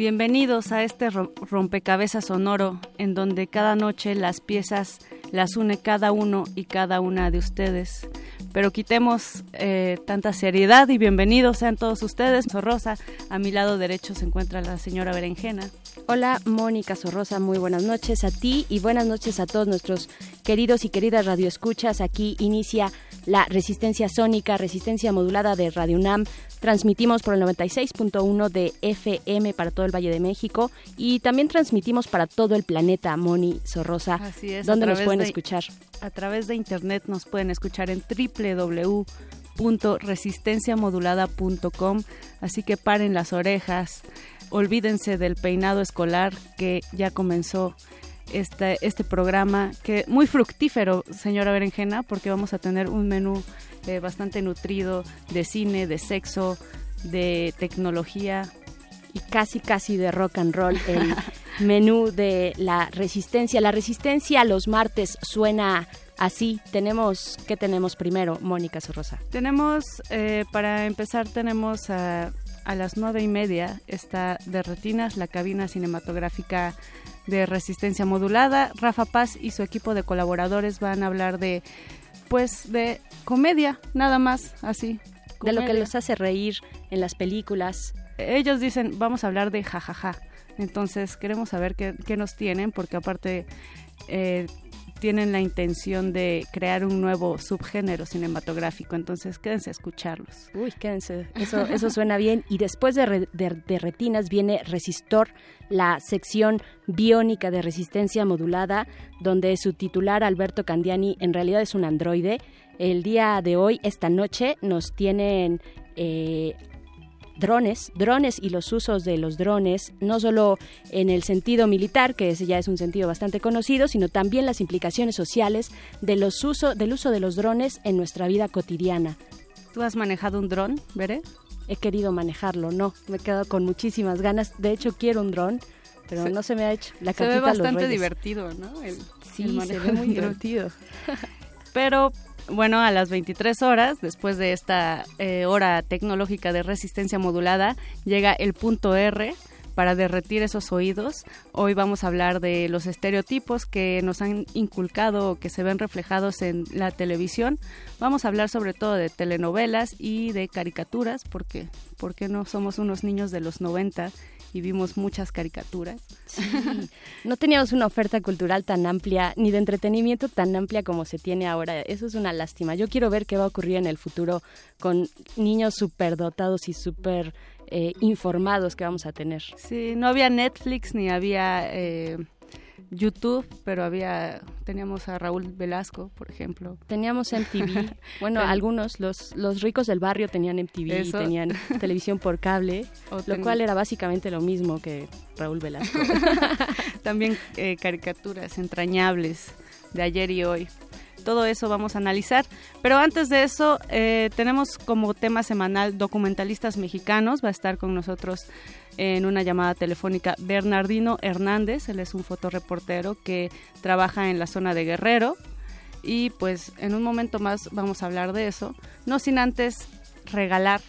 Bienvenidos a este rompecabezas sonoro en donde cada noche las piezas las une cada uno y cada una de ustedes. Pero quitemos eh, tanta seriedad y bienvenidos sean todos ustedes. Sorrosa, a mi lado derecho se encuentra la señora Berenjena. Hola, Mónica Sorrosa, muy buenas noches a ti y buenas noches a todos nuestros queridos y queridas radioescuchas. Aquí inicia la resistencia sónica, resistencia modulada de Radio UNAM. Transmitimos por el 96.1 de FM para todo el Valle de México y también transmitimos para todo el planeta, Moni Sorrosa. Así es. ¿Dónde nos pueden escuchar? A través de internet nos pueden escuchar en www.resistenciamodulada.com. Así que paren las orejas, olvídense del peinado escolar que ya comenzó este, este programa, que muy fructífero, señora Berenjena, porque vamos a tener un menú eh, bastante nutrido de cine, de sexo, de tecnología. Y casi, casi de rock and roll el menú de la resistencia. La resistencia los martes suena así. Tenemos, ¿qué tenemos primero, Mónica Sorrosa? Tenemos, eh, para empezar, tenemos a, a las nueve y media, está de retinas, la cabina cinematográfica de resistencia modulada. Rafa Paz y su equipo de colaboradores van a hablar de, pues, de comedia, nada más, así. De lo que los hace reír en las películas. Ellos dicen, vamos a hablar de jajaja. Entonces queremos saber qué, qué nos tienen, porque aparte eh, tienen la intención de crear un nuevo subgénero cinematográfico, entonces quédense a escucharlos. Uy, quédense, eso, eso suena bien. Y después de, de, Retinas viene Resistor, la sección biónica de resistencia modulada, donde su titular, Alberto Candiani, en realidad es un androide. El día de hoy, esta noche, nos tienen eh, drones, drones y los usos de los drones, no solo en el sentido militar, que ese ya es un sentido bastante conocido, sino también las implicaciones sociales de los uso, del uso de los drones en nuestra vida cotidiana. ¿Tú has manejado un dron, Veré? He querido manejarlo, no, me he quedado con muchísimas ganas. De hecho, quiero un dron, pero no se me ha hecho. La se ve bastante divertido, ¿no? sí, se ve muy divertido. pero bueno, a las 23 horas, después de esta eh, hora tecnológica de resistencia modulada, llega el punto R para derretir esos oídos. Hoy vamos a hablar de los estereotipos que nos han inculcado o que se ven reflejados en la televisión. Vamos a hablar sobre todo de telenovelas y de caricaturas, porque, porque no somos unos niños de los 90 y vimos muchas caricaturas. No teníamos una oferta cultural tan amplia, ni de entretenimiento tan amplia como se tiene ahora. Eso es una lástima. Yo quiero ver qué va a ocurrir en el futuro con niños súper dotados y súper eh, informados que vamos a tener. Sí, no había Netflix ni había... Eh, YouTube, pero había teníamos a Raúl Velasco, por ejemplo. Teníamos MTV. bueno, algunos los los ricos del barrio tenían MTV y tenían televisión por cable, lo cual era básicamente lo mismo que Raúl Velasco. También eh, caricaturas entrañables de ayer y hoy todo eso vamos a analizar. Pero antes de eso, eh, tenemos como tema semanal documentalistas mexicanos. Va a estar con nosotros en una llamada telefónica Bernardino Hernández. Él es un fotoreportero que trabaja en la zona de Guerrero. Y pues en un momento más vamos a hablar de eso. No sin antes regalar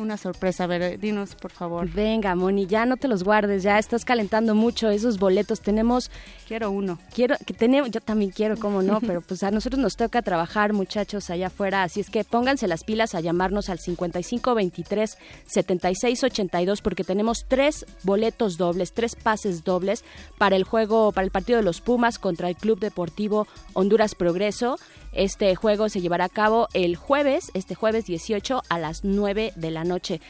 una sorpresa. A ver, dinos, por favor. Venga, Moni, ya no te los guardes, ya estás calentando mucho esos boletos. Tenemos... Quiero uno. Quiero, que tenemos, yo también quiero, cómo no, pero pues a nosotros nos toca trabajar, muchachos, allá afuera. Así es que pónganse las pilas a llamarnos al 5523 7682 porque tenemos tres boletos dobles, tres pases dobles para el juego, para el partido de los Pumas contra el Club Deportivo Honduras Progreso. Este juego se llevará a cabo el jueves, este jueves 18 a las 9 de la noche.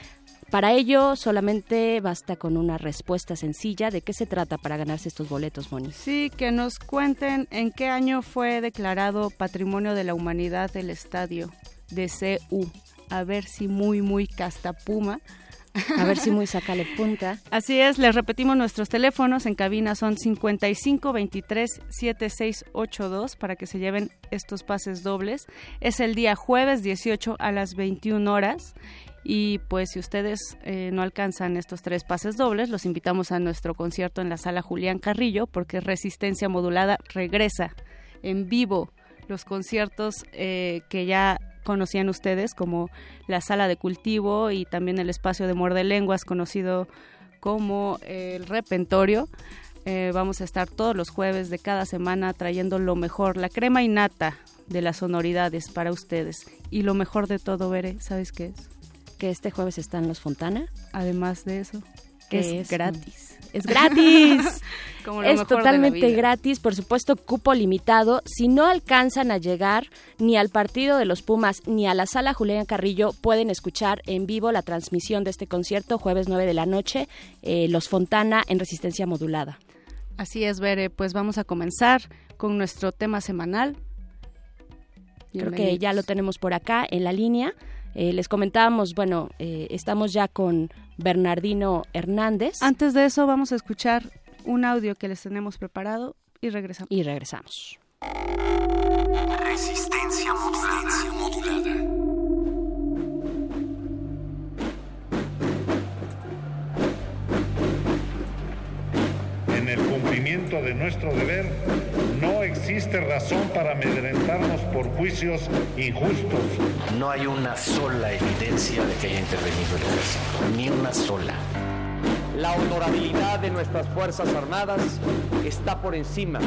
Para ello solamente basta con una respuesta sencilla de qué se trata para ganarse estos boletos, Moni. Sí, que nos cuenten en qué año fue declarado Patrimonio de la Humanidad el estadio de CU. A ver si muy, muy castapuma a ver si muy sacale punta. Así es, les repetimos nuestros teléfonos en cabina son 55 23 7682 para que se lleven estos pases dobles. Es el día jueves 18 a las 21 horas. Y pues si ustedes eh, no alcanzan estos tres pases dobles, los invitamos a nuestro concierto en la sala Julián Carrillo porque Resistencia Modulada regresa en vivo los conciertos eh, que ya conocían ustedes como la sala de cultivo y también el espacio de muerde lenguas conocido como el repentorio. Eh, vamos a estar todos los jueves de cada semana trayendo lo mejor, la crema innata de las sonoridades para ustedes. Y lo mejor de todo, Bere, ¿sabes qué es? Que este jueves están los Fontana. Además de eso, que es gratis es gratis. es totalmente gratis, por supuesto, cupo limitado. Si no alcanzan a llegar ni al partido de los Pumas ni a la sala Julián Carrillo, pueden escuchar en vivo la transmisión de este concierto jueves 9 de la noche, eh, Los Fontana en resistencia modulada. Así es, Bere, pues vamos a comenzar con nuestro tema semanal. Creo que ya lo tenemos por acá en la línea. Eh, les comentábamos, bueno, eh, estamos ya con Bernardino Hernández. Antes de eso vamos a escuchar un audio que les tenemos preparado y regresamos. Y regresamos. Resistencia En el cumplimiento de nuestro deber, no existe razón para amedrentarnos por juicios injustos. No hay una sola evidencia de que haya intervenido el ejército, ni una sola. La honorabilidad de nuestras Fuerzas Armadas está por encima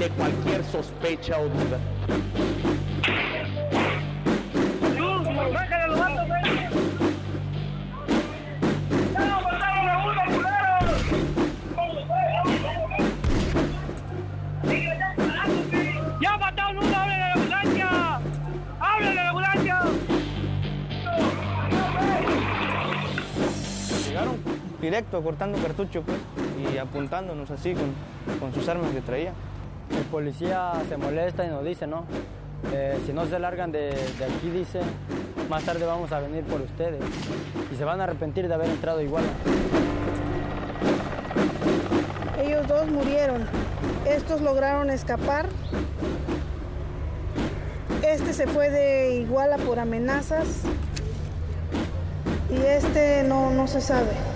de cualquier sospecha o duda. Directo, cortando cartucho, pues, y apuntándonos así con, con sus armas que traía. El policía se molesta y nos dice, ¿no? Eh, si no se largan de, de, aquí, dice, más tarde vamos a venir por ustedes. Y se van a arrepentir de haber entrado igual. Ellos dos murieron. Estos lograron escapar. Este se fue de Iguala por amenazas. Y este no, no se sabe.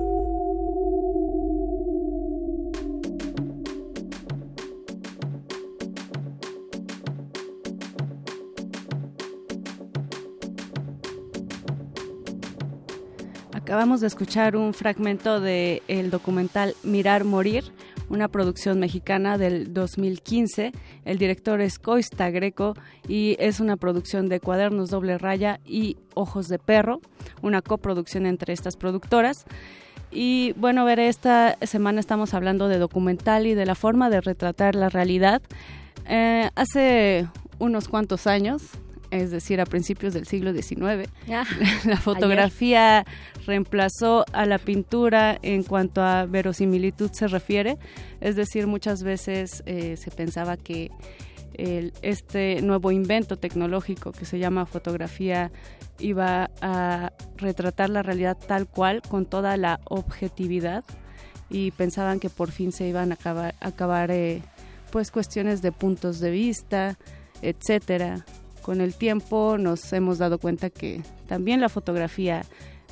Acabamos de escuchar un fragmento del el documental Mirar Morir, una producción mexicana del 2015. El director es Coista Greco y es una producción de Cuadernos Doble Raya y Ojos de Perro, una coproducción entre estas productoras. Y bueno, ver, esta semana estamos hablando de documental y de la forma de retratar la realidad. Eh, hace unos cuantos años, es decir, a principios del siglo XIX. Ah, la fotografía reemplazó a la pintura en cuanto a verosimilitud se refiere, es decir, muchas veces eh, se pensaba que este nuevo invento tecnológico que se llama fotografía iba a retratar la realidad tal cual, con toda la objetividad, y pensaban que por fin se iban a acabar, acabar eh, pues cuestiones de puntos de vista, etcétera con el tiempo nos hemos dado cuenta que también la fotografía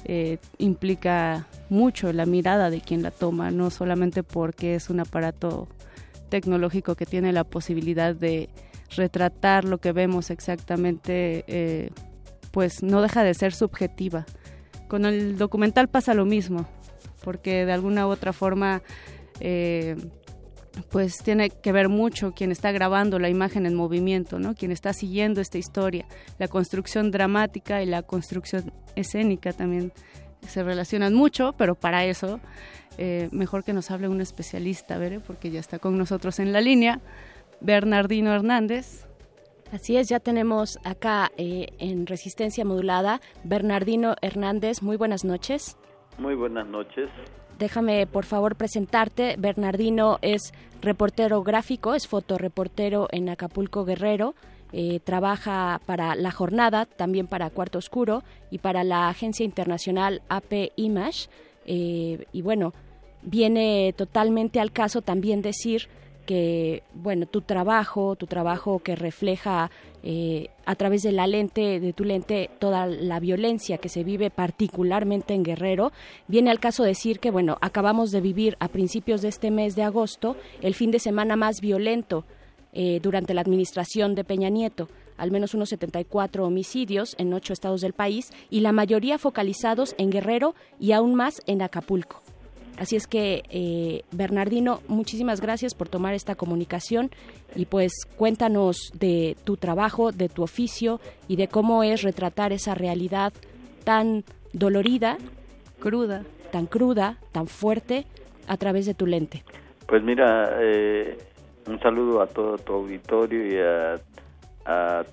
eh, implica mucho la mirada de quien la toma, no solamente porque es un aparato tecnológico que tiene la posibilidad de retratar lo que vemos exactamente, eh, pues no deja de ser subjetiva. Con el documental pasa lo mismo, porque de alguna u otra forma eh, pues tiene que ver mucho quien está grabando la imagen en movimiento, ¿no? Quien está siguiendo esta historia, la construcción dramática y la construcción escénica también se relacionan mucho, pero para eso eh, mejor que nos hable un especialista, ¿ver? porque ya está con nosotros en la línea, Bernardino Hernández. Así es, ya tenemos acá eh, en Resistencia Modulada Bernardino Hernández. Muy buenas noches. Muy buenas noches. Déjame, por favor, presentarte. Bernardino es reportero gráfico, es fotoreportero en Acapulco Guerrero. Eh, trabaja para La Jornada, también para Cuarto Oscuro y para la agencia internacional AP Image. Eh, y bueno, viene totalmente al caso también decir que, bueno, tu trabajo, tu trabajo que refleja eh, a través de la lente, de tu lente, toda la violencia que se vive particularmente en Guerrero, viene al caso decir que, bueno, acabamos de vivir a principios de este mes de agosto el fin de semana más violento eh, durante la administración de Peña Nieto al menos unos 74 homicidios en ocho estados del país y la mayoría focalizados en Guerrero y aún más en Acapulco. Así es que, eh, Bernardino, muchísimas gracias por tomar esta comunicación y pues cuéntanos de tu trabajo, de tu oficio y de cómo es retratar esa realidad tan dolorida, cruda, tan cruda, tan fuerte a través de tu lente. Pues mira, eh, un saludo a todo tu auditorio y a,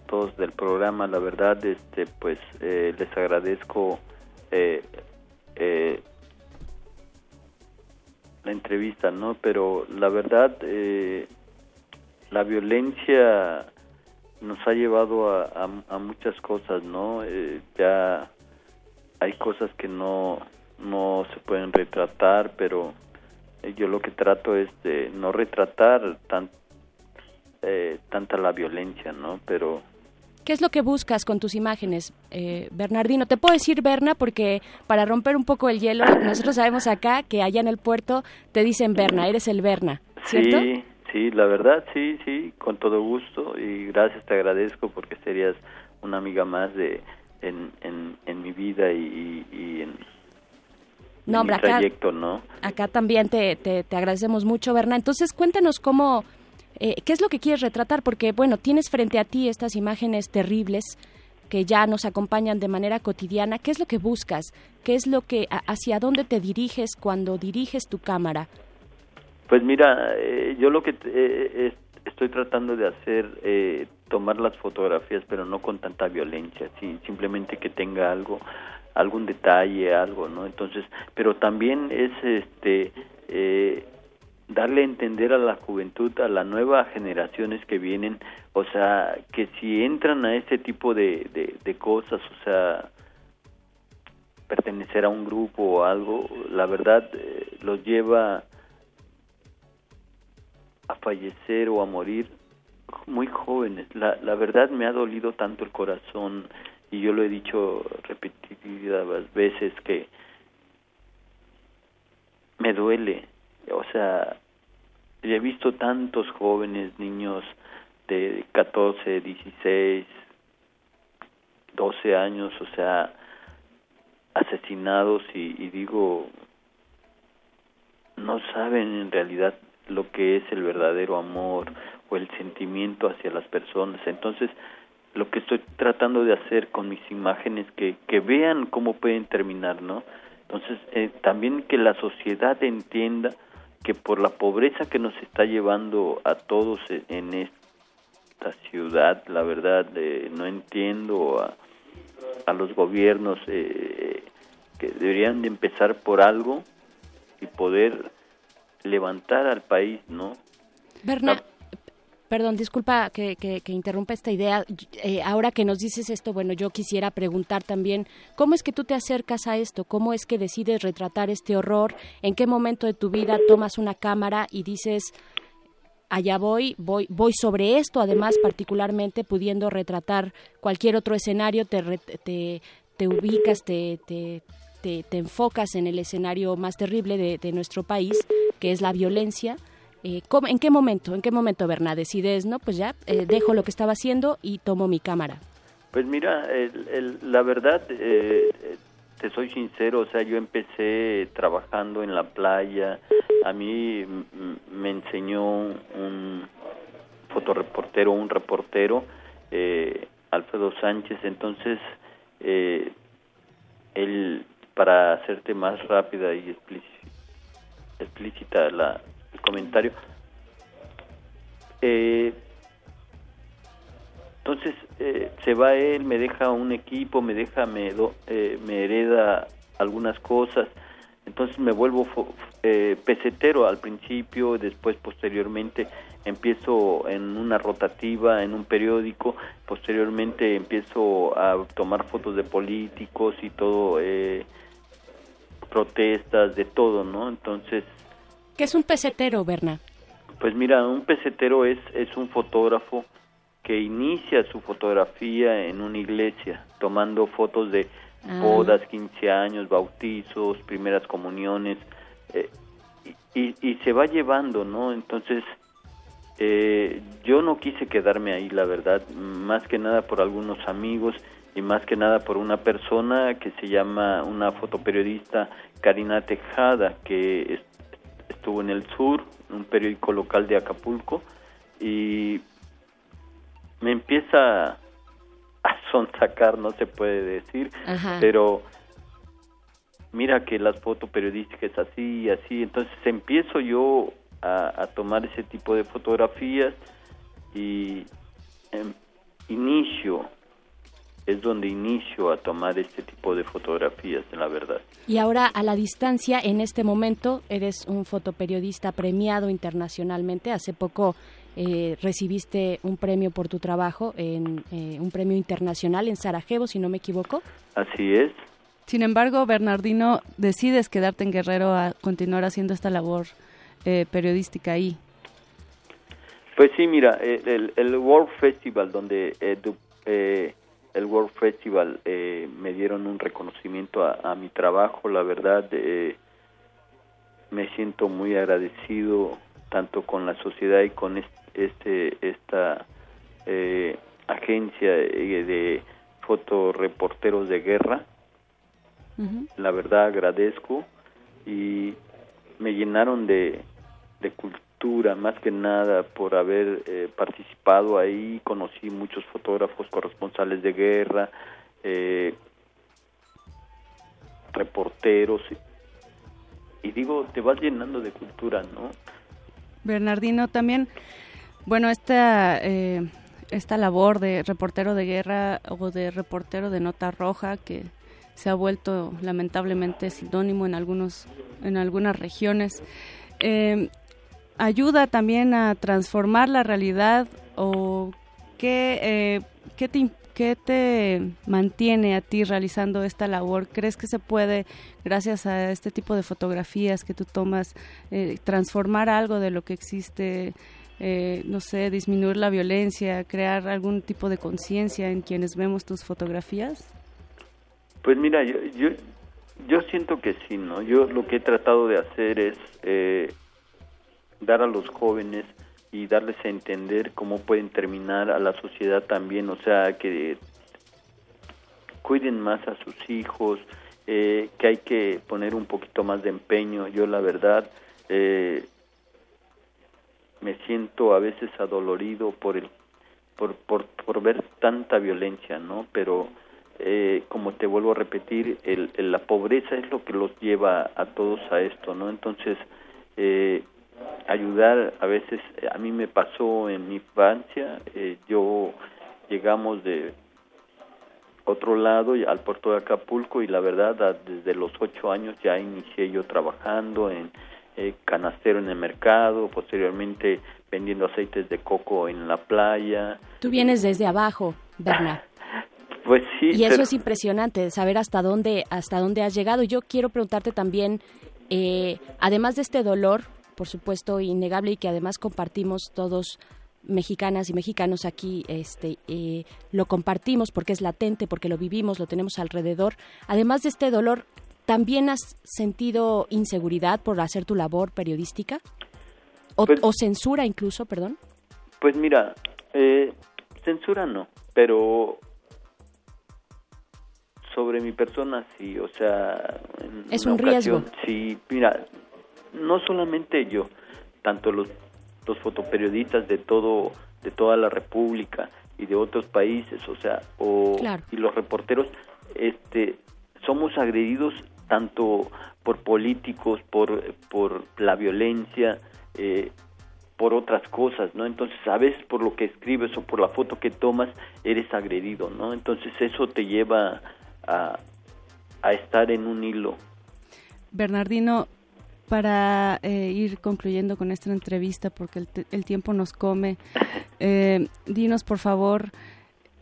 todos del programa. La verdad, este, pues eh, les agradezco eh, la entrevista, ¿no? Pero la verdad, eh, la violencia nos ha llevado a, muchas cosas, ¿no? Eh, ya hay cosas que no, no se pueden retratar, pero yo lo que trato es de no retratar tan, eh, tanta la violencia, ¿no? Pero ¿Qué es lo que buscas con tus imágenes, eh, Bernardino? Te puedo decir Berna porque para romper un poco el hielo, nosotros sabemos acá que allá en el puerto te dicen Berna, eres el Berna, ¿cierto? Sí, sí, la verdad, sí, sí, con todo gusto y gracias, te agradezco porque serías una amiga más de en, en, mi vida y, en, no, mi acá, trayecto, ¿no? Acá también te, te, te agradecemos mucho, Berna. Entonces, cuéntanos cómo eh, ¿Qué es lo que quieres retratar? Porque, bueno, tienes frente a ti estas imágenes terribles que ya nos acompañan de manera cotidiana. ¿Qué es lo que buscas? ¿Qué es lo que, hacia dónde te diriges cuando diriges tu cámara? Pues mira, eh, yo lo que eh, estoy tratando de hacer, eh, tomar las fotografías, pero no con tanta violencia, ¿sí? simplemente que tenga algo, algún detalle, algo, ¿no? Entonces, pero también es, este, darle a entender a la juventud, a las nuevas generaciones que vienen, o sea, que si entran a este tipo de, de, cosas, o sea, pertenecer a un grupo o algo, la verdad eh, los lleva a fallecer o a morir muy jóvenes. La, la verdad me ha dolido tanto el corazón y yo lo he dicho repetidas veces que me duele o sea, he visto tantos jóvenes, niños de 14, 16, 12 años, o sea, asesinados y, y digo, no saben en realidad lo que es el verdadero amor o el sentimiento hacia las personas. Entonces, lo que estoy tratando de hacer con mis imágenes, que, que vean cómo pueden terminar, ¿no? Entonces, eh, también que la sociedad entienda que por la pobreza que nos está llevando a todos e-, en esta ciudad, la verdad eh, no entiendo a, a los gobiernos eh, que deberían de empezar por algo y poder levantar al país, ¿no? Bernard, Perdón, disculpa que, interrumpa esta idea. Eh, ahora que nos dices esto, bueno, yo quisiera preguntar también, ¿cómo es que tú te acercas a esto? ¿Cómo es que decides retratar este horror? ¿En qué momento de tu vida tomas una cámara y dices, allá voy, voy, voy sobre esto, además particularmente pudiendo retratar cualquier otro escenario, te, te, te ubicas, te, te, te, enfocas en el escenario más terrible de, de nuestro país, que es la violencia. Eh, ¿En qué momento, en qué momento, Berna, decides, no, pues ya, eh, dejo lo que estaba haciendo y tomo mi cámara? Pues mira, la verdad, eh, te soy sincero, o sea, yo empecé trabajando en la playa, a mí me enseñó un fotoreportero, un reportero, eh, Alfredo Sánchez, entonces, eh, él, para hacerte más rápida y explícita, la, el comentario, eh, entonces eh, se va él, me deja un equipo, me deja, me, eh, me hereda algunas cosas, entonces me vuelvo eh, pesetero al principio, después posteriormente empiezo en una rotativa, en un periódico, posteriormente empiezo a tomar fotos de políticos y todo, eh, protestas, de todo, ¿no? Entonces... ¿Qué es un pesetero, Berna? Pues mira, un pesetero es, es un fotógrafo que inicia su fotografía en una iglesia, tomando fotos de ah. bodas, 15 años, bautizos, primeras comuniones, eh, y, y, se va llevando, ¿no? Entonces, eh, yo no quise quedarme ahí, la verdad, más que nada por algunos amigos y más que nada por una persona que se llama una fotoperiodista Karina Tejada, que estuvo en el sur, un periódico local de Acapulco, y me empieza a sonsacar, no se puede decir, pero mira que las fotos periodísticas así y así, entonces empiezo yo a, tomar ese tipo de fotografías y em, inicio es donde inicio a tomar este tipo de fotografías, en la verdad. Y ahora, a la distancia, en este momento, eres un fotoperiodista premiado internacionalmente. Hace poco eh, recibiste un premio por tu trabajo, en eh, un premio internacional en Sarajevo, si no me equivoco. Así es. Sin embargo, Bernardino, decides quedarte en Guerrero a continuar haciendo esta labor eh, periodística ahí. Pues sí, mira, el, el World Festival, donde el World Festival me dieron un reconocimiento a, a mi trabajo, la verdad, me siento muy agradecido tanto con la sociedad y con este esta eh, agencia de fotoreporteros de guerra. La verdad agradezco y me llenaron de, de más que nada por haber eh, participado ahí, conocí muchos fotógrafos corresponsales de guerra, eh, reporteros, y digo, te vas llenando de cultura, ¿no? Bernardino, también bueno, esta, eh, esta labor de reportero de guerra o de reportero de nota roja que se ha vuelto lamentablemente sinónimo en algunos en algunas regiones eh, ayuda también a transformar la realidad o qué eh, qué te ¿Qué te mantiene a ti realizando esta labor? ¿Crees que se puede, gracias a este tipo de fotografías que tú tomas, eh, transformar algo de lo que existe eh, no sé, disminuir la violencia, crear algún tipo de conciencia en quienes vemos tus fotografías? Pues mira, yo, yo, yo siento que sí, ¿no? Yo lo que he tratado de hacer es eh, dar a los jóvenes y darles a entender cómo pueden terminar a la sociedad también, o sea, que cuiden más a sus hijos, eh, que hay que poner un poquito más de empeño. Yo la verdad, eh, me siento a veces adolorido por el por, por, por ver tanta violencia, ¿no? Pero eh, como te vuelvo a repetir, el, la pobreza es lo que los lleva a todos a esto, ¿no? Entonces, eh, ayudar, a veces, a mí me pasó en mi infancia, eh, yo llegamos de otro lado al puerto de Acapulco y la verdad, desde los ocho años ya inicié yo trabajando en eh, canastero en el mercado, posteriormente vendiendo aceites de coco en la playa. Tú vienes desde abajo, Bernard. Pues sí. Y eso es impresionante, saber hasta dónde, hasta dónde has llegado. Yo quiero preguntarte también, eh, además de este dolor por supuesto, innegable y que además compartimos todos mexicanas y mexicanos aquí este eh, lo compartimos porque es latente porque lo vivimos lo tenemos alrededor. Además de este dolor también has sentido inseguridad por hacer tu labor periodística o, Pues- o censura incluso perdón Pues mira, eh, censura no, pero sobre mi persona sí, o sea, en Es una un riesgo. Sí, mira, no solamente yo, tanto los los fotoperiodistas de todo de toda la República y de otros países, o sea, o Claro. y los reporteros este somos agredidos tanto por políticos, por por la violencia, eh, por otras cosas, ¿no? Entonces, a veces por lo que escribes o por la foto que tomas, eres agredido, ¿no? Entonces, eso te lleva a, a estar en un hilo. Bernardino, para eh, ir concluyendo con esta entrevista, porque el, el tiempo nos come, eh, dinos por favor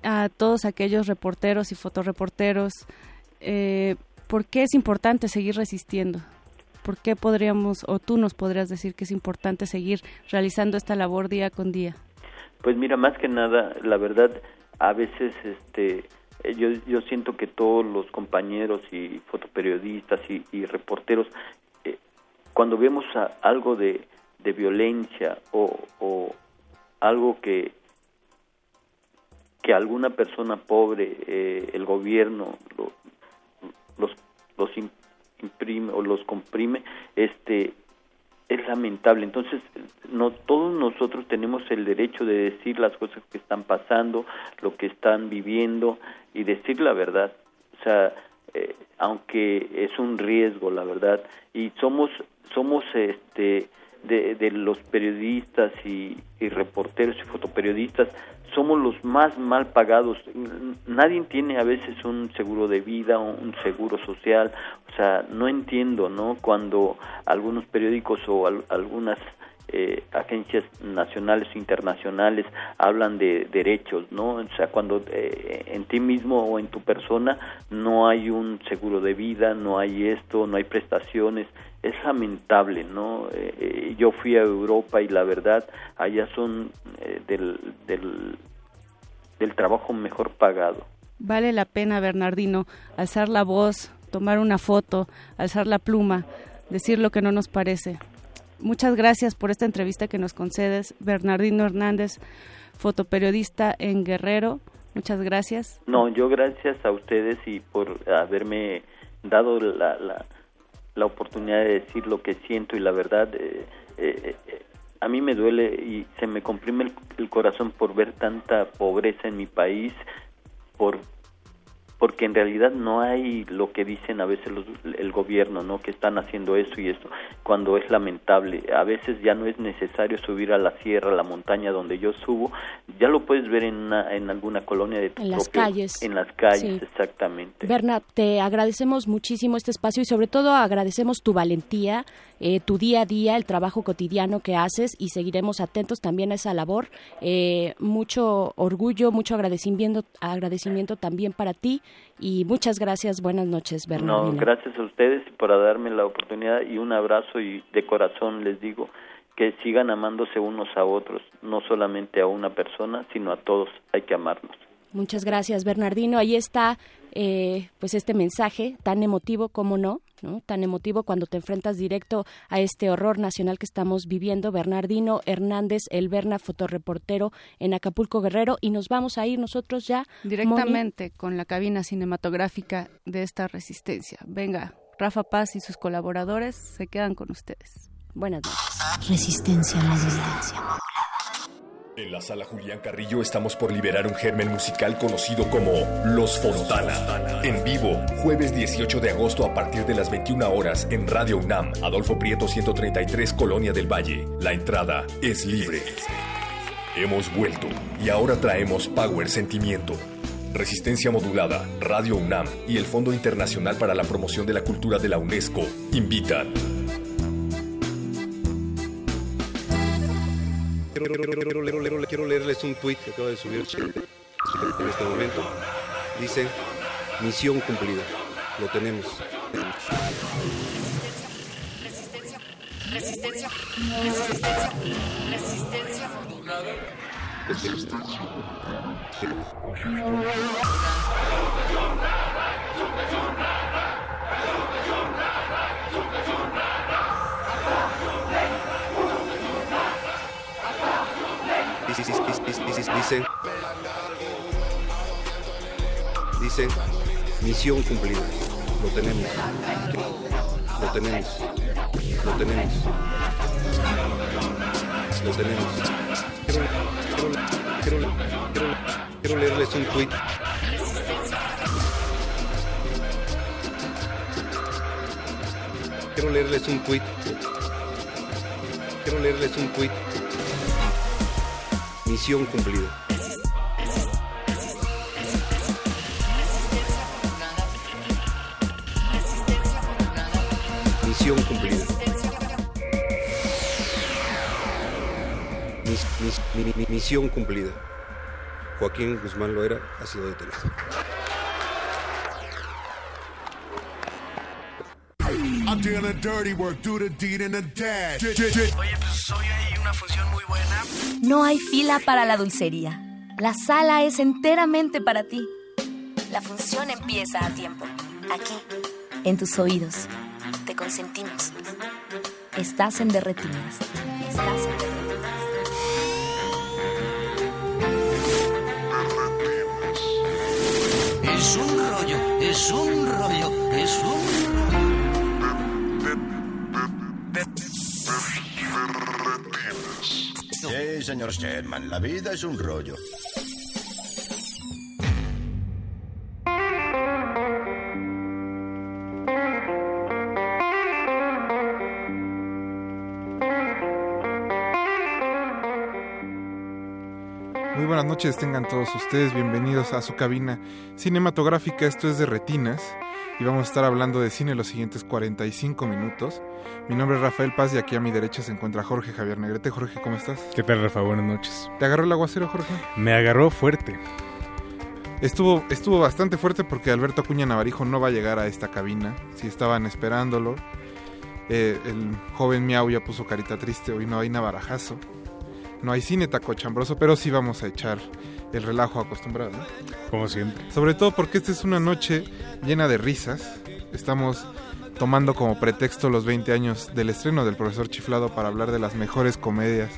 a todos aquellos reporteros y fotoreporteros, eh, ¿por qué es importante seguir resistiendo? ¿Por qué podríamos, o tú nos podrías decir que es importante seguir realizando esta labor día con día? Pues mira, más que nada, la verdad, a veces este yo, yo siento que todos los compañeros y fotoperiodistas y, reporteros, cuando vemos a- algo de, de violencia o, o algo que que alguna persona pobre, eh, el gobierno, lo- los, los im- imprime o los comprime, este es lamentable. Entonces, no todos nosotros tenemos el derecho de decir las cosas que están pasando, lo que están viviendo y decir la verdad. O sea, eh, aunque es un riesgo, la verdad, y somos somos este de, los periodistas y, reporteros y fotoperiodistas somos los más mal pagados. Nadie tiene a veces un seguro de vida, un seguro social. O sea, no entiendo, ¿no? Cuando algunos periódicos o al- algunas eh, agencias nacionales o internacionales hablan de derechos, ¿no? O sea, cuando eh, en ti mismo o en tu persona no hay un seguro de vida, no hay esto, no hay prestaciones, es lamentable, ¿no? Eh, eh, yo fui a Europa y la verdad, allá son eh, del, del, del trabajo mejor pagado. Vale la pena, Bernardino, alzar la voz, tomar una foto, alzar la pluma, decir lo que no nos parece. Muchas gracias por esta entrevista que nos concedes, Bernardino Hernández, fotoperiodista en Guerrero. Muchas gracias. No, yo gracias a ustedes y por haberme dado la, la, la oportunidad de decir lo que siento y la verdad, eh, eh, eh, a mí me duele y se me comprime el, el corazón por ver tanta pobreza en mi país, por porque en realidad no hay lo que dicen a veces los- el gobierno, ¿no? Que están haciendo eso y esto, cuando es lamentable. A veces ya no es necesario subir a la sierra, a la montaña donde yo subo, ya lo puedes ver en, una- en alguna colonia de tu En las calles. En las calles, Sí. exactamente. Bernard, te agradecemos muchísimo este espacio y sobre todo agradecemos tu valentía, eh, tu día a día, el trabajo cotidiano que haces y seguiremos atentos también a esa labor. Eh, mucho orgullo, mucho agradecimiento, agradecimiento también para ti y muchas gracias. Buenas noches, No, Bernardino. gracias a ustedes por darme la oportunidad y un abrazo y de corazón les digo que sigan amándose unos a otros, no solamente a una persona, sino a todos. Hay que amarnos. Muchas gracias, Bernardino. Ahí está, eh, pues este mensaje tan emotivo, como no, ¿no? Tan emotivo cuando te enfrentas directo a este horror nacional que estamos viviendo. Bernardino Hernández, el Berna, fotoreportero en Acapulco Guerrero, y nos vamos a ir nosotros ya Directamente con la cabina cinematográfica de esta resistencia. Venga, Rafa Paz y sus colaboradores se quedan con ustedes. Buenas noches. Resistencia modulada. En la sala Julián Carrillo estamos por liberar un germen musical conocido como Los Fontana. En vivo, jueves 18 de agosto a partir de las 21 horas en Radio UNAM, Adolfo Prieto 133, Colonia del Valle. La entrada es libre. Hemos vuelto y ahora traemos Power Sentimiento. Resistencia Modulada, Radio UNAM y el Fondo Internacional para la Promoción de la Cultura de la UNESCO invitan. Quiero, leerles un tuit que acaba de subir en este momento. Dice, misión cumplida. Lo tenemos. Resistencia Resistencia. Resistencia. Resistencia modulada. Dice, dice, misión cumplida. Lo tenemos. Lo tenemos. Lo tenemos. Lo tenemos. Quiero, quiero leerles un tweet. Quiero leerles un tweet. Quiero leerles un tweet. Misión cumplida. Misión cumplida. Mis- mis- mi- mi- misión cumplida. Joaquín Guzmán Loera ha sido detenido. I'm doing dirty work, do the deed and the dash. No hay fila para la dulcería. La sala es enteramente para ti. La función empieza a tiempo. Aquí, en tus oídos. Te consentimos. Estás en Derretinas. Estás en Derretinas. Es un rollo, es un rollo, es un señor Sherman, la vida es un rollo. Muy buenas noches, tengan todos ustedes bienvenidos a su cabina cinematográfica. Esto es de Retinas y vamos a estar hablando de cine los siguientes 45 minutos. Mi nombre es Rafael Paz y aquí a mi derecha se encuentra Jorge Javier Negrete. Jorge, ¿cómo estás? ¿Qué tal, Rafa? Buenas noches. ¿Te agarró el aguacero, Jorge? Me agarró fuerte. Estuvo, estuvo bastante fuerte porque Alberto Acuña Navarijo no va a llegar a esta cabina. Si estaban esperándolo. Eh, el joven Miau ya puso carita triste. Hoy no hay navarajazo. No hay cine taco chambroso, pero sí vamos a echar el relajo acostumbrado. ¿no? Como siempre. Sobre todo porque esta es una noche llena de risas. Estamos tomando como pretexto los 20 años del estreno del profesor Chiflado para hablar de las mejores comedias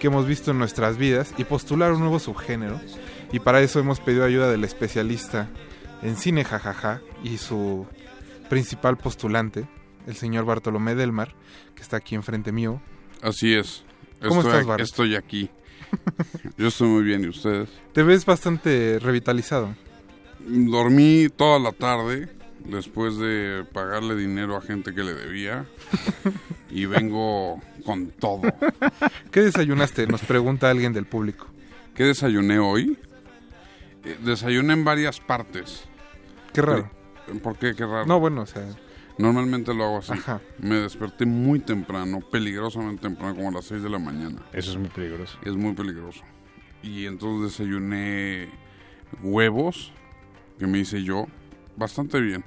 que hemos visto en nuestras vidas y postular un nuevo subgénero. Y para eso hemos pedido ayuda del especialista en cine jajaja y su principal postulante, el señor Bartolomé Delmar, que está aquí enfrente mío. Así es. ¿Cómo estoy, estás, Bart? Estoy aquí. Yo estoy muy bien, ¿y ustedes? Te ves bastante revitalizado. Dormí toda la tarde después de pagarle dinero a gente que le debía y vengo con todo. ¿Qué desayunaste? Nos pregunta alguien del público. ¿Qué desayuné hoy? Eh, desayuné en varias partes. Qué raro. ¿Por qué? Qué raro. No, bueno, o sea, Normalmente lo hago así. Ajá. Me desperté muy temprano, peligrosamente temprano, como a las 6 de la mañana. Eso es muy peligroso. Es muy peligroso. Y entonces desayuné huevos, que me hice yo, bastante bien.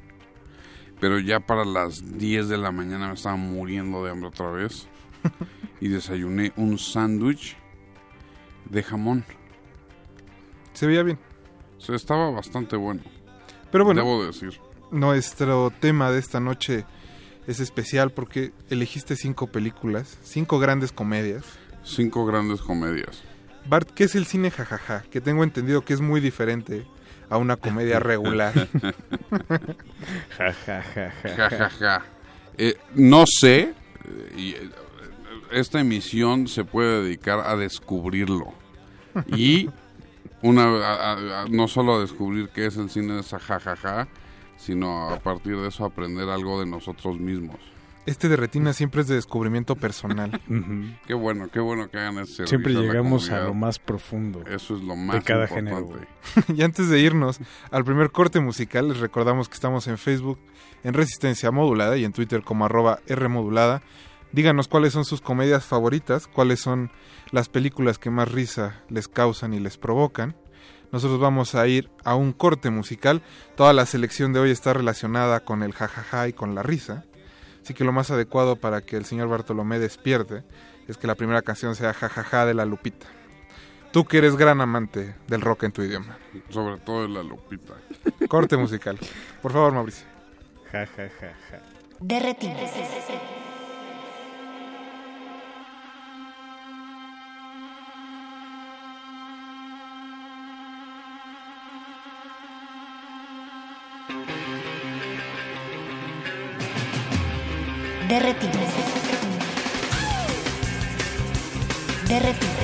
Pero ya para las 10 de la mañana me estaba muriendo de hambre otra vez. y desayuné un sándwich de jamón. se veía bien. O sea, estaba bastante bueno. Pero bueno, Debo decir. Nuestro tema de esta noche es especial porque elegiste cinco películas, cinco grandes comedias. Cinco grandes comedias. Bart, ¿qué es el cine jajaja? Que tengo entendido que es muy diferente a una comedia regular. Ja, ja, ja, ja, Ja, ja, ja. Eh, no sé, eh, y, eh, esta emisión se puede dedicar a descubrirlo. Y una a- a- a- no solo a descubrir qué es el cine de esa jajaja, sino a partir de eso aprender algo de nosotros mismos. Este de retina siempre es de descubrimiento personal. Qué bueno, qué bueno que hagan ese Siempre llegamos a lo más profundo. Eso es lo más de cada importante. género. y antes de irnos al primer corte musical, les recordamos que estamos en Facebook en Resistencia Modulada y en Twitter como arroba Rmodulada. Díganos cuáles son sus comedias favoritas, cuáles son las películas que más risa les causan y les provocan. Nosotros vamos a ir a un corte musical. Toda la selección de hoy está relacionada con el jajaja y con la risa. Así que lo más adecuado para que el señor Bartolomé despierte es que la primera canción sea Jajaja de la Lupita. Tú que eres gran amante del rock en tu idioma. Sobre todo de la Lupita. Corte musical. Por favor, Mauricio. Ja, ja, ja, ja. Derretinas. Derretinas. Derretinas.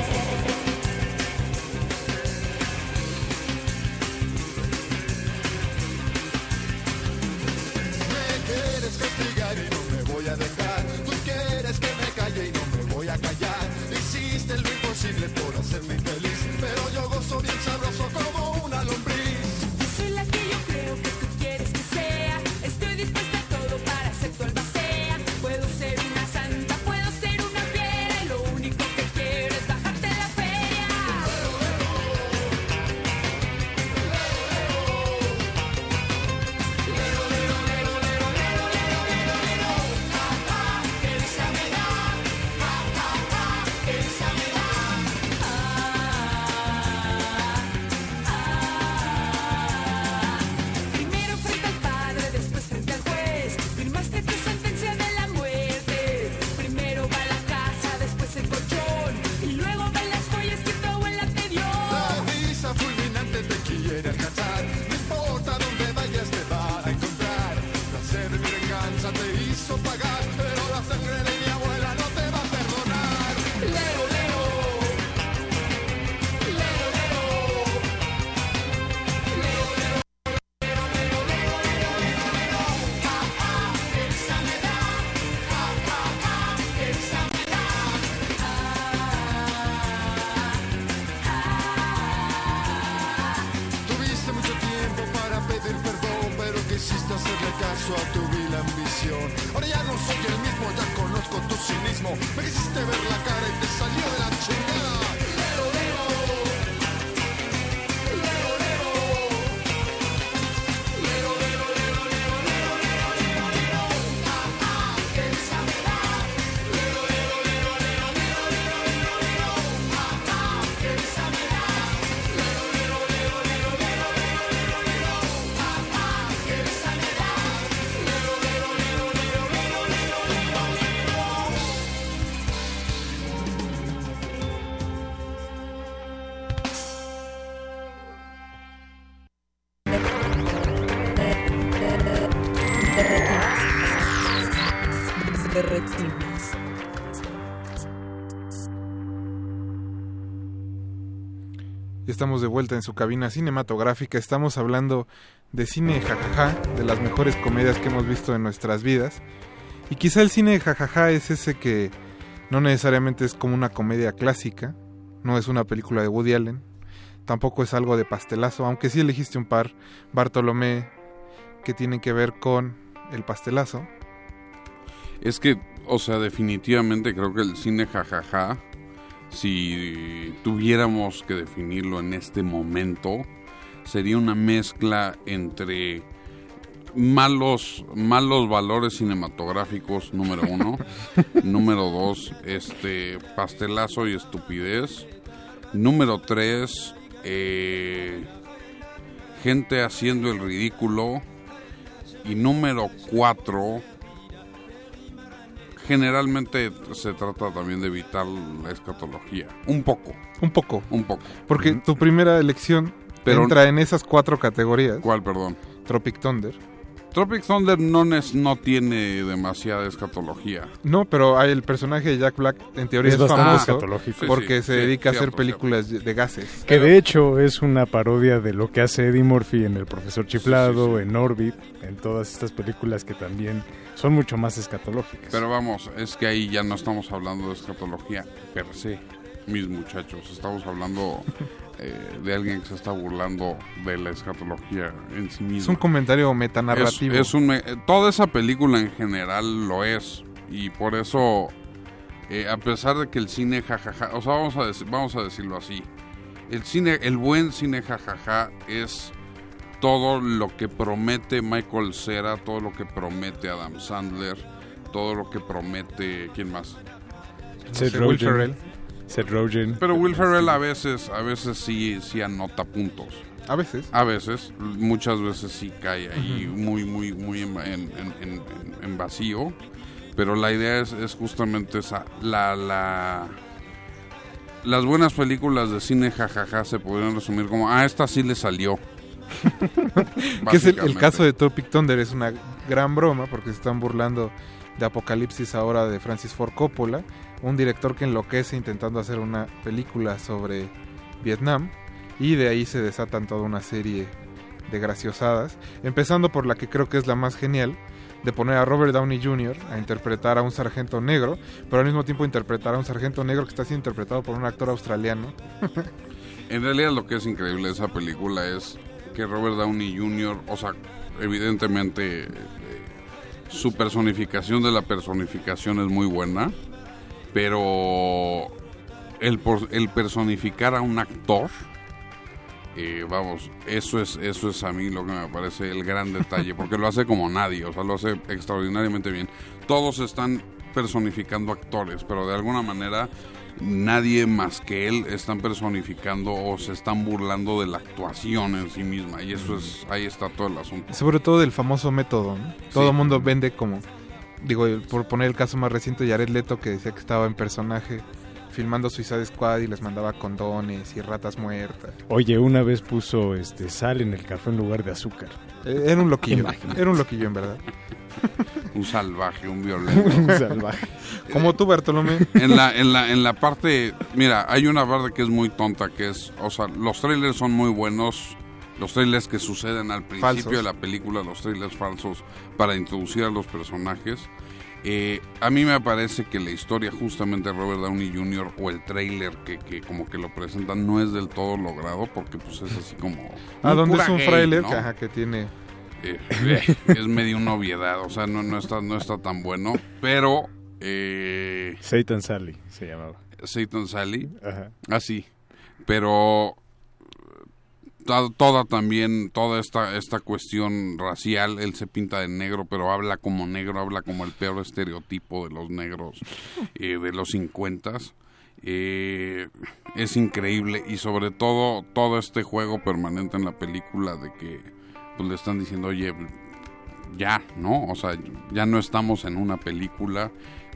Y estamos de vuelta en su cabina cinematográfica. Estamos hablando de cine jajaja, de las mejores comedias que hemos visto en nuestras vidas. Y quizá el cine jajaja es ese que no necesariamente es como una comedia clásica, no es una película de Woody Allen, tampoco es algo de pastelazo, aunque sí elegiste un par, Bartolomé, que tienen que ver con el pastelazo. Es que, o sea, definitivamente creo que el cine jajaja, si tuviéramos que definirlo en este momento, sería una mezcla entre malos, malos valores cinematográficos, número uno. número dos, este, pastelazo y estupidez. Número tres, eh, gente haciendo el ridículo. Y número cuatro, generalmente se trata también de evitar la escatología. Un poco. Un poco. Un poco. Porque tu primera elección Pero- entra en esas cuatro categorías. ¿Cuál, perdón? Tropic Thunder. Tropic Thunder no, es- no tiene demasiada escatología. No, pero hay el personaje de Jack Black en teoría Es es, famoso porque sí, se sí, dedica a hacer cierto, películas de- de gases. Que de hecho es una parodia de lo que hace Eddie Murphy en El Profesor Chiflado, en Orbit, en todas estas películas que también son mucho más escatológicas. Pero vamos, es que ahí ya no estamos hablando de escatología per se, mis muchachos. Estamos hablando eh, de alguien que se está burlando de la escatología en sí mismo. Es un comentario metanarrativo. Es, es un, me- toda esa película en general lo es. Y por eso, eh, a pesar de que el cine jajaja, o sea, vamos a, dec- vamos a decirlo así, el cine, el buen cine jajaja es todo lo que promete Michael Cera, todo lo que promete Adam Sandler, todo lo que promete. ¿Quién más? Seth sé, Will. Ferrell. Seth Rogen. Pero Will Ferrell a veces, a veces sí, sí anota puntos. A veces. A veces, muchas veces sí cae ahí Ujú. muy, muy, muy en, en- en- en- en vacío. Pero la idea es, es justamente esa. La, la, las buenas películas de cine jajaja se podrían resumir como, ah, esta sí le salió. que es el, el caso de Tropic Thunder, es una gran broma porque se están burlando de Apocalipsis ahora de Francis Ford Coppola, un director que enloquece intentando hacer una película sobre Vietnam y de ahí se desatan toda una serie de graciosadas, empezando por la que creo que es la más genial, de poner a Robert Downey Jr. a interpretar a un sargento negro, pero al mismo tiempo interpretar a un sargento negro que está siendo interpretado por un actor australiano. En realidad lo que es increíble de esa película es que Robert Downey Jr., o sea, evidentemente eh, su personificación de la personificación es muy buena, pero el, el personificar a un actor, eh, vamos, eso es, eso es a mí lo que me parece el gran detalle, porque lo hace como nadie, o sea, lo hace extraordinariamente bien. Todos están personificando actores, pero de alguna manera nadie más que él están personificando o se están burlando de la actuación en sí misma, y eso es, ahí está todo el asunto. Sobre todo del famoso método. ¿no? Todo el mundo vende como, digo, por poner el caso más reciente, Jared Leto que decía que estaba en personaje filmando Suicide Squad y les mandaba condones y ratas muertas. Oye, una vez puso este sal en el café en lugar de azúcar. Eh, Era un loquillo, Imagínate. era un loquillo en verdad. Un salvaje, un violento. Un salvaje. Como tú, Bartolomé. En la, en la, en la parte, mira, hay una parte que es muy tonta, que es, o sea, los trailers son muy buenos, los trailers que suceden al principio Falsos. de la película, los trailers falsos para introducir a los personajes. Eh, a mí me parece que la historia justamente de Robert Downey Jr. o el trailer que, que como que lo presentan no es del todo logrado porque pues es así como... Ah, muy donde pura es un gay, ¿no? que, ajá, que tiene... Eh, eh, es medio una obviedad, o sea, no, no, está, no está tan bueno, pero... Eh, Satan Sally se llamaba. Satan Sally. Ajá. Así. Pero to- toda también, toda esta, esta cuestión racial, él se pinta de negro, pero habla como negro, habla como el peor estereotipo de los negros eh, de los 50 eh, es increíble y sobre todo todo este juego permanente en la película de que pues, le están diciendo oye ya no o sea ya no estamos en una película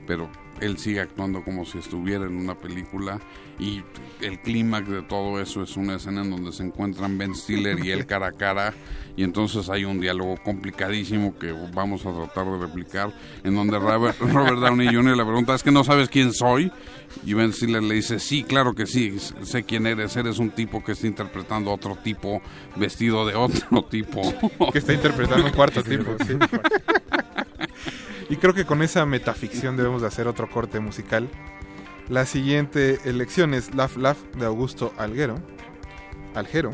pero él sigue actuando como si estuviera en una película y el clímax de todo eso es una escena en donde se encuentran Ben Stiller y él cara a cara y entonces hay un diálogo complicadísimo que vamos a tratar de replicar en donde Robert, Robert Downey Jr. le pregunta es que no sabes quién soy y Ben Stiller le dice sí claro que sí sé quién eres eres un tipo que está interpretando a otro tipo vestido de otro tipo que está interpretando un cuarto tipo. sí. Y creo que con esa metaficción debemos de hacer otro corte musical. La siguiente elección es Laugh Laugh de Augusto Alguero. Algero.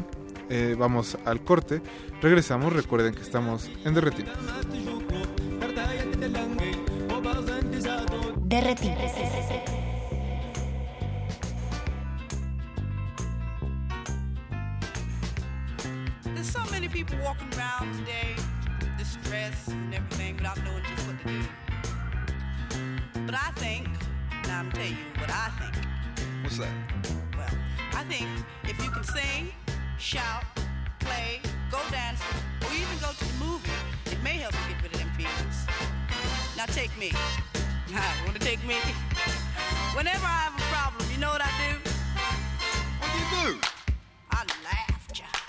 Eh, vamos al corte. Regresamos. Recuerden que estamos en Derretina. Derretí. There's so many people walking around today, distressed and everything, without knowing just what to do. But I think, now I'm tell you what I think. What's that? Well, I think if you can sing, shout, play, go dance, or even go to the movie, it may help you get rid of them feelings. Now take me. Want to take me? Whenever I have a problem, you know what I do? What do you do? I laugh, child.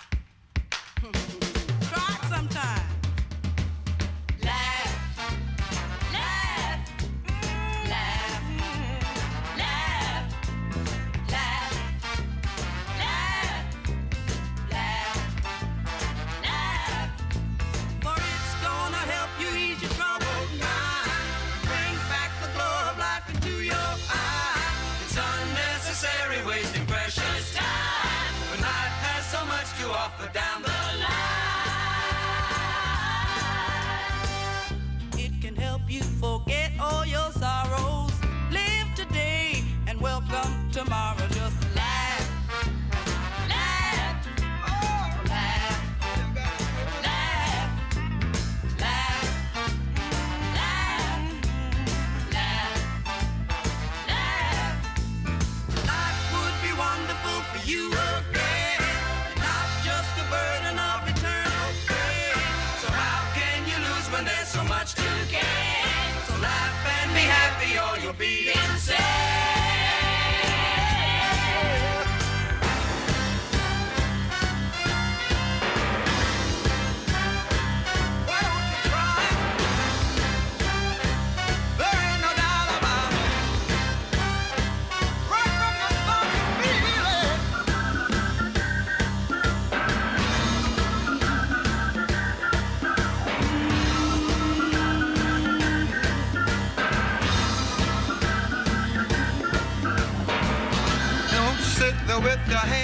the hand.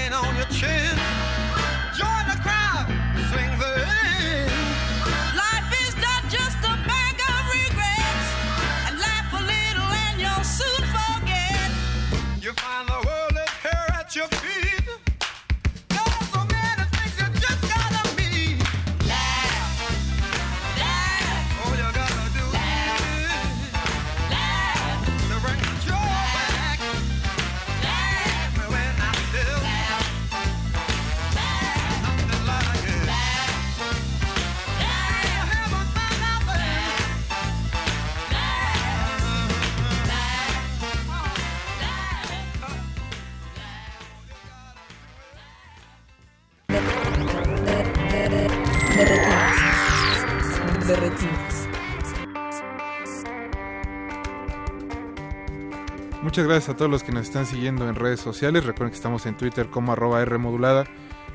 Muchas gracias a todos los que nos están siguiendo en redes sociales. Recuerden que estamos en Twitter como arroba R modulada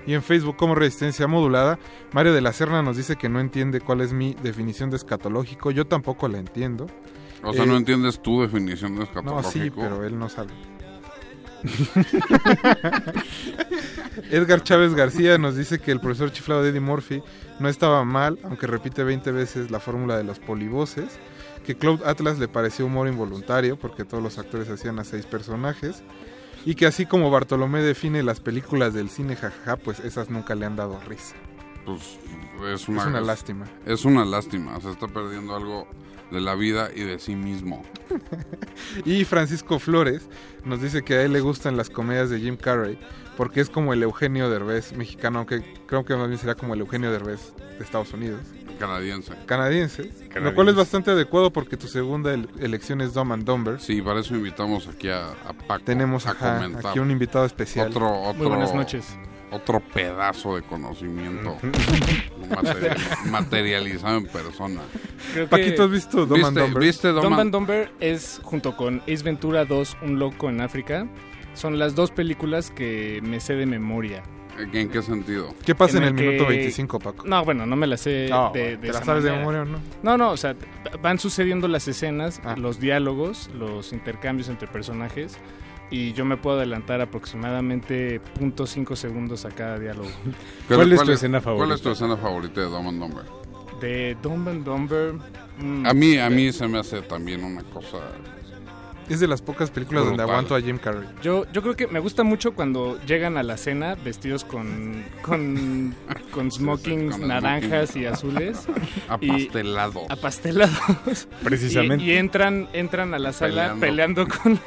y en Facebook como Resistencia Modulada. Mario de la Serna nos dice que no entiende cuál es mi definición de escatológico. Yo tampoco la entiendo. O sea, Eh, no entiendes tu definición de No, escatológico. sí, pero él no sabe. Edgar Chávez García nos dice que el profesor chiflado de Eddie Murphy no estaba mal, aunque repite 20 veces la fórmula de los polivoces. Que Cloud Atlas le pareció humor involuntario porque todos los actores hacían a seis personajes. Y que así como Bartolomé define las películas del cine jajaja, pues esas nunca le han dado risa. Pues es una, Es una lástima. Es una lástima. Se está perdiendo algo de la vida y de sí mismo. Y Francisco Flores nos dice que a él le gustan las comedias de Jim Carrey porque es como el Eugenio Derbez mexicano, aunque creo que más bien será como el Eugenio Derbez de Estados Unidos. Canadiense. Canadiense. Lo cual es bastante adecuado porque tu segunda el- elección es Dumb and Dumber. Sí, para eso invitamos aquí a, a Paco Tenemos a ajá, comentar. aquí un invitado especial. Otro, otro, Muy buenas noches. Otro pedazo de conocimiento material- materializado en persona. Creo Paquito, ¿has visto Dumb and ¿Viste- Dumber? viste Dumb and Dumber es, junto con Ace Ventura 2, Un Loco en África, son las dos películas que me sé de memoria. ¿En qué sentido? ¿Qué pasa en el, que- minuto 25, Paco? No, bueno, no me la sé No, de, de ¿te la esa sabes de manera. memoria o no? No, no, o sea, van sucediendo las escenas, Ah. los diálogos, los intercambios entre personajes y yo me puedo adelantar aproximadamente .5 segundos a cada diálogo. ¿Cuál es tu escena favorita? ¿Cuál es tu escena favorita de Dumb and Dumber? De Dumb and Dumber... mm, A mí, a mí se me hace también una cosa... Es de las pocas películas donde aguanto a Jim Carrey. Yo, yo creo que me gusta mucho cuando llegan a la cena vestidos con, con, con smokings con naranjas smoking. y azules. Apastelados. Y, apastelados. Precisamente. Y, y entran, entran a la sala peleando, con,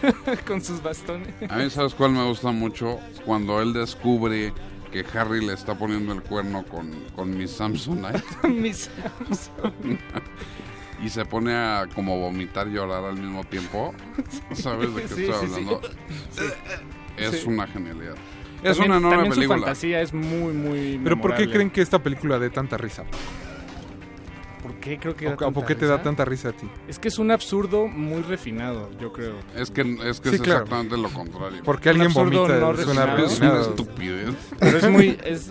con sus bastones. A mí, ¿sabes cuál me gusta mucho? Cuando él descubre que Harry le está poniendo el cuerno con, con Miss Samsonite. Miss Samsonite. Y se pone a como vomitar y llorar al mismo tiempo. ¿Sabes de qué Sí, estoy sí, hablando? Sí. Es Sí. una genialidad. Es También- una enorme también su película. fantasía es muy, muy ¿Pero por qué creen que esta película dé tanta risa? ¿Por qué creo que ¿O, da o tanta por qué te da tanta risa a ti? Es que es un absurdo muy refinado, yo creo. Es que es, que Sí, es claro. exactamente lo contrario. Porque alguien vomita, no es una estupidez. Pero es muy... Es,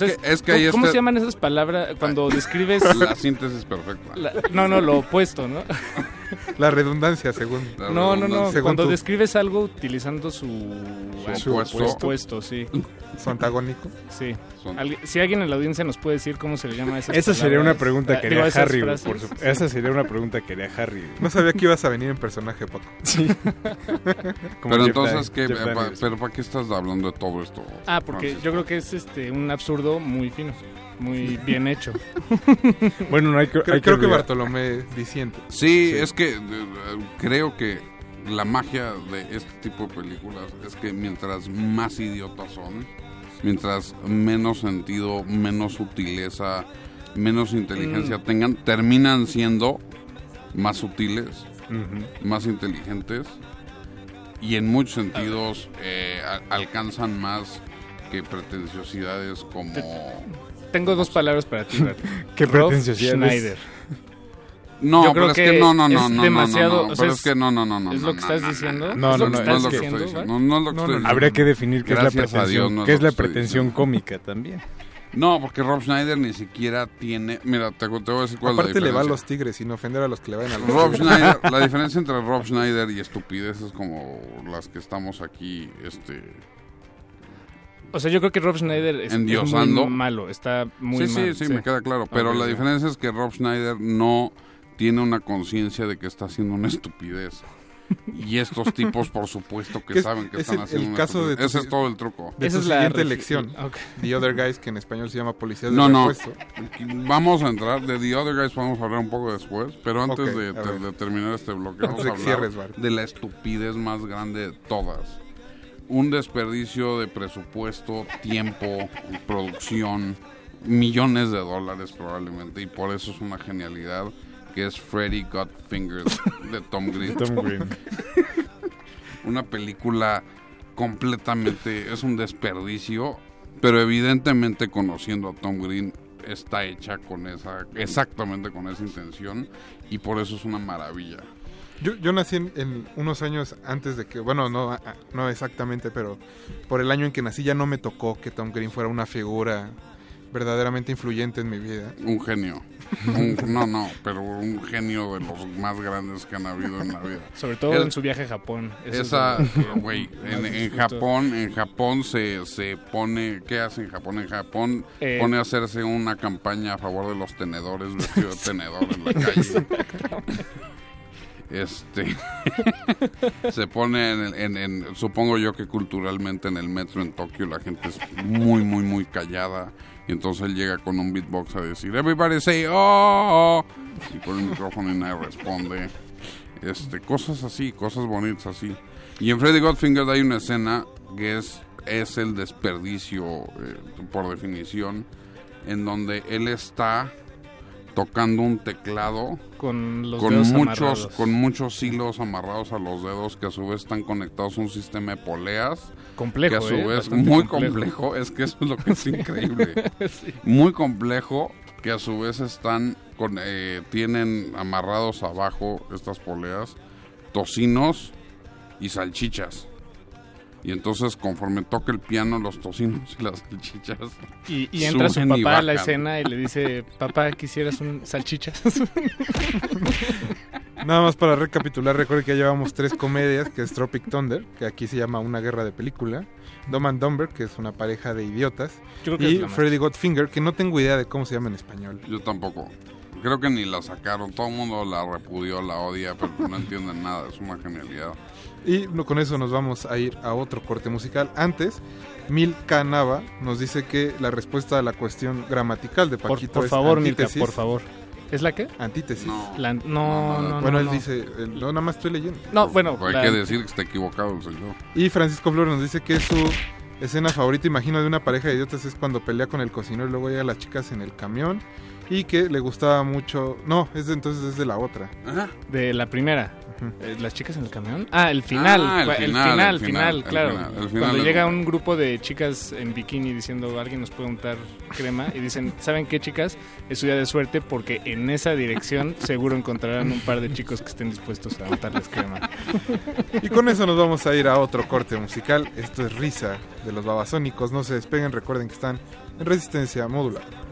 que- es que ¿Cómo está- se llaman esas palabras cuando describes... La síntesis perfecta. la- no, no, lo opuesto, ¿no? La redundancia, según. La No, no, no. Según Cuando tú. describes algo utilizando su, Su opuesto. opuesto, sí. Su antagónico. Sí. Son- si alguien en la audiencia nos puede decir cómo se le llama a esas Esa sería una pregunta que digo, esas Harry, por su- Esa sería una pregunta que haría Harry. No sabía que ibas a venir en personaje, Paco. Sí. Como Pero Jeff entonces, Dan- ¿qué, pa-. ¿pero para qué estás hablando de todo esto? Ah, porque yo creo que es este un absurdo muy fino, muy bien hecho. Bueno, no hay que, Creo, hay creo que olvidar- Bartolomé disiente. Sí, es que creo que la magia de este tipo de películas es que mientras más idiotas son, mientras menos sentido, menos sutileza, menos inteligencia Mm. tengan, terminan siendo más sutiles, más inteligentes y en muchos sentidos eh, a- alcanzan más que pretenciosidades como... Tengo dos palabras para ti. Qué pretenciosidades. Schneider. No, Yo pero creo es que que no, no, no, es no, no, demasiado- no, o no, sea, pero es- es que no, no, no, no. ¿es lo que estás diciendo? No, ¿Es no, no, que No es estás lo que diciendo, estoy diciendo. No, no es lo que No, estoy no, no. diciendo. Habría que definir qué es la pretensión, Dios no es qué es la que pretensión cómica también. No, porque Rob Schneider ni siquiera tiene. Mira, te, te voy a decir cuál Aparte es la le va a los tigres sin ofender a los que le vayan a los Rob tigres. Schneider, la diferencia entre Rob Schneider y estupidez es como las que estamos aquí, este, O sea, yo creo que Rob Schneider es, muy malo, está muy sí, mal. sí, sí, me queda claro. Pero la diferencia es que Rob Schneider no tiene una conciencia de que está haciendo una estupidez. Y estos tipos, por supuesto, que es- saben que es están el- haciendo el una caso de tu- Ese es todo el truco. De tu siguiente elección. The Other Guys, que en español se llama Policías de No, no. Vamos a entrar de The Other Guys, podemos hablar un poco después, pero antes Ok, de, a de- terminar este bloque, vamos a hablar de la estupidez más grande de todas. Un desperdicio de presupuesto, tiempo, producción, millones de dólares probablemente, y por eso es una genialidad, que es Freddy Got Fingered de Tom Green. Tom Green. una película completamente es un desperdicio, pero evidentemente conociendo a Tom Green está hecha con esa exactamente con esa intención y por eso es una maravilla. Yo, yo nací en, en unos años antes de que, bueno, no, no exactamente, pero por el año en que nací ya no me tocó que Tom Green fuera una figura verdaderamente influyente en mi vida. Un genio. No, no, pero un genio de los más grandes que han habido en la vida. Sobre todo en su viaje a Japón. Eso Esa, güey, en. Japón, en Japón se, se pone, ¿qué hace en Japón? En Japón Eh, pone a hacerse una campaña a favor de los tenedores, vestido de tenedor en la calle. Este, se pone en, en- en- supongo yo que culturalmente en el metro en Tokio la gente es muy, muy, muy callada. Y entonces él llega con un beatbox a decir, everybody say, oh, oh", y con el micrófono y nadie responde. Este, cosas así, cosas bonitas así. Y en Freddy Godfinger hay una escena que es, es el desperdicio, eh, por definición, en donde él está tocando un teclado Con los con dedos muchos amarrados. con muchos hilos amarrados a los dedos que a su vez están conectados a un sistema de poleas Complejo, que a su ¿eh? vez muy complejo. complejo. es que eso es lo que es increíble Sí. muy complejo que a su vez están con eh, tienen amarrados abajo estas poleas tocinos y salchichas y entonces conforme toca el piano los tocinos y las salchichas Y, y entra su y papá a la escena y le dice, papá, ¿quisieras un salchichas? Nada más para recapitular, recuerden que ya llevamos tres comedias, que es Tropic Thunder, que aquí se llama Una guerra de película, Dumb and Dumber, que es una pareja de idiotas, Yo creo que y. Freddy Got Finger, que no tengo idea de cómo se llama en español. Yo tampoco. Creo que ni la sacaron. Todo el mundo la repudió, la odia, pero no entienden nada. Es una genialidad. Y con eso nos vamos a ir a otro corte musical. Antes, Milka Nava nos dice que la respuesta a la cuestión gramatical de Por, Paquito por es favor, Milka, antítesis. por favor. ¿Es la qué? Antítesis. La- no, no, no, Bueno, él no. dice, eh, no, nada más estoy leyendo. No, bueno, Hay la- que decir que está equivocado el señor. Y Francisco Flores nos dice que su escena favorita, imagino, de una pareja de idiotas es cuando pelea con el cocinero y luego llegan las chicas en el camión. Y que le gustaba mucho. No, es de, entonces es de la otra. De la primera. Eh, ¿Las chicas en el camión? Ah, el final. Ah, el final, el final, el final, final, el claro. final, el final Cuando llega un grupo de chicas en bikini diciendo, alguien nos puede untar crema. Y dicen, ¿saben qué, chicas? Es su día de suerte porque en esa dirección seguro encontrarán un par de chicos que estén dispuestos a untarles crema. Y con eso nos vamos a ir a otro corte musical. Esto es Risa de los Babasónicos. No se despeguen, recuerden que están en resistencia modular.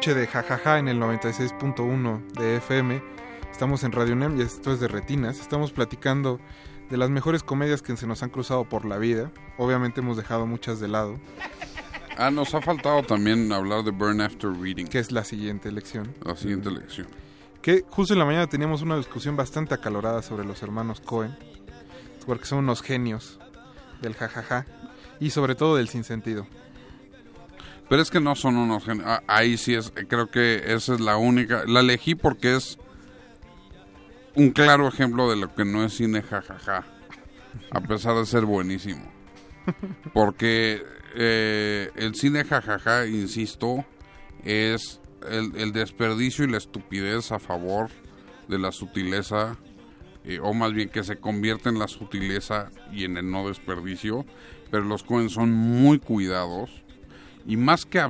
Noche de jajaja en el 96.1 de FM. Estamos en Radio UNAM y esto es de Retinas. Estamos platicando de las mejores comedias que se nos han cruzado por la vida. Obviamente hemos dejado muchas de lado, Ah, nos ha faltado también hablar de Burn After Reading. que es la siguiente elección. La siguiente lección. Que justo en la mañana teníamos una discusión bastante acalorada sobre los hermanos Cohen, porque son unos genios del jajaja y sobre todo del sinsentido. Pero es que no son unos. Ah, ahí sí es, creo que esa es la única. La elegí porque es un claro ejemplo de lo que no es cine jajaja. A pesar de ser buenísimo. Porque eh, el cine jajaja, insisto, es el, el desperdicio y la estupidez a favor de la sutileza. eh, o más bien que se convierte en la sutileza y en el no desperdicio. Pero los Cohen son muy cuidados. Y más que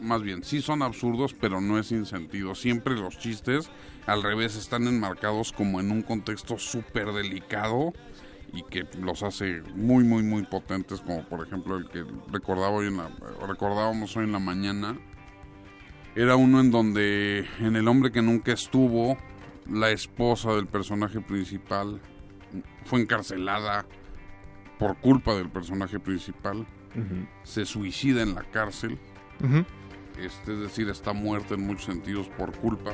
más bien, sí son absurdos, pero no es sin sentido. Siempre los chistes, al revés, están enmarcados como en un contexto súper delicado y que los hace muy, muy, muy potentes, como por ejemplo el que recordaba hoy en la, recordábamos hoy en la mañana. Era uno en donde, en El hombre que nunca estuvo, la esposa del personaje principal fue encarcelada por culpa del personaje principal se suicida en la cárcel. Ujú. Este, es decir, está muerta en muchos sentidos por culpa.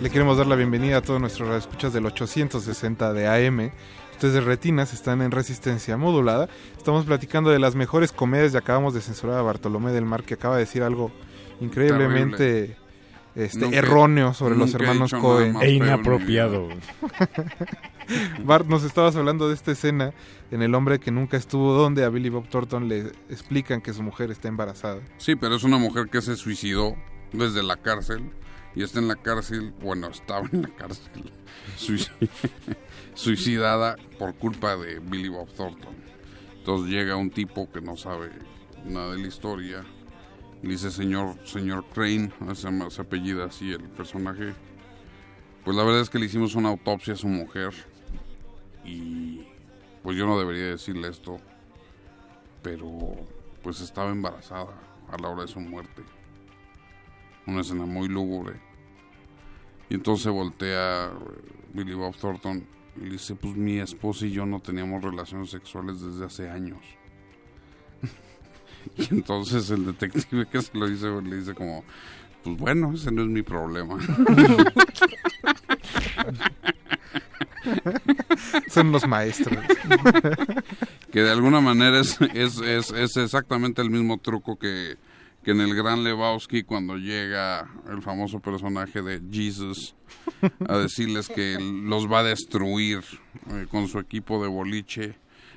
Le queremos dar la bienvenida a todos nuestros escuchas del 860 de AM. Ustedes de Retinas están en resistencia modulada. Estamos platicando de las mejores comedias y acabamos de censurar a Bartolomé del Mar que acaba de decir algo increíblemente este, Nunca- erróneo sobre los he hermanos Cohen. E inapropiado. Bart, nos estabas hablando de esta escena en El hombre que nunca estuvo donde a Billy Bob Thornton le explican que su mujer está embarazada. Sí, pero es una mujer que se suicidó desde la cárcel y está en la cárcel, bueno, estaba en la cárcel, suici- suicidada por culpa de Billy Bob Thornton. Entonces llega un tipo que no sabe nada de la historia y dice, señor, señor Crane, se, se apellida así el personaje. Pues la verdad es que le hicimos una autopsia a su mujer y pues yo no debería decirle esto, pero pues estaba embarazada a la hora de su muerte. Una escena muy lúgubre. Y entonces voltea Billy Bob Thornton y le dice, pues mi esposa y yo no teníamos relaciones sexuales desde hace años. y entonces el detective que se lo dice le dice como, pues bueno, ese no es mi problema. Son los maestros. que de alguna manera es, es, es, es exactamente el mismo truco que, que en el Gran Lebowski cuando llega el famoso personaje de Jesus a decirles que los va a destruir eh, con su equipo de boliche,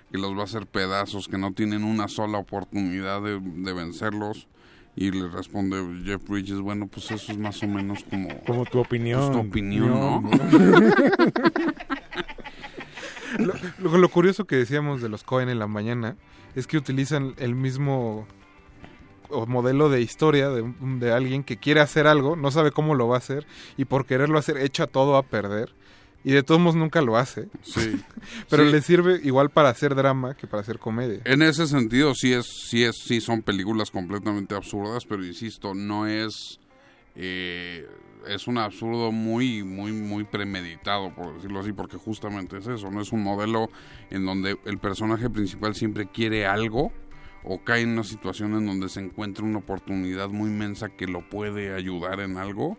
que los va a hacer pedazos, que no tienen una sola oportunidad de, de vencerlos. Y le responde Jeff Bridges, bueno, pues eso es más o menos como... Como tu opinión. pues tu opinión, ¿no? Lo, lo- lo curioso que decíamos de los Cohen en la mañana es que utilizan el mismo o modelo de historia de, de alguien que quiere hacer algo, no sabe cómo lo va a hacer y por quererlo hacer echa todo a perder y de todos modos nunca lo hace. Sí. Pero Sí. le sirve igual para hacer drama que para hacer comedia. En ese sentido sí es, sí es, sí son películas completamente absurdas, pero insisto, no es, eh, es un absurdo muy, muy, muy premeditado, por decirlo así, porque justamente es eso, no es un modelo en donde el personaje principal siempre quiere algo o cae en una situación en donde se encuentra una oportunidad muy inmensa que lo puede ayudar en algo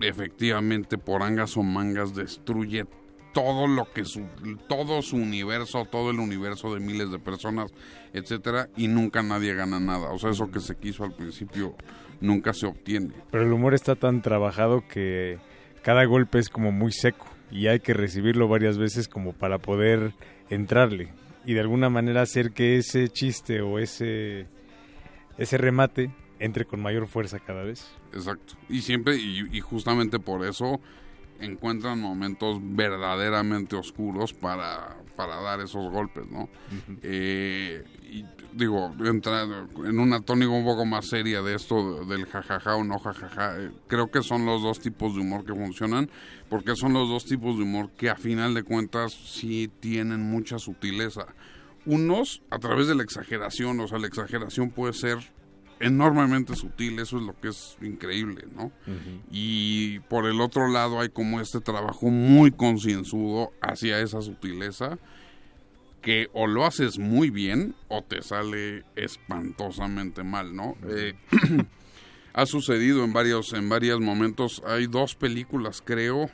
efectivamente por angas o mangas destruye todo lo que su, todo su universo, todo el universo de miles de personas, etcétera, y nunca nadie gana nada. O sea, eso que se quiso al principio nunca se obtiene. Pero el humor está tan trabajado que cada golpe es como muy seco y hay que recibirlo varias veces como para poder entrarle y de alguna manera hacer que ese chiste o ese ese remate entre con mayor fuerza cada vez. Exacto. Y siempre, y, y justamente por eso encuentran momentos verdaderamente oscuros para, para dar esos golpes, ¿no? Eh, y digo, entra en una tónica un poco más seria de esto del jajaja o no jajaja, eh, creo que son los dos tipos de humor que funcionan, porque son los dos tipos de humor que a final de cuentas sí tienen mucha sutileza. Unos a través de la exageración, o sea, la exageración puede ser enormemente sutil, eso es lo que es increíble, ¿no? Y por el otro lado hay como este trabajo muy concienzudo hacia esa sutileza que o lo haces muy bien o te sale espantosamente mal, ¿no? Eh, ha sucedido en varios en varios momentos. Hay dos películas, creo,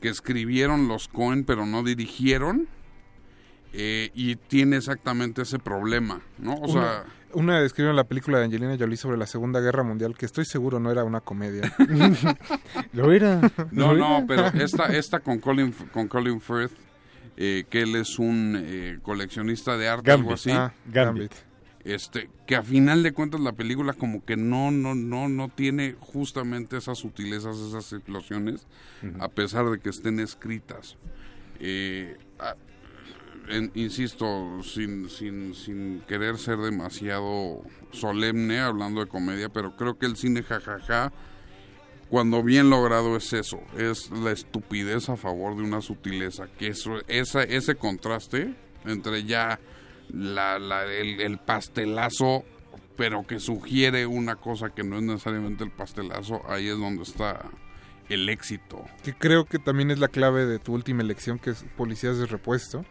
que escribieron los Cohen pero no dirigieron. eh, y tiene exactamente ese problema, ¿no? O sea, Una describió en la película de Angelina Jolie sobre la Segunda Guerra Mundial, que estoy seguro no era una comedia. Lo era. No, no, pero esta, esta con Colin, con Colin Firth, eh, que él es un eh, coleccionista de arte, algo Gambit. así. Ah, Gambit. Este, que a final de cuentas la película como que no, no, no, no tiene justamente esas sutilezas, esas explosiones, a pesar de que estén escritas. Eh, a- insisto, sin, sin, sin querer ser demasiado solemne hablando de comedia, pero creo que el cine jajaja, cuando bien logrado es eso, es la estupidez a favor de una sutileza, que eso, esa, ese contraste entre ya la, la- el, el pastelazo, pero que sugiere una cosa que no es necesariamente el pastelazo, ahí es donde está el éxito. que creo que también es la clave de tu última elección, que es Policías de Repuesto,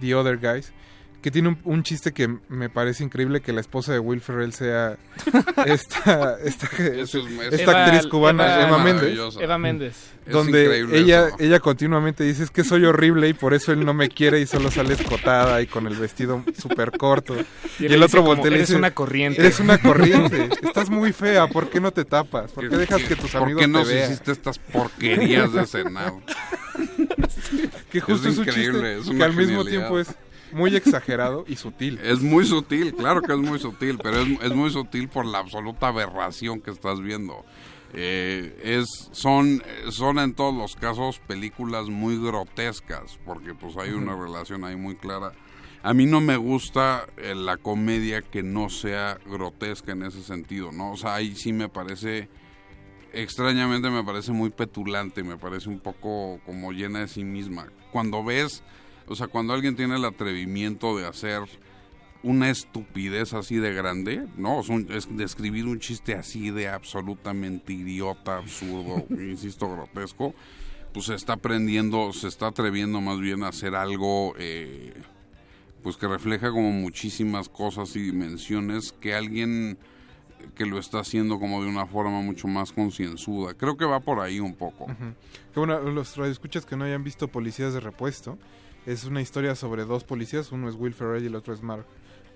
The Other Guys, que tiene un, un chiste que me parece increíble que la esposa de Will Ferrell sea esta, esta, Eso es- esta Eva- actriz cubana, Eva- Emma Méndez. Eva Méndez. Es Donde ella, eso. ella continuamente dice es que soy horrible y por eso él no me quiere y solo sale escotada y con el vestido súper corto. Y el otro voltea y le "Eres dice, una corriente". Eres una corriente. Estás muy fea. ¿Por qué no te tapas? ¿Por qué dejas que tus ¿Por amigos qué nos te vean? hiciste estas porquerías de Senado? Que justo es, un increíble, chiste es que al mismo tiempo es muy exagerado y sutil. Es muy sutil, claro que es muy sutil, pero es, es muy sutil por la absoluta aberración que estás viendo. Eh, es, son, son en todos los casos películas muy grotescas, porque pues hay una relación ahí muy clara. A mí no me gusta eh, la comedia que no sea grotesca en ese sentido, ¿no? O sea, ahí sí me parece, extrañamente me parece muy petulante, me parece un poco como llena de sí misma. Cuando ves, o sea, cuando alguien tiene el atrevimiento de hacer una estupidez así de grande, ¿no? Un- es de escribir un chiste así de absolutamente idiota, absurdo, insisto, grotesco, pues se está aprendiendo, se está atreviendo más bien a hacer algo, eh, pues que refleja como muchísimas cosas y dimensiones que alguien que lo está haciendo como de una forma mucho más concienzuda. Creo que va por ahí un poco. Que bueno, los radioescuchas que no hayan visto Policías de Repuesto, es una historia sobre dos policías, uno es Will Ferrell y el otro es Mark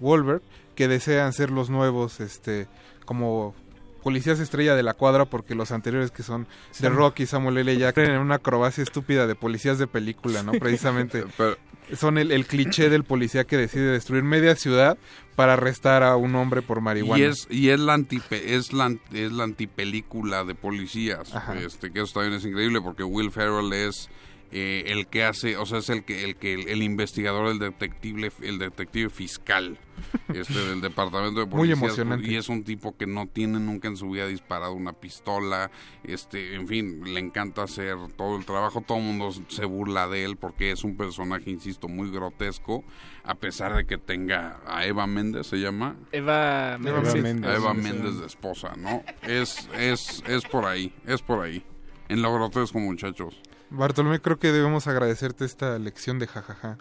Wahlberg, que desean ser los nuevos, este, como policías estrella de la cuadra, porque los anteriores que son de Sí. Rocky y Samuel L. ya creen en una acrobacia estúpida de policías de película, ¿no? Precisamente. son el, el cliché del policía que decide destruir media ciudad para arrestar a un hombre por marihuana. Y es, y es la antipe, es la, es la antipelícula de policías, este que eso también es increíble porque Will Ferrell es eh, el que hace, o sea, es el que el que el, el investigador, el detective, el detective fiscal este del departamento de Muy policías emocionante. y es un tipo que no tiene nunca en su vida disparado una pistola, este, en fin, le encanta hacer todo el trabajo, todo el mundo se burla de él porque es un personaje, insisto, muy grotesco, a pesar de que tenga a Eva Méndez, se llama, Eva, Eva sí. Méndez, Sí, Eva. Méndez de esposa, ¿no? Es, es, es por ahí, es por ahí. En lo grotesco, muchachos. Bartolomé, creo que debemos agradecerte esta lección de jajaja.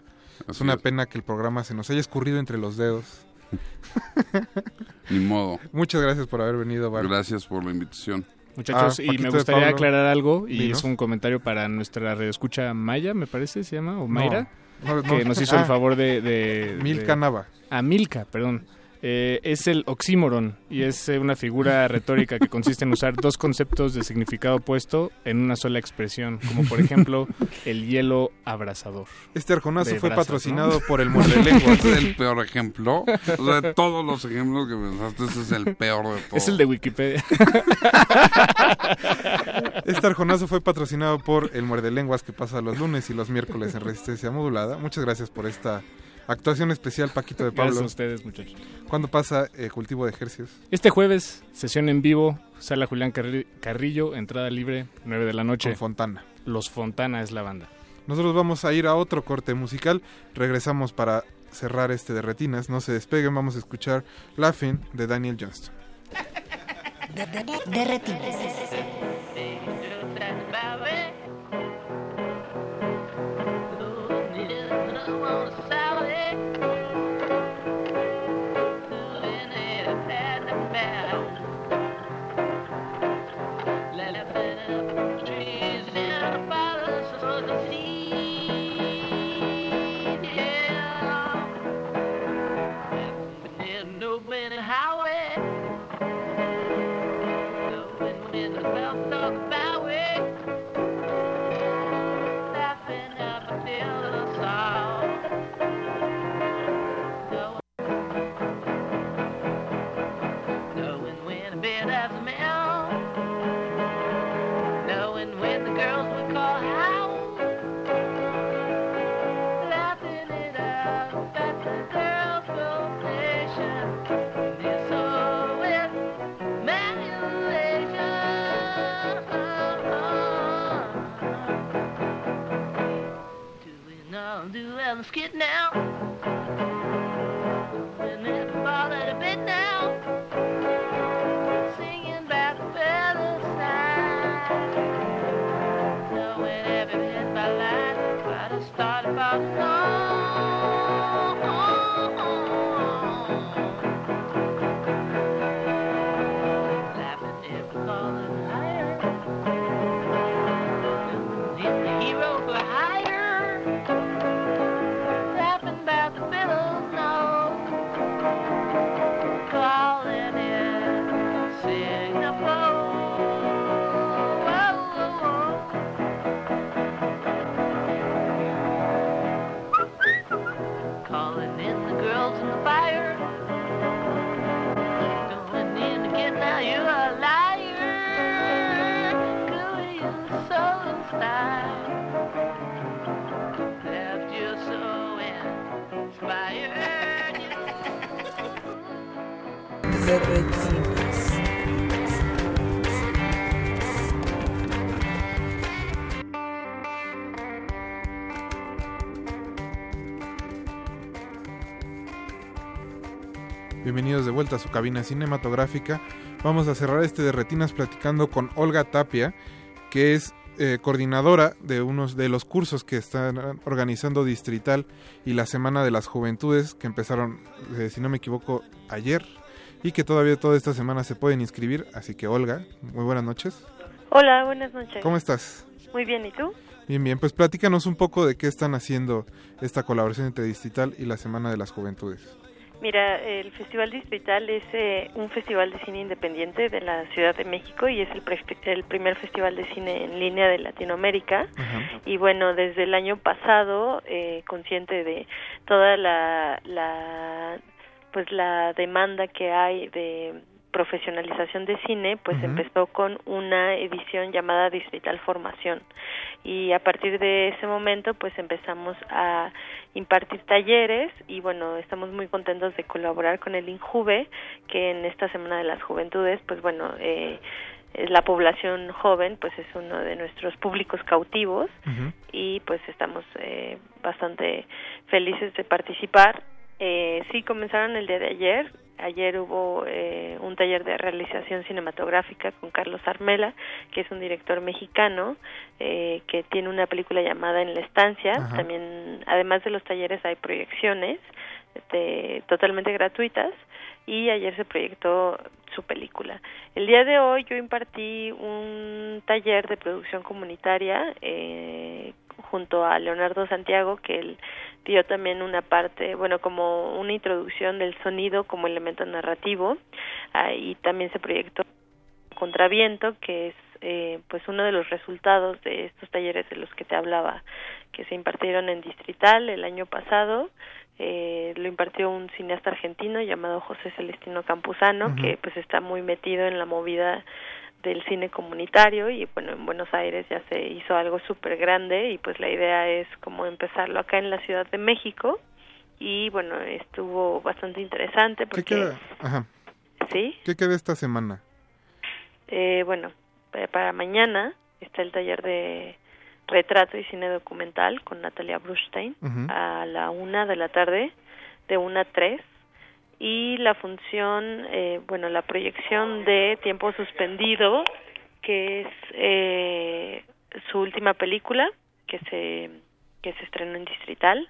es una es. pena que el programa se nos haya escurrido entre los dedos. Ni modo. Muchas gracias por haber venido, Bart. Gracias por la invitación. Muchachos, Ah, y me Paquito de gustaría aclarar algo, y es un comentario para nuestra redescucha Maya, me parece, se llama, o Mayra, No, no, que no. nos hizo el Ah, favor de... de Milka de- Nava. Ah, Milka, perdón. Eh, es el oxímoron y es eh, una figura retórica que consiste en usar dos conceptos de significado opuesto en una sola expresión, como por ejemplo el hielo abrasador. Este arjonazo fue brasas, patrocinado ¿no? por el muerde lenguas. Este es el peor ejemplo. O sea, de todos los ejemplos que pensaste, ese es el peor de todos. Es el de Wikipedia. Este arjonazo fue patrocinado por el muerde lenguas que pasa los lunes y los miércoles en resistencia modulada. Muchas gracias por esta actuación especial, Paquito de Pablo. Gracias a ustedes, muchachos. ¿Cuándo pasa eh, cultivo de ejercicios? Este jueves, sesión en vivo, sala Julián Carri- Carrillo, entrada libre, 9 de la noche. Con Fontana. Los Fontana es la banda. Nosotros vamos a ir a otro corte musical. Regresamos para cerrar este de retinas. No se despeguen, vamos a escuchar Laughing de Daniel Johnston. De retinas. No Bienvenidos de vuelta a su cabina cinematográfica. Vamos a cerrar este de retinas platicando con Olga Tapia, que es eh, coordinadora de unos de los cursos que están organizando Distrital y la Semana de las Juventudes, que empezaron, eh, si no me equivoco, ayer y que todavía toda esta semana se pueden inscribir. Así que Olga, muy buenas noches. Hola, buenas noches. ¿Cómo estás? Muy bien, ¿y tú? Bien, bien, pues platícanos un poco de qué están haciendo esta colaboración entre Distrital y la Semana de las Juventudes. Mira, el Festival Distrital es eh, un festival de cine independiente de la Ciudad de México y es el, pre- el primer festival de cine en línea de Latinoamérica. Y bueno, desde el año pasado, eh, consciente de toda la, la pues la demanda que hay de profesionalización de cine, pues empezó con una edición llamada Distrital Formación. Y a partir de ese momento, pues empezamos a impartir talleres y bueno, estamos muy contentos de colaborar con el INJUVE, que en esta Semana de las Juventudes, pues bueno, eh, eh, la población joven pues es uno de nuestros públicos cautivos y pues estamos eh, bastante felices de participar. Eh, sí, comenzaron el día de ayer. Ayer hubo eh, un taller de realización cinematográfica con Carlos Armela, que es un director mexicano eh, que tiene una película llamada En la estancia. Ajá. También, además de los talleres, hay proyecciones este, totalmente gratuitas y ayer se proyectó su película. El día de hoy yo impartí un taller de producción comunitaria eh, junto a Leonardo Santiago, que él dio también una parte, bueno, como una introducción del sonido como elemento narrativo. Ahí también se proyectó Contraviento, que es eh, pues uno de los resultados de estos talleres de los que te hablaba, que se impartieron en Distrital el año pasado. Eh, lo impartió un cineasta argentino llamado José Celestino Campuzano, que pues está muy metido en la movida del cine comunitario y bueno en Buenos Aires ya se hizo algo súper grande y pues la idea es como empezarlo acá en la Ciudad de México y bueno estuvo bastante interesante ¿Qué porque queda? Ajá. sí ¿Qué queda esta semana? eh, bueno pa- para mañana está el taller de retrato y cine documental con Natalia Brustein a la una de la tarde de una a tres y la función eh, bueno la proyección de tiempo suspendido que es eh, su última película que se que se estrenó en Distrital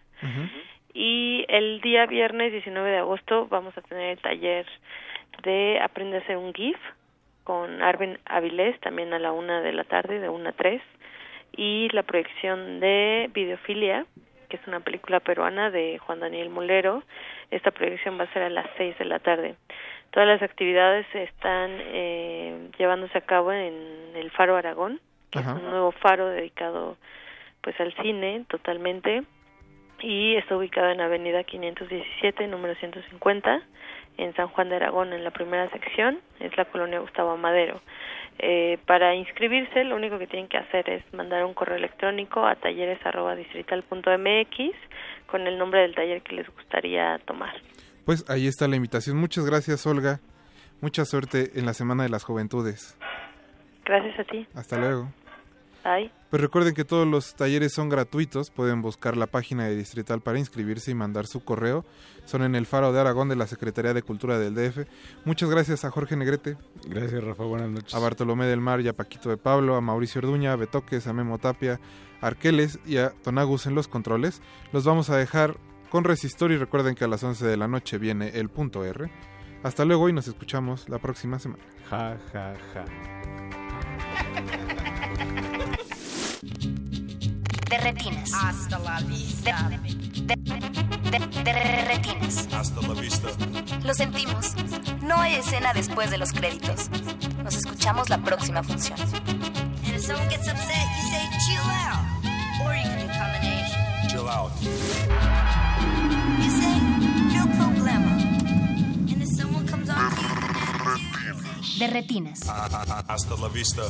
y el día viernes 19 de agosto vamos a tener el taller de Aprende a hacer un GIF con Arvin Avilés también a la una de la tarde, de una a tres. Y la proyección de Videofilia, que es una película peruana de Juan Daniel Molero. Esta proyección va a ser a las seis de la tarde. Todas las actividades están eh, llevándose a cabo en el Faro Aragón, que Ajá. es un nuevo faro dedicado pues al cine totalmente y está ubicado en Avenida 517, número 150, en San Juan de Aragón, en la primera sección, es la colonia Gustavo Madero. Eh, para inscribirse, lo único que tienen que hacer es mandar un correo electrónico a talleres@distrital.mx con el nombre del taller que les gustaría tomar. Pues ahí está la invitación. Muchas gracias, Olga. Mucha suerte en la Semana de las Juventudes. Gracias a ti. Hasta luego. Bye. Pues recuerden que todos los talleres son gratuitos. Pueden buscar la página de Distrital para inscribirse y mandar su correo. Son en el Faro de Aragón de la Secretaría de Cultura del DF. Muchas gracias a Jorge Negrete. Gracias, Rafa. Buenas noches. A Bartolomé del Mar y a Paquito de Pablo, a Mauricio Orduña, a Betoques, a Memo Tapia, a Arqueles y a Tonagus en los controles. Los vamos a dejar con Resistor y recuerden que a las 11 de la noche viene el punto R. Hasta luego y nos escuchamos la próxima semana. Ja, ja, ja. De retinas. Hasta la vista. De, de- de retinas. Hasta la vista. Lo sentimos. No hay escena después de los créditos. Nos escuchamos la próxima función. And if someone gets upset, you say chill out. Or you can do combination. Chill out. You say no problema. And if someone comes on to you De retinas. Hasta la vista.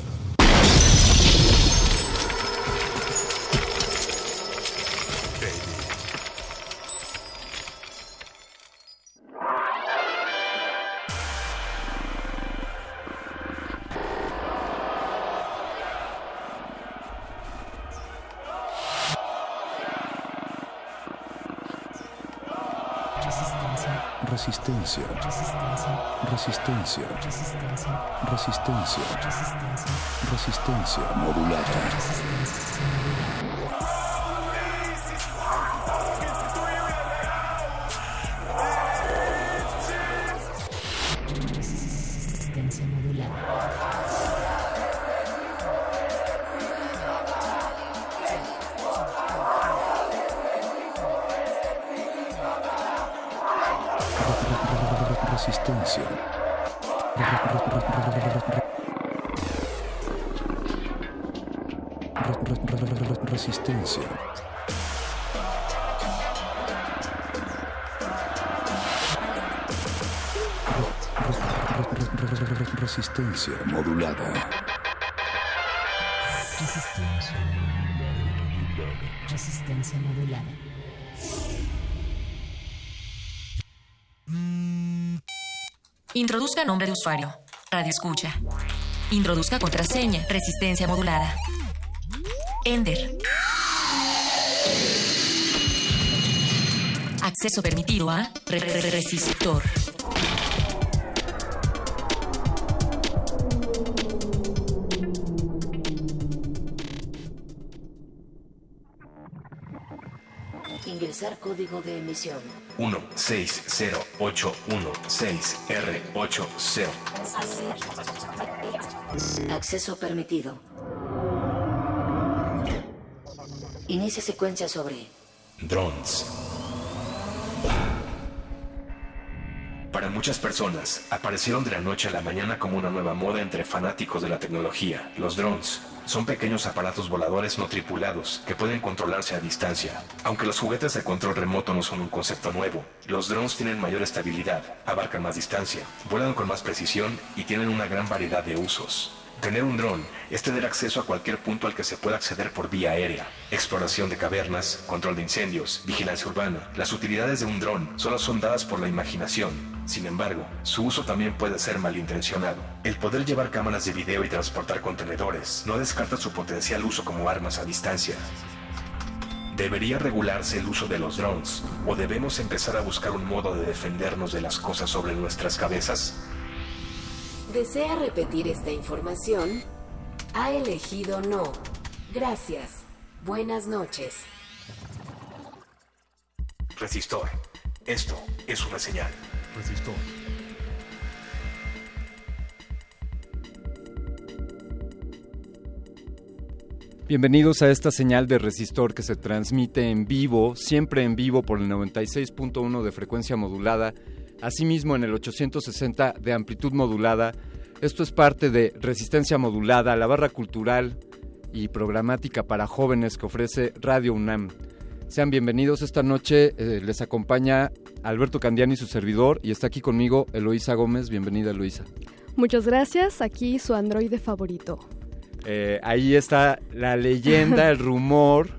Resistencia. Resistencia. Resistencia. Resistencia modulada. Resistencia Resistencia modulada. Resistencia. Resistencia modulada. Introduzca nombre de usuario. Radio escucha. Introduzca contraseña. Resistencia modulada. Ender. Acceso permitido a re- re- re- resistor. Código de emisión. 1608116R80. Acceso permitido. Inicia secuencia sobre Drones. Para muchas personas, aparecieron de la noche a la mañana como una nueva moda entre fanáticos de la tecnología. Los drones son pequeños aparatos voladores no tripulados que pueden controlarse a distancia. Aunque los juguetes de control remoto no son un concepto nuevo, los drones tienen mayor estabilidad, abarcan más distancia, vuelan con más precisión y tienen una gran variedad de usos. Tener un dron es tener acceso a cualquier punto al que se pueda acceder por vía aérea. Exploración de cavernas, control de incendios, vigilancia urbana. Las utilidades de un dron solo son dadas por la imaginación. Sin embargo, su uso también puede ser malintencionado. El poder llevar cámaras de video y transportar contenedores no descarta su potencial uso como armas a distancia. ¿Debería regularse el uso de los drones o debemos empezar a buscar un modo de defendernos de las cosas sobre nuestras cabezas? ¿Desea repetir esta información? Ha elegido no. Gracias. Buenas noches. Resistor. Esto es una señal. Resistor. Bienvenidos a esta señal de resistor que se transmite en vivo, siempre en vivo por el 96.1 de frecuencia modulada, asimismo en el 860 de amplitud modulada. Esto es parte de Resistencia Modulada, la barra cultural y programática para jóvenes que ofrece Radio UNAM. Sean bienvenidos esta noche, eh, les acompaña Alberto Candiani, su servidor, y está aquí conmigo Eloísa Gómez. Bienvenida, Eloísa. Muchas gracias, aquí su androide favorito. Eh, ahí está la leyenda, el rumor.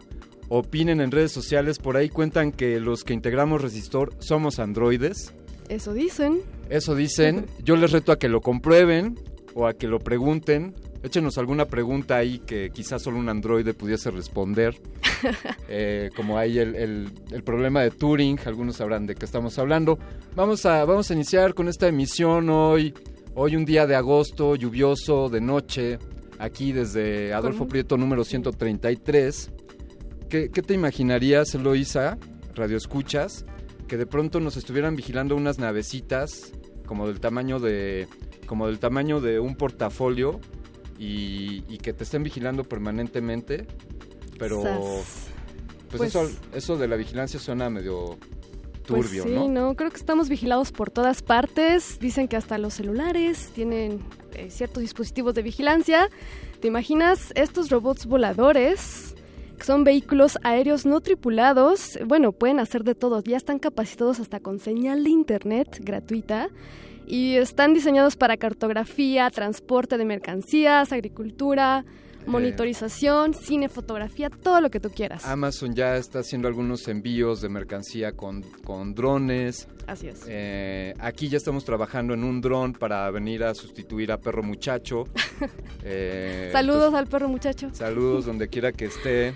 Opinen en redes sociales, por ahí cuentan que los que integramos Resistor somos androides. Eso dicen. Eso dicen. Yo les reto a que lo comprueben o a que lo pregunten. Échenos alguna pregunta ahí que quizás solo un androide pudiese responder. Eh, como hay el, el- el problema de Turing, algunos sabrán de qué estamos hablando. Vamos a, vamos a iniciar con esta emisión hoy. Hoy un día de agosto, lluvioso, de noche, aquí desde Adolfo Prieto número 133. ¿Qué, qué te imaginarías, Eloisa, radio escuchas, que de pronto nos estuvieran vigilando unas navecitas como del tamaño de como del tamaño de un portafolio y, y que te estén vigilando permanentemente? Pero pues, Pues- eso eso de la vigilancia suena medio Pues turbio, sí, ¿no? ¿no? Creo que estamos vigilados por todas partes. Dicen que hasta los celulares tienen eh, ciertos dispositivos de vigilancia. ¿Te imaginas estos robots voladores? Son vehículos aéreos no tripulados. Bueno, pueden hacer de todo. Ya están capacitados hasta con señal de internet gratuita. Y están diseñados para cartografía, transporte de mercancías, agricultura, monitorización, cine, fotografía, todo lo que tú quieras. Amazon ya está haciendo algunos envíos de mercancía con, con drones. Así es. Eh, aquí ya estamos trabajando en un dron para venir a sustituir a Perro Muchacho. Eh, Saludos al perro muchacho. Saludos donde quiera que esté.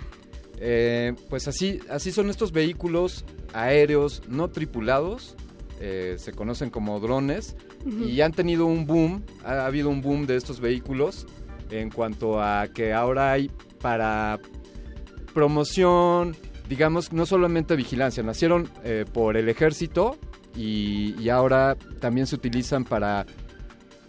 Eh, pues así, así son estos vehículos aéreos no tripulados. eh, se conocen como drones. Y han tenido un boom. Ha habido un boom de estos vehículos. En cuanto a que ahora hay para promoción, digamos, no solamente vigilancia. Nacieron eh, por el ejército. Y, y ahora también se utilizan para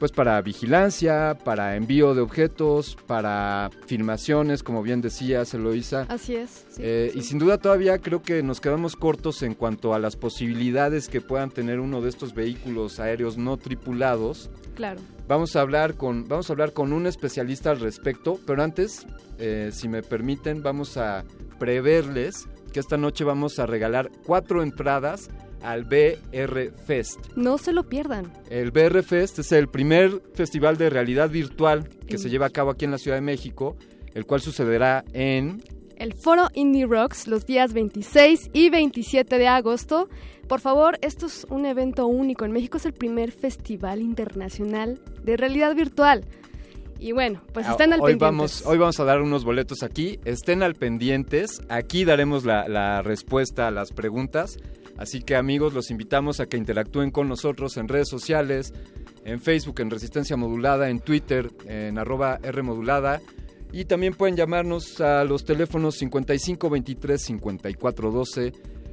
pues para vigilancia, para envío de objetos, para filmaciones, como bien decías, Eloisa. Así es. sí, Eh, sí. Y sin duda todavía creo que nos quedamos cortos en cuanto a las posibilidades que puedan tener uno de estos vehículos aéreos no tripulados. Claro. Vamos a hablar con, vamos a hablar con un especialista al respecto, pero antes, eh, si me permiten, vamos a preverles que esta noche vamos a regalar cuatro entradas al BR Fest. No se lo pierdan. El BR Fest es el primer festival de realidad virtual que En se lleva a cabo aquí en la Ciudad de México, el cual sucederá en... El foro Indie Rocks los días 26 y 27 de agosto. Por favor, esto es un evento único. En México es el primer festival internacional de realidad virtual. Y bueno, pues estén al Ah, hoy pendiente. vamos, hoy vamos a dar unos boletos aquí, estén al pendientes, aquí daremos la, la respuesta a las preguntas, así que amigos los invitamos a que interactúen con nosotros en redes sociales, en Facebook en Resistencia Modulada, en Twitter en arroba R Modulada y también pueden llamarnos a los teléfonos 5523 5412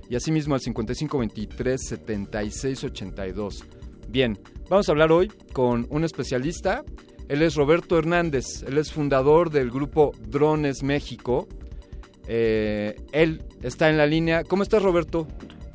y asimismo al 5523 7682. Bien, vamos a hablar hoy con un especialista. Él es Roberto Hernández, él es fundador del grupo Drones México Eh, él está en la línea. ¿Cómo estás, Roberto?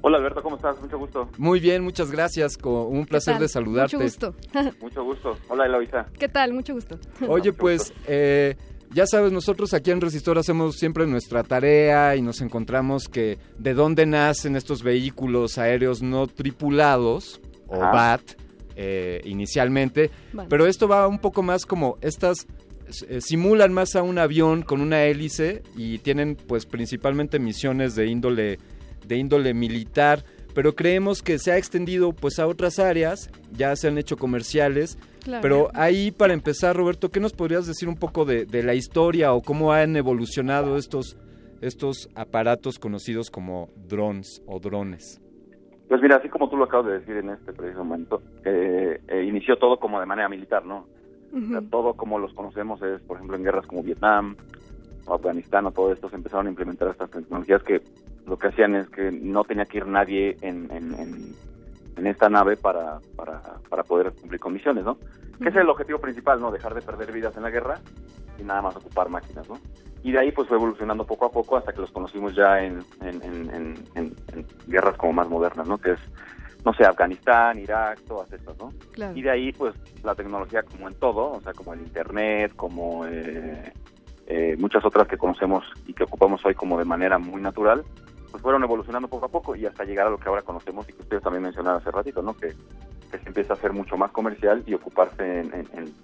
Hola Alberto, ¿cómo estás? Mucho gusto. Muy bien, muchas gracias. Un placer de saludarte. Mucho gusto. Mucho gusto. Hola Eloisa. ¿Qué tal? Mucho gusto. Oye, pues, eh, ya sabes, nosotros aquí en Resistor hacemos siempre nuestra tarea y nos encontramos que de dónde nacen estos vehículos aéreos no tripulados, o Ajá. BAT, eh, inicialmente, pero esto va un poco más como estas eh, simulan más a un avión con una hélice y tienen pues principalmente misiones de índole de índole militar, pero creemos que se ha extendido pues a otras áreas, ya se han hecho comerciales, Claro. pero ahí para empezar Roberto, ¿qué nos podrías decir un poco de, de la historia o cómo han evolucionado estos estos aparatos conocidos como drones o drones? Pues mira, así como tú lo acabas de decir en este preciso momento, eh, eh, inició todo como de manera militar, ¿no? O sea, todo como los conocemos es, por ejemplo, en guerras como Vietnam o Afganistán o todo esto, se empezaron a implementar estas tecnologías que lo que hacían es que no tenía que ir nadie en, en, en, en esta nave para, para, para poder cumplir con misiones, ¿no? Que es el objetivo principal, ¿no? Dejar de perder vidas en la guerra y nada más ocupar máquinas, ¿no? Y de ahí pues fue evolucionando poco a poco hasta que los conocimos ya en, en, en, guerras como más modernas, ¿no? Que es, no sé, Afganistán, Irak, todas estas, ¿no? Claro. Y de ahí pues la tecnología como en todo, o sea, como el Internet, como eh, eh, muchas otras que conocemos y que ocupamos hoy como de manera muy natural, pues fueron evolucionando poco a poco y hasta llegar a lo que ahora conocemos y que ustedes también mencionaron hace ratito, ¿no? Que, que se empieza a hacer mucho más comercial y ocuparse en, en- en-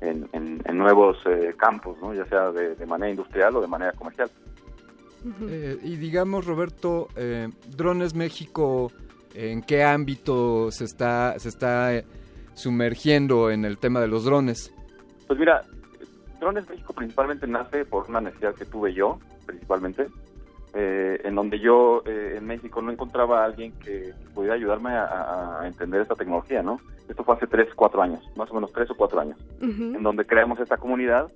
en- en- en nuevos eh, campos, ¿no? Ya sea de, de manera industrial o de manera comercial. Eh, y digamos, Roberto, eh, Drones México, ¿en qué ámbito se está, se está eh, sumergiendo en el tema de los drones? Pues mira, Drones México principalmente nace por una necesidad que tuve yo, principalmente, eh, en donde yo eh, en México no encontraba a alguien que pudiera ayudarme a, a- a entender esta tecnología, ¿no? Esto fue hace tres, cuatro años, más o menos tres o cuatro años, en donde creamos esta comunidad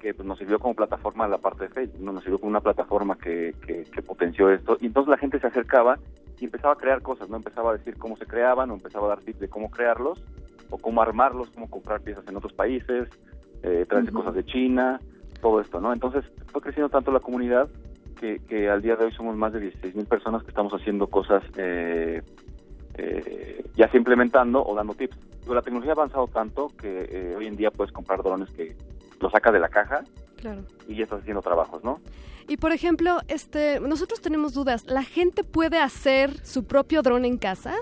que pues, nos sirvió como plataforma en la parte de Facebook, ¿no? nos sirvió como una plataforma que, que, que potenció esto, y entonces la gente se acercaba y empezaba a crear cosas, ¿no? Empezaba a decir cómo se creaban, o empezaba a dar tips de cómo crearlos, o cómo armarlos, cómo comprar piezas en otros países, eh, traerse cosas de China, todo esto, ¿no? Entonces fue creciendo tanto la comunidad que, que al día de hoy somos más de 16 mil personas que estamos haciendo cosas eh, eh, ya sea implementando o dando tips. Pero la tecnología ha avanzado tanto que eh, hoy en día puedes comprar drones que lo sacas de la caja Claro. y ya estás haciendo trabajos, ¿no? Y por ejemplo, este, nosotros tenemos dudas. ¿La gente puede hacer su propio dron en casa?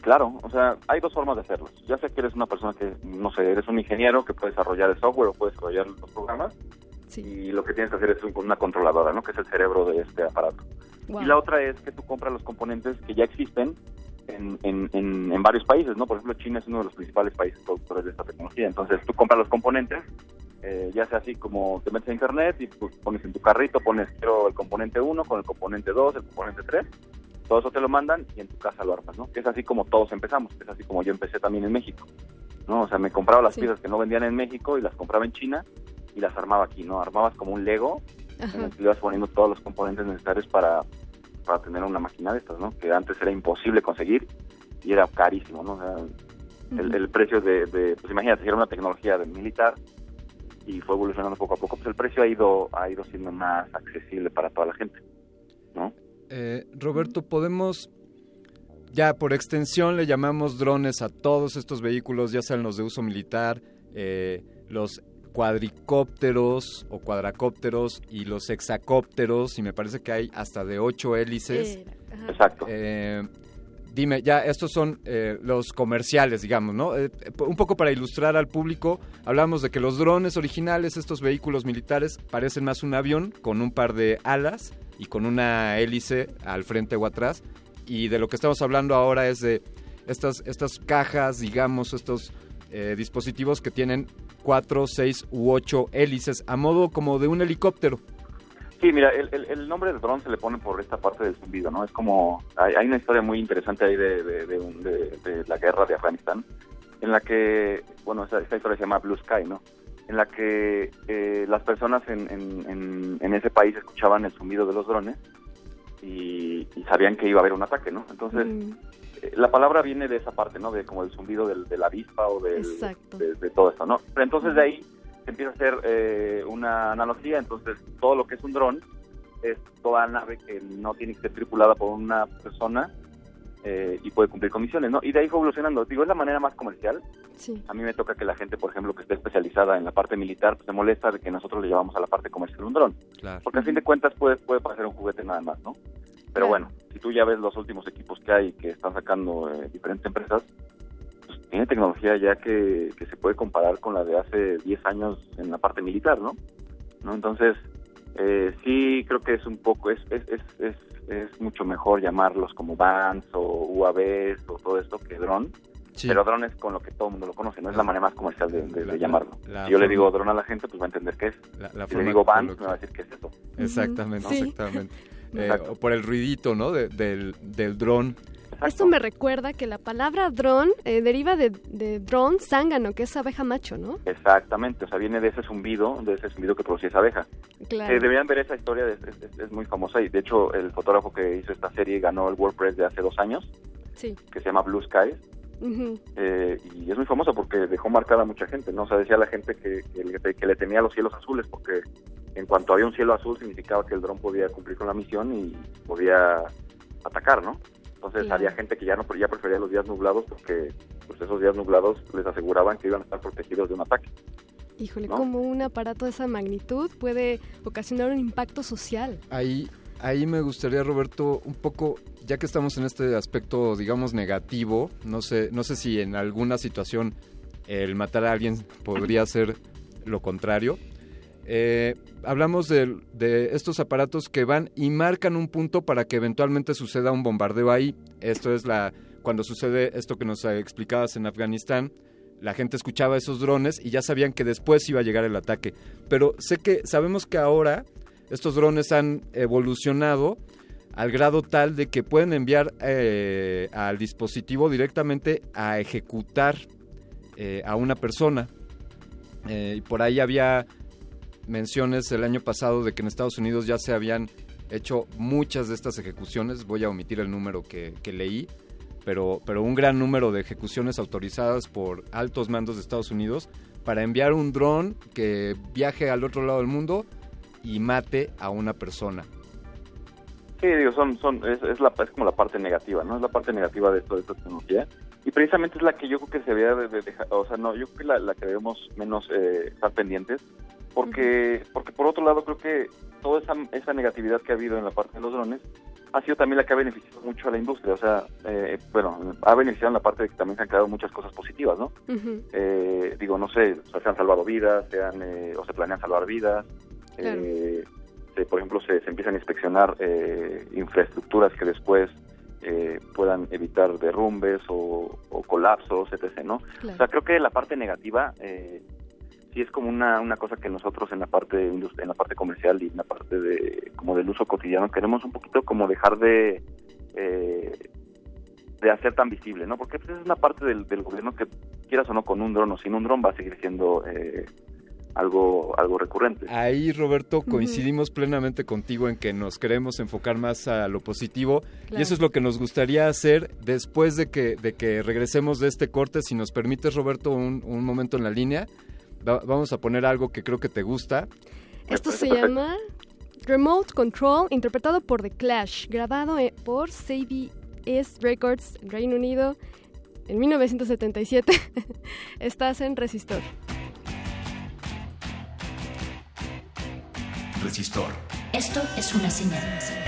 Claro, o sea, hay dos formas de hacerlo. Ya sea que eres una persona que, no sé, eres un ingeniero que puede desarrollar el software o puede desarrollar los programas. Y lo que tienes que hacer es un- una controladora, ¿no? Que es el cerebro de este aparato. Wow. Y la otra es que tú compras los componentes que ya existen en, en, en, en varios países, ¿no? Por ejemplo, China es uno de los principales países productores de esta tecnología. Entonces, tú compras los componentes, eh, ya sea así como te metes a internet y pues, pones en tu carrito, pones quiero el componente 1 con el componente 2, el componente 3, todo eso te lo mandan y en tu casa lo armas, ¿no? Que es así como todos empezamos, es así como yo empecé también en México, ¿no? O sea, me compraba las Sí. piezas que no vendían en México y las compraba en China y las armaba aquí, ¿no? Armabas como un Lego en el que ibas poniendo todos los componentes necesarios para, para tener una máquina de estas, ¿no? Que antes era imposible conseguir y era carísimo, ¿no? O sea, el, el precio de, de- pues imagínate, era una tecnología de militar y fue evolucionando poco a poco, pues el precio ha ido, ha ido siendo más accesible para toda la gente, ¿no? Eh, Roberto, podemos, ya por extensión le llamamos drones a todos estos vehículos, ya sean los de uso militar, eh, los cuadricópteros o cuadracópteros y los hexacópteros, y me parece que hay hasta de ocho hélices. Eh, Exacto. Eh, dime, ya estos son eh, los comerciales, digamos, ¿no? Eh, un poco para ilustrar al público, hablamos de que los drones originales, estos vehículos militares, parecen más un avión con un par de alas y con una hélice al frente o atrás. Y de lo que estamos hablando ahora es de estas, estas cajas, digamos, estos eh, dispositivos que tienen cuatro, seis u ocho hélices a modo como de un helicóptero. Sí, mira, el, nombre del dron se le pone por esta parte del zumbido, ¿no? Es como, hay, una historia muy interesante ahí de, de, de un- de la guerra de Afganistán, en la que, bueno, esta, esta historia se llama Blue Sky, ¿no? En la que eh, las personas en, en, en, en ese país escuchaban el zumbido de los drones y, y sabían que iba a haber un ataque, ¿no? Entonces, eh, la palabra viene de esa parte, ¿no? De como el zumbido del, de la avispa o del, de, de todo esto, ¿no? Pero entonces de ahí se empieza a hacer eh, una analogía, entonces todo lo que es un dron es toda nave que no tiene que ser tripulada por una persona eh, y puede cumplir con misiones, ¿no? Y de ahí fue evolucionando. Digo, es la manera más comercial. Sí. A mí me toca que la gente, por ejemplo, que esté especializada en la parte militar, pues se molesta de que nosotros le llevamos a la parte comercial un dron. Claro. Porque a fin de cuentas puede, puede parecer un juguete nada más, ¿no? Pero bueno, si tú ya ves los últimos equipos que hay que están sacando eh, diferentes empresas, pues tiene tecnología ya que, que se puede comparar con la de hace 10 años en la parte militar, ¿no? ¿No? Entonces, eh, sí creo que es un poco, es, es, es, es, es mucho mejor llamarlos como bands o UAVs o todo esto que dron. Sí. Pero dron es con lo que todo el mundo lo conoce, no es la manera más comercial de, de- de La- llamarlo. la si yo le digo dron a la gente, pues va a entender qué es. La- la si le digo coloquial. me va a decir qué es eso. Exactamente, Sí. exactamente. Eh, o por el ruidito, ¿no? De- del, del dron. Esto me recuerda que la palabra dron eh, deriva de, de dron zángano, que es abeja macho, ¿no? Exactamente, o sea, viene de ese zumbido, de ese zumbido que producía esa abeja. Claro. Eh, deberían ver esa historia, es, es- muy famosa y de hecho el fotógrafo que hizo esta serie ganó el WordPress de hace dos años, Sí. que se llama Blue Skies, eh, y es muy famoso porque dejó marcada a mucha gente, ¿no? O sea, decía la gente que, que le, que le temía los cielos azules porque en cuanto había un cielo azul significaba que el dron podía cumplir con la misión y podía atacar, ¿no? Entonces había gente que ya no ya prefería los días nublados porque pues esos días nublados les aseguraban que iban a estar protegidos de un ataque. Híjole, ¿No? como un aparato de esa magnitud puede ocasionar un impacto social. Ahí, ahí me gustaría, Roberto, un poco, ya que estamos en este aspecto, digamos, negativo, no sé, no sé si en alguna situación el matar a alguien podría ser lo contrario. Eh, hablamos de, estos aparatos que van y marcan un punto para que eventualmente suceda un bombardeo ahí. Esto es la cuando sucede esto que nos explicabas en Afganistán. La gente escuchaba esos drones y ya sabían que después iba a llegar el ataque. Pero sé que sabemos que ahora estos drones han evolucionado al grado tal de que pueden enviar eh, al dispositivo directamente a ejecutar eh, a una persona. Eh, y por ahí había menciones el año pasado de que en Estados Unidos ya se habían hecho muchas de estas ejecuciones. Voy a omitir el número que, que leí, pero, pero un gran número de ejecuciones autorizadas por altos mandos de Estados Unidos para enviar un dron que viaje al otro lado del mundo y mate a una persona. Sí, digo, son, son, es, es, la, es como la parte negativa, ¿no? Es la parte negativa de toda esta tecnología. Y precisamente es la que yo creo que se debería de, de dejar, o sea, no, yo creo que la, la que debemos menos eh, estar pendientes, porque, porque por otro lado creo que toda esa, esa negatividad que ha habido en la parte de los drones ha sido también la que ha beneficiado mucho a la industria, o sea, eh, bueno, ha beneficiado en la parte de que también se han creado muchas cosas positivas, ¿no? Eh, digo, no sé, o sea, se han salvado vidas, se han, eh, o se planean salvar vidas, Claro. eh, se- por ejemplo, se, se empiezan a inspeccionar eh, infraestructuras que después eh, puedan evitar derrumbes o, o colapsos, etc., ¿no? Claro. O sea, creo que la parte negativa eh, sí es como una, una cosa que nosotros en la parte en la parte comercial y en la parte de como del uso cotidiano queremos un poquito como dejar de eh, de hacer tan visible, ¿no? Porque pues, es una parte del, del gobierno que quieras o no con un dron o sin un dron va a seguir siendo eh, algo algo recurrente. Ahí, Roberto, coincidimos plenamente contigo en que nos queremos enfocar más a lo positivo y eso es lo que nos gustaría hacer después de que, de que regresemos de este corte. Si nos permites, Roberto, un, un momento en la línea, vamos a poner algo que creo que te gusta. Esto se llama Remote Control, interpretado por The Clash, grabado eh, por CBS Records, en Reino Unido, en 1977. Estás en Resistor. Resistor. Esto es una señal.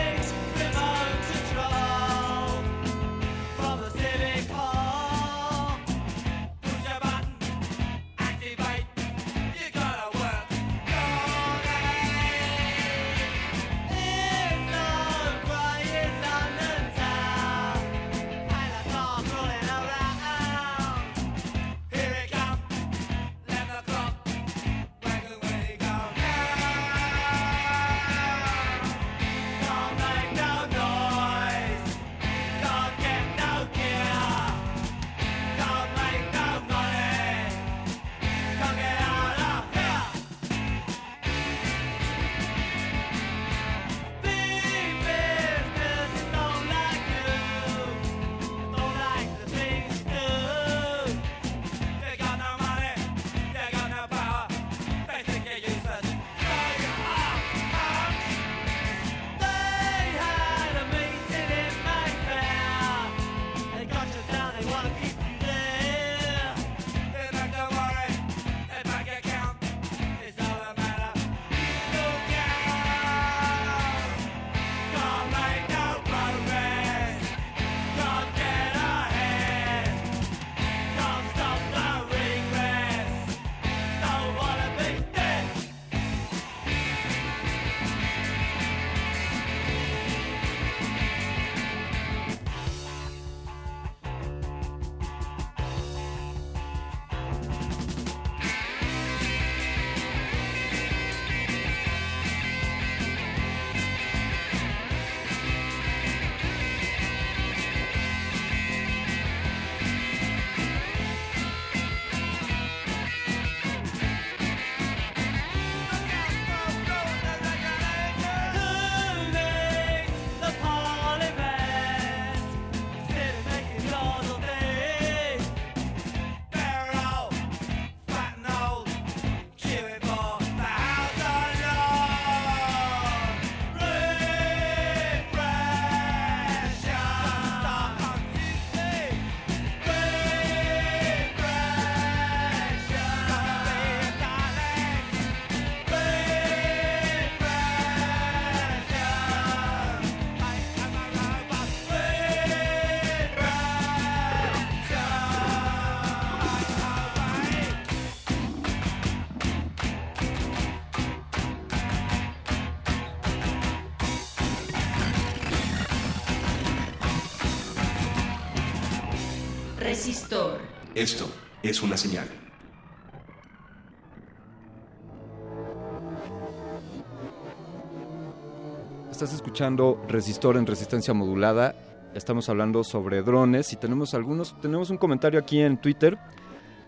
Escuchando Resistor en resistencia modulada. Estamos hablando sobre drones y tenemos algunos, tenemos un comentario aquí en Twitter.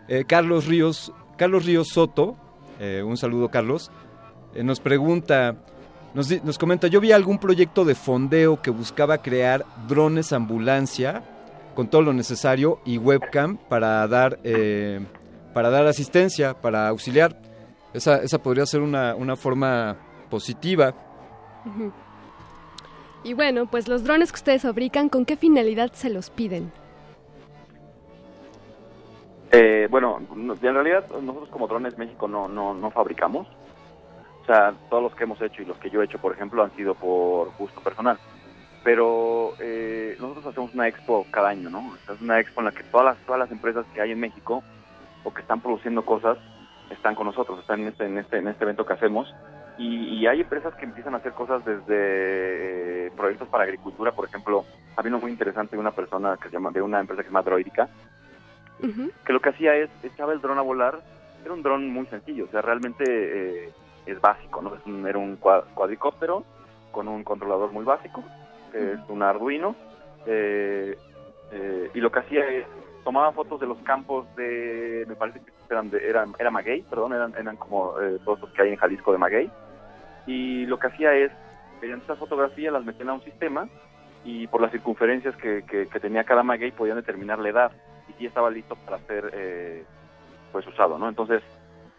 Eh, Carlos Ríos, Carlos Ríos Soto, eh, un saludo Carlos, eh, nos pregunta, nos, nos comenta, yo vi algún proyecto de fondeo que buscaba crear drones ambulancia con todo lo necesario y webcam para dar, para dar asistencia, para auxiliar. Esa, esa podría ser una, una forma positiva. Ujú. Y bueno, pues los drones que ustedes fabrican, ¿con qué finalidad se los piden? Eh, bueno, no- en realidad nosotros como Drones México no, no, no fabricamos. O sea, todos los que hemos hecho y los que yo he hecho, por ejemplo, han sido por gusto personal. Pero eh, nosotros hacemos una expo cada año, ¿no? Es una expo en la que todas las, todas las empresas que hay en México o que están produciendo cosas están con nosotros, están en este, en este, en este evento que hacemos. Y, y hay empresas que empiezan a hacer cosas desde eh, proyectos para agricultura, por ejemplo, había uno muy interesante de una persona que se llama, de una empresa que se llama Droidica, que lo que hacía es echaba el dron a volar. Era un dron muy sencillo, o sea, realmente eh, es básico, ¿no? Es un- era un cua- cuadricóptero con un controlador muy básico, que es un Arduino, eh, eh, y lo que hacía es tomaba fotos de los campos de, me parece que eran de, eran, era maguey, perdón, eran, eran como eh, todos los que hay en Jalisco de maguey, y lo que hacía es, mediante esas fotografías las metían a un sistema y por las circunferencias que, que, tenía cada maguey podían determinar la edad y si estaba listo para ser eh, pues usado, ¿no? Entonces,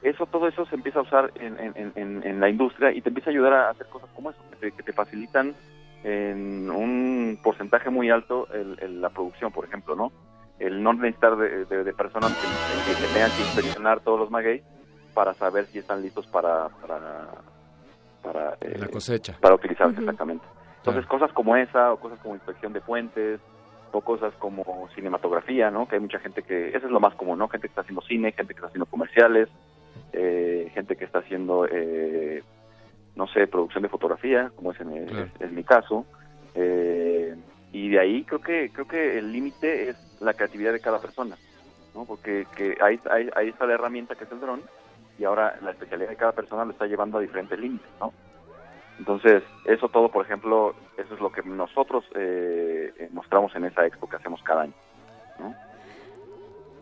eso, todo eso se empieza a usar en, en, en, en la industria y te empieza a ayudar a hacer cosas como eso, que te, que te facilitan en un porcentaje muy alto el, la producción, por ejemplo, ¿no? El no necesitar de, de- personas que, que- que tengan que inspeccionar todos los maguey para saber si están listos para para para, eh, La cosecha. para utilizarse exactamente. Entonces cosas como esa o cosas como inspección de puentes o cosas como cinematografía, ¿no? Que hay mucha gente que eso es lo más común, ¿no? Gente que está haciendo cine, gente que está haciendo comerciales, eh, gente que está haciendo eh, no sé, producción de fotografía, como es en, es- es mi caso. eh, y de ahí creo que creo que el límite es la creatividad de cada persona, ¿no? Porque que ahí, ahí, ahí está la herramienta que es el dron y ahora la especialidad de cada persona lo está llevando a diferentes límites, ¿no? Entonces, eso todo, por ejemplo, eso es lo que nosotros eh, eh, mostramos en esa expo que hacemos cada año.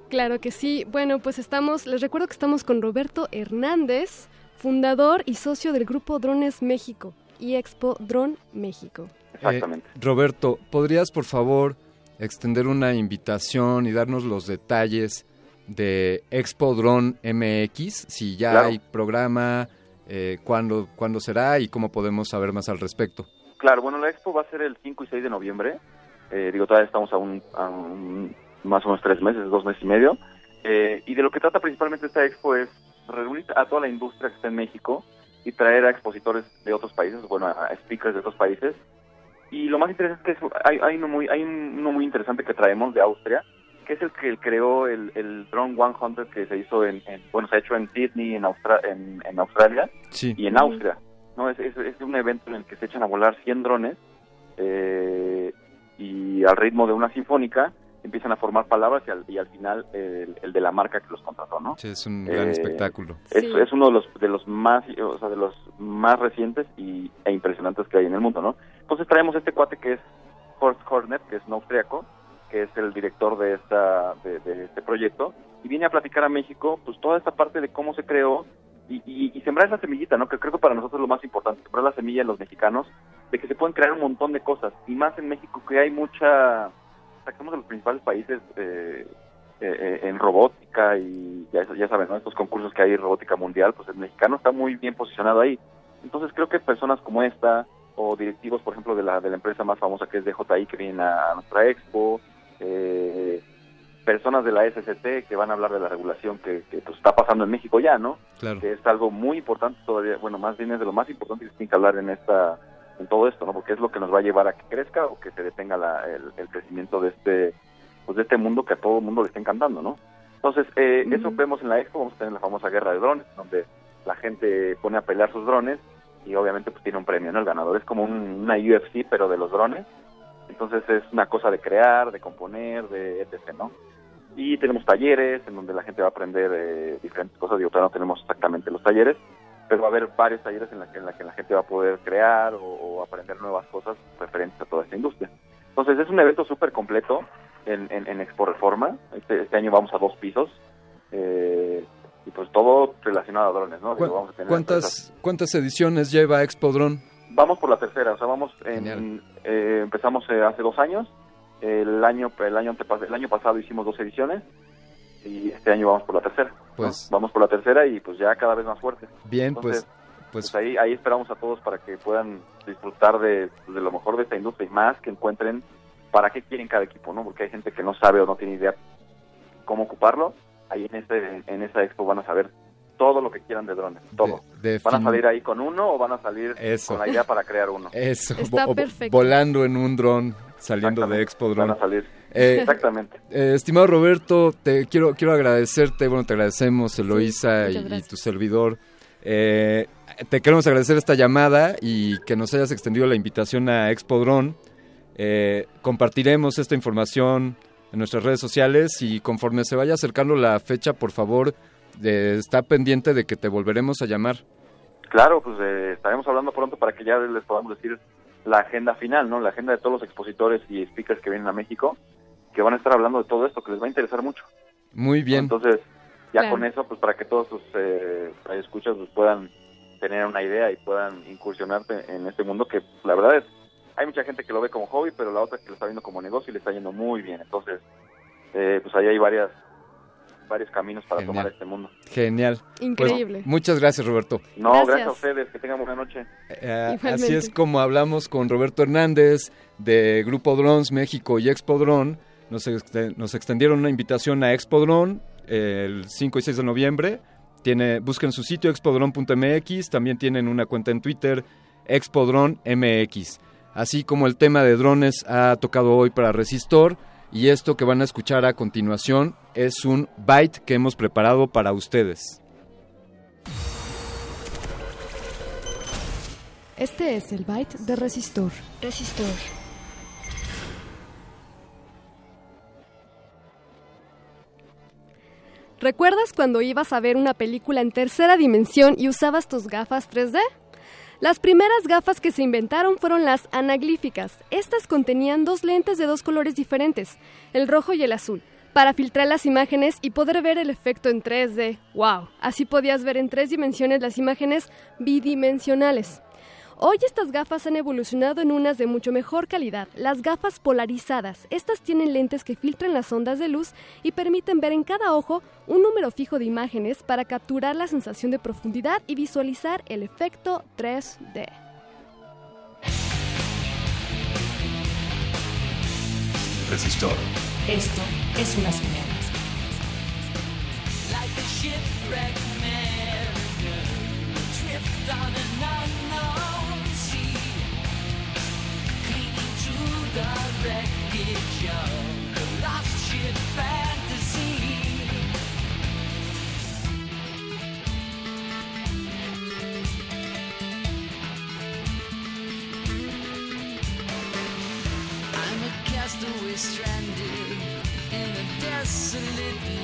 Claro que sí. Bueno, pues estamos, les recuerdo que estamos con Roberto Hernández, fundador y socio del grupo Drones México y Expo Drone México. Exactamente. Eh, Roberto, ¿podrías por favor extender una invitación y darnos los detalles de Expo Drone MX? Si ya Claro. hay programa, eh, cuándo, cuándo será y cómo podemos saber más al respecto. Claro, bueno, la expo va a ser el 5 y 6 de noviembre. Eh, digo, todavía estamos a, un, a un- más o menos tres meses, dos meses y medio. Eh, y de lo que trata principalmente esta expo es reunir a toda la industria que está en México y traer a expositores de otros países, bueno, a speakers de otros países. Y lo más interesante es que es- hay, hay, uno muy, hay un- uno muy interesante que traemos de Austria, que es el que creó el, el Drone 100 que se hizo en, en- bueno, se ha hecho en Sydney, en, Austra- en, en Australia Sí. y en Austria. No, es, es, es un evento en el que se echan a volar 100 drones eh, y al ritmo de una sinfónica empiezan a formar palabras y al, y al final el, el de la marca que los contrató, ¿no? Sí, es un gran Eh, espectáculo. Es, es uno de los de los más o sea, de los más recientes y, e impresionantes que hay en el mundo, ¿no? Entonces traemos este cuate que es Horst Hornet, que es un austriaco, que es el director de esta de, de este proyecto y viene a platicar a México, pues toda esta parte de cómo se creó y, y- sembrar esa semillita, ¿no? Que creo que para nosotros es lo más importante, sembrar la semilla en los mexicanos de que se pueden crear un montón de cosas y más en México que hay mucha sacamos de los principales países eh, eh, eh, en robótica y ya, saben, ¿no? estos concursos que hay en robótica mundial, pues el mexicano está muy bien posicionado ahí. Entonces creo que personas como esta o directivos, por ejemplo, de la, de la empresa más famosa que es DJI, que vienen a nuestra expo, eh, personas de la SCT que van a hablar de la regulación que, que, pues, está pasando en México ya, ¿no? Claro. Que es algo muy importante todavía, bueno, más bien es de lo más importante que se tiene que hablar en esta en todo esto, ¿no? Porque es lo que nos va a llevar a que crezca o que se detenga la- el, el crecimiento de este pues de este mundo que a todo el mundo le está encantando, ¿no? Entonces, eh, eso vemos en la expo, vamos a tener la famosa guerra de drones, donde la gente pone a pelear sus drones y obviamente pues tiene un premio, ¿no? El ganador es como un- una UFC, pero de los drones. Entonces es una cosa de crear, de componer, de etc., ¿no? Y tenemos talleres en donde la gente va a aprender eh, diferentes cosas. Digo, todavía no tenemos exactamente los talleres, pero va a haber varios talleres en la que, en la, que la gente va a poder crear o, o aprender nuevas cosas referentes a toda esta industria. Entonces es un evento súper completo en, en, en Expo Reforma. Este, este año vamos a dos pisos. eh, y pues todo relacionado a drones, ¿no? Digo, vamos a tener empresas- ¿Cuántas, ¿Cuántas ediciones lleva Expo Drone? Vamos por la tercera, o sea, vamos en, eh, empezamos eh, hace dos años. El año el año el año pasado hicimos dos ediciones y este año vamos por la tercera. ¿no? Pues- vamos por la tercera y pues ya cada vez más fuerte. Bien, Entonces, pues, pues pues ahí ahí esperamos a todos para que puedan disfrutar de, de lo mejor de esta industria y más que encuentren para qué quieren cada equipo, ¿no? Porque hay gente que no sabe o no tiene idea cómo ocuparlo. Ahí en este en esa expo van a saber todo lo que quieran de drones, todo. de ¿Van a salir ahí con uno o van a salir Eso. con la idea para crear uno? Eso, Está perfecto. volando en un dron, saliendo de Expo Drone. Van a salir. Eh, Exactamente. eh, estimado Roberto, te quiero quiero agradecerte, bueno, te agradecemos, Eloísa muchas y, tu servidor. Eh, te queremos agradecer esta llamada y que nos hayas extendido la invitación a Expo Drone. Eh, compartiremos esta información en nuestras redes sociales y conforme se vaya acercando la fecha, por favor, de, está pendiente de que te volveremos a llamar. Claro, pues eh, estaremos hablando pronto para que ya les podamos decir la agenda final, ¿no? La agenda de todos los expositores y speakers que vienen a México, que van a estar hablando de todo esto, que les va a interesar mucho. Muy bien. Entonces, ya Claro. con eso, pues para que todos sus eh, escuchas pues, puedan tener una idea y puedan incursionarte en este mundo que la verdad es, hay mucha gente que lo ve como hobby, pero la otra que lo está viendo como negocio y le está yendo muy bien. Entonces, eh, pues ahí hay varias varios caminos para Genial. tomar este mundo. Genial. Increíble. Pues, muchas gracias, Roberto. No, Gracias. gracias a ustedes, que tengan buena noche. Eh, Igualmente. así es como hablamos con Roberto Hernández de Grupo Drones México y Expo Drone. Nos, nos extendieron una invitación a Expo Drone eh, el 5 y 6 de noviembre. Tiene, busquen su sitio expodrone.mx, también tienen una cuenta en Twitter, Expodrone MX. Así como el tema de drones ha tocado hoy para Resistor y esto que van a escuchar a continuación es un byte que hemos preparado para ustedes. Este es el byte de Resistor. Resistor. ¿Recuerdas cuando ibas a ver una película en tercera dimensión y usabas tus gafas 3D? Las primeras gafas que se inventaron fueron las anaglíficas. Estas contenían dos lentes de dos colores diferentes, el rojo y el azul, para filtrar las imágenes y poder ver el efecto en 3D. ¡Wow! Así podías ver en tres dimensiones las imágenes bidimensionales. Hoy estas gafas han evolucionado en unas de mucho mejor calidad, las gafas polarizadas. Estas tienen lentes que filtran las ondas de luz y permiten ver en cada ojo un número fijo de imágenes para capturar la sensación de profundidad y visualizar el efecto 3D. Resistor. Esto es una señal. Like stranded in a desolate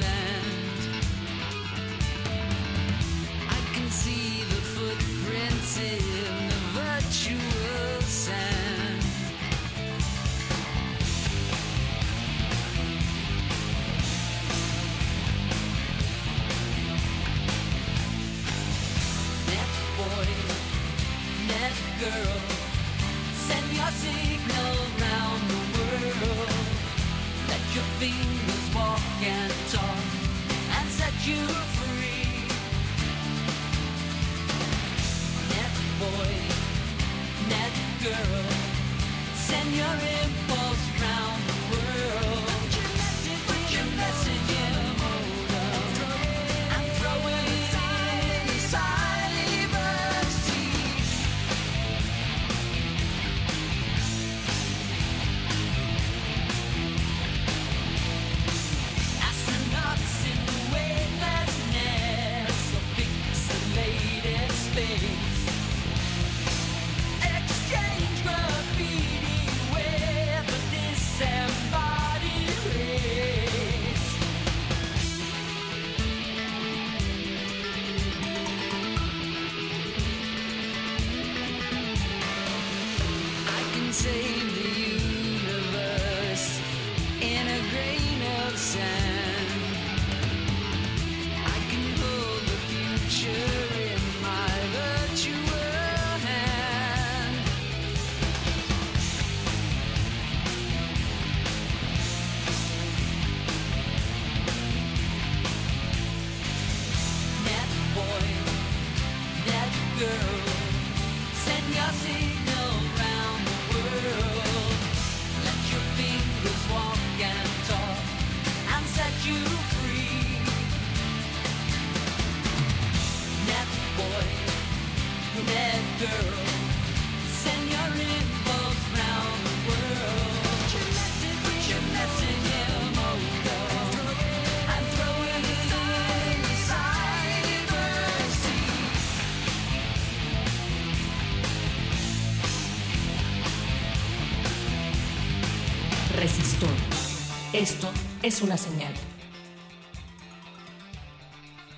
Esto es una señal.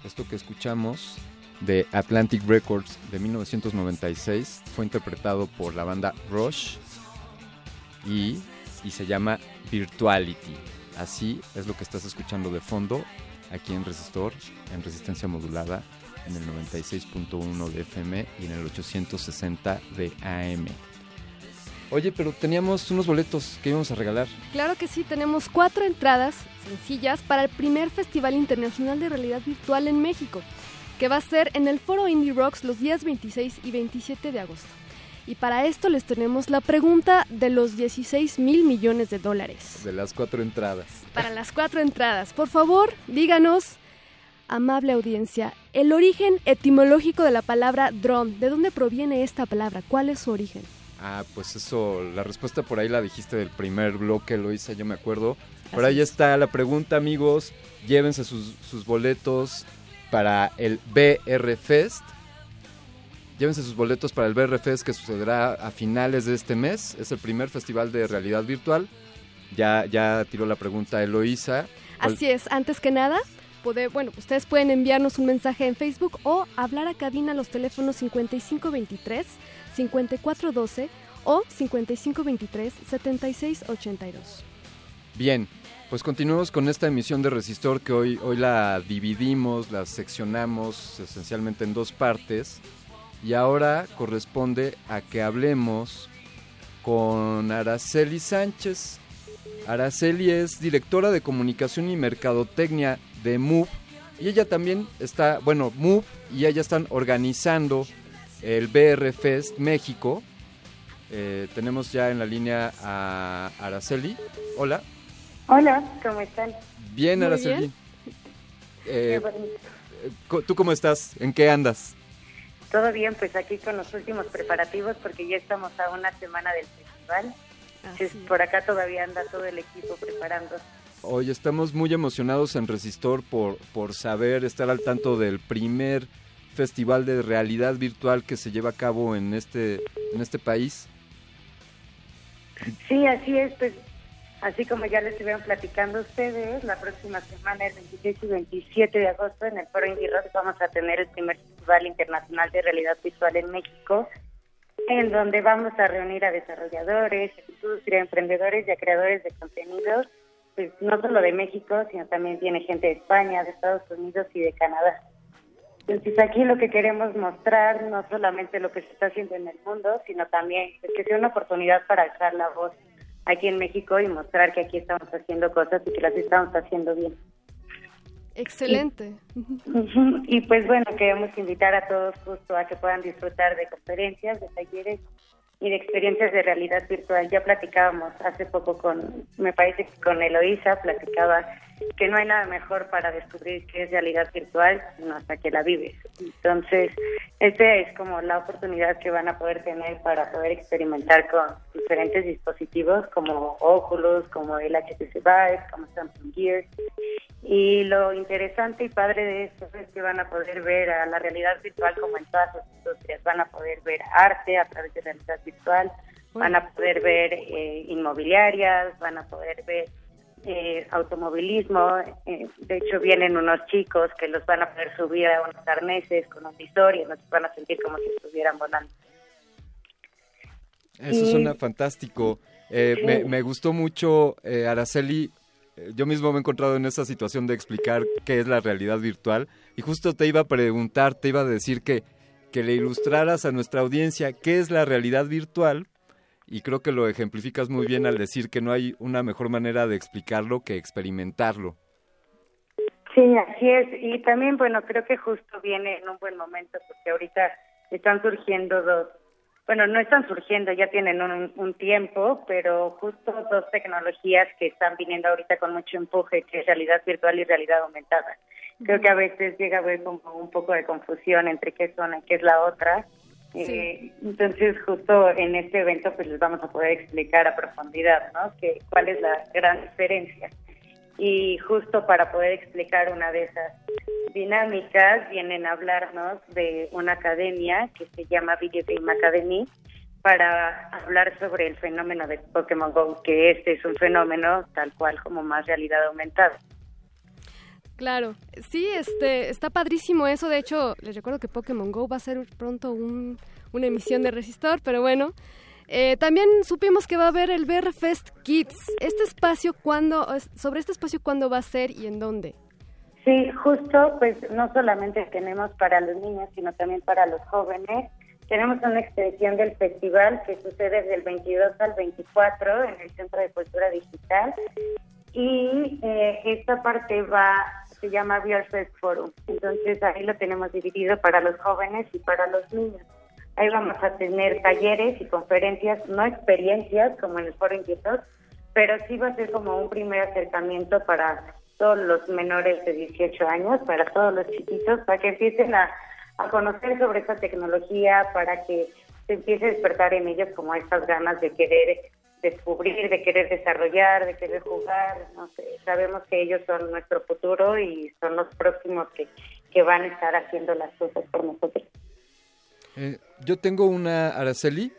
Esto que escuchamos de Atlantic Records de 1996 fue interpretado por la banda Rush y, y se llama Virtuality. Así es lo que estás escuchando de fondo aquí en Resistor, en resistencia modulada, en el 96.1 de FM y en el 860 de AM. Oye, pero teníamos unos boletos que íbamos a regalar. Claro que sí, tenemos cuatro entradas sencillas para el primer Festival Internacional de Realidad Virtual en México, que va a ser en el Foro Indie Rocks los días 26 y 27 de agosto. Y para esto les tenemos la pregunta de los 16 mil millones de dólares. De las cuatro entradas. Para las cuatro entradas, por favor, díganos, amable audiencia, el origen etimológico de la palabra dron. ¿De dónde proviene esta palabra? ¿Cuál es su origen? Ah, pues eso, la respuesta por ahí la dijiste del primer bloque, lo hice, yo me acuerdo. Por ahí está la pregunta, amigos. Llévense sus, sus boletos para el BR Fest. Llévense sus boletos para el BR Fest que sucederá a finales de este mes. Es el primer festival de realidad virtual. Ya, ya tiró la pregunta Eloísa. ¿Cuál- Así es, antes que nada, poder, bueno, ustedes pueden enviarnos un mensaje en Facebook o hablar a cabina a los teléfonos 5523 5412 o 5523 7682. Bien, pues continuemos con esta emisión de Resistor que hoy, hoy la dividimos, la seccionamos esencialmente en dos partes. Y ahora corresponde a que hablemos con Araceli Sánchez. Araceli es directora de comunicación y mercadotecnia de MOVE. Y ella también está, bueno, MOVE y ella están organizando el BR Fest México. Eh, tenemos ya en la línea a Araceli. Hola. Hola, ¿cómo están? Bien, Muy Araceli. bien. Eh, Qué bonito. eh, co- ¿Tú cómo estás? ¿En qué andas? Todo bien, pues aquí con los últimos preparativos porque ya estamos a una semana del festival. Entonces, por acá todavía anda todo el equipo preparando. Hoy estamos muy emocionados en Resistor por, por saber, estar al tanto del primer festival de realidad virtual que se lleva a cabo en este, en este país. Sí, así es, pues así como ya les estuvieron platicando ustedes, la próxima semana, el 26 y 27 de agosto, en el Foro Indie Rock vamos a tener el primer Festival Internacional de Realidad Visual en México, en donde vamos a reunir a desarrolladores, industria, emprendedores y a creadores de contenidos, pues no solo de México, sino también tiene gente de España, de Estados Unidos y de Canadá. Entonces aquí lo que queremos mostrar no solamente lo que se está haciendo en el mundo, sino también pues, que sea una oportunidad para alzar la voz aquí en México y mostrar que aquí estamos haciendo cosas y que las estamos haciendo bien. Excelente. Y pues bueno, queremos invitar a todos justo a que puedan disfrutar de conferencias, de talleres y de experiencias de realidad virtual. Ya platicábamos hace poco con, me parece que con Eloísa, platicaba que no hay nada mejor para descubrir qué es realidad virtual, sino hasta que la vives. Entonces, esta es como la oportunidad que van a poder tener para poder experimentar con diferentes dispositivos como Oculus, como el HTC Vive, como Samsung Gear. Y lo interesante y padre de esto es que van a poder ver a la realidad virtual como en todas las industrias. Van a poder ver arte a través de realidad virtual, van a poder ver eh, inmobiliarias, van a poder ver eh, automovilismo. Eh, de hecho, vienen unos chicos que los van a poder subir a unos arneses con un visor y nos van a sentir como si estuvieran volando. Eso Y- suena fantástico. Eh, Sí. me, me gustó mucho, eh, Araceli. eh, Yo mismo me he encontrado en esa situación de explicar qué es la realidad virtual. Y justo te iba a preguntar, te iba a decir que, que le ilustraras a nuestra audiencia qué es la realidad virtual. Y creo que lo ejemplificas muy bien al decir que no hay una mejor manera de explicarlo que experimentarlo. Sí, así es. Y también, bueno, creo que justo viene en un buen momento porque ahorita están surgiendo dos, bueno, no están surgiendo, ya tienen un, un tiempo, pero justo dos tecnologías que están viniendo ahorita con mucho empuje, que es realidad virtual y realidad aumentada. Creo que a veces llega a haber como un poco de confusión entre qué es una y qué es la otra. Eh, entonces, justo en este evento, pues les vamos a poder explicar a profundidad, ¿no? Que, ¿Cuál es la gran diferencia? Y justo para poder explicar una de esas dinámicas, vienen a hablarnos de una academia que se llama Video Game Academy, para hablar sobre el fenómeno de Pokémon Go, que este es un fenómeno tal cual como más realidad aumentada. Claro, sí, este, está padrísimo eso. De hecho, les recuerdo que Pokémon Go va a ser pronto un- una emisión de Resistor, pero bueno. Eh, también supimos que va a haber el BR Fest Kids. Este espacio, ¿cuándo, sobre este espacio, ¿cuándo va a ser y en dónde? Sí, justo, pues no solamente tenemos para los niños, sino también para los jóvenes. Tenemos una extensión del festival que sucede del 22 al 24 en el Centro de Cultura Digital y eh, esta parte va, se llama VR Fest Forum. Entonces ahí lo tenemos dividido para los jóvenes y para los niños. Ahí vamos a tener talleres y conferencias, no experiencias como en el Foro Inquietos, pero sí va a ser como un primer acercamiento para todos los menores de 18 años, para todos los chiquitos, para que empiecen a, a conocer sobre esta tecnología, para que se empiece a despertar en ellos como estas ganas de querer descubrir, de querer desarrollar, de querer jugar, no sé, sabemos que ellos son nuestro futuro y son los próximos que, que van a estar haciendo las cosas por nosotros. Eh, yo tengo una, Araceli,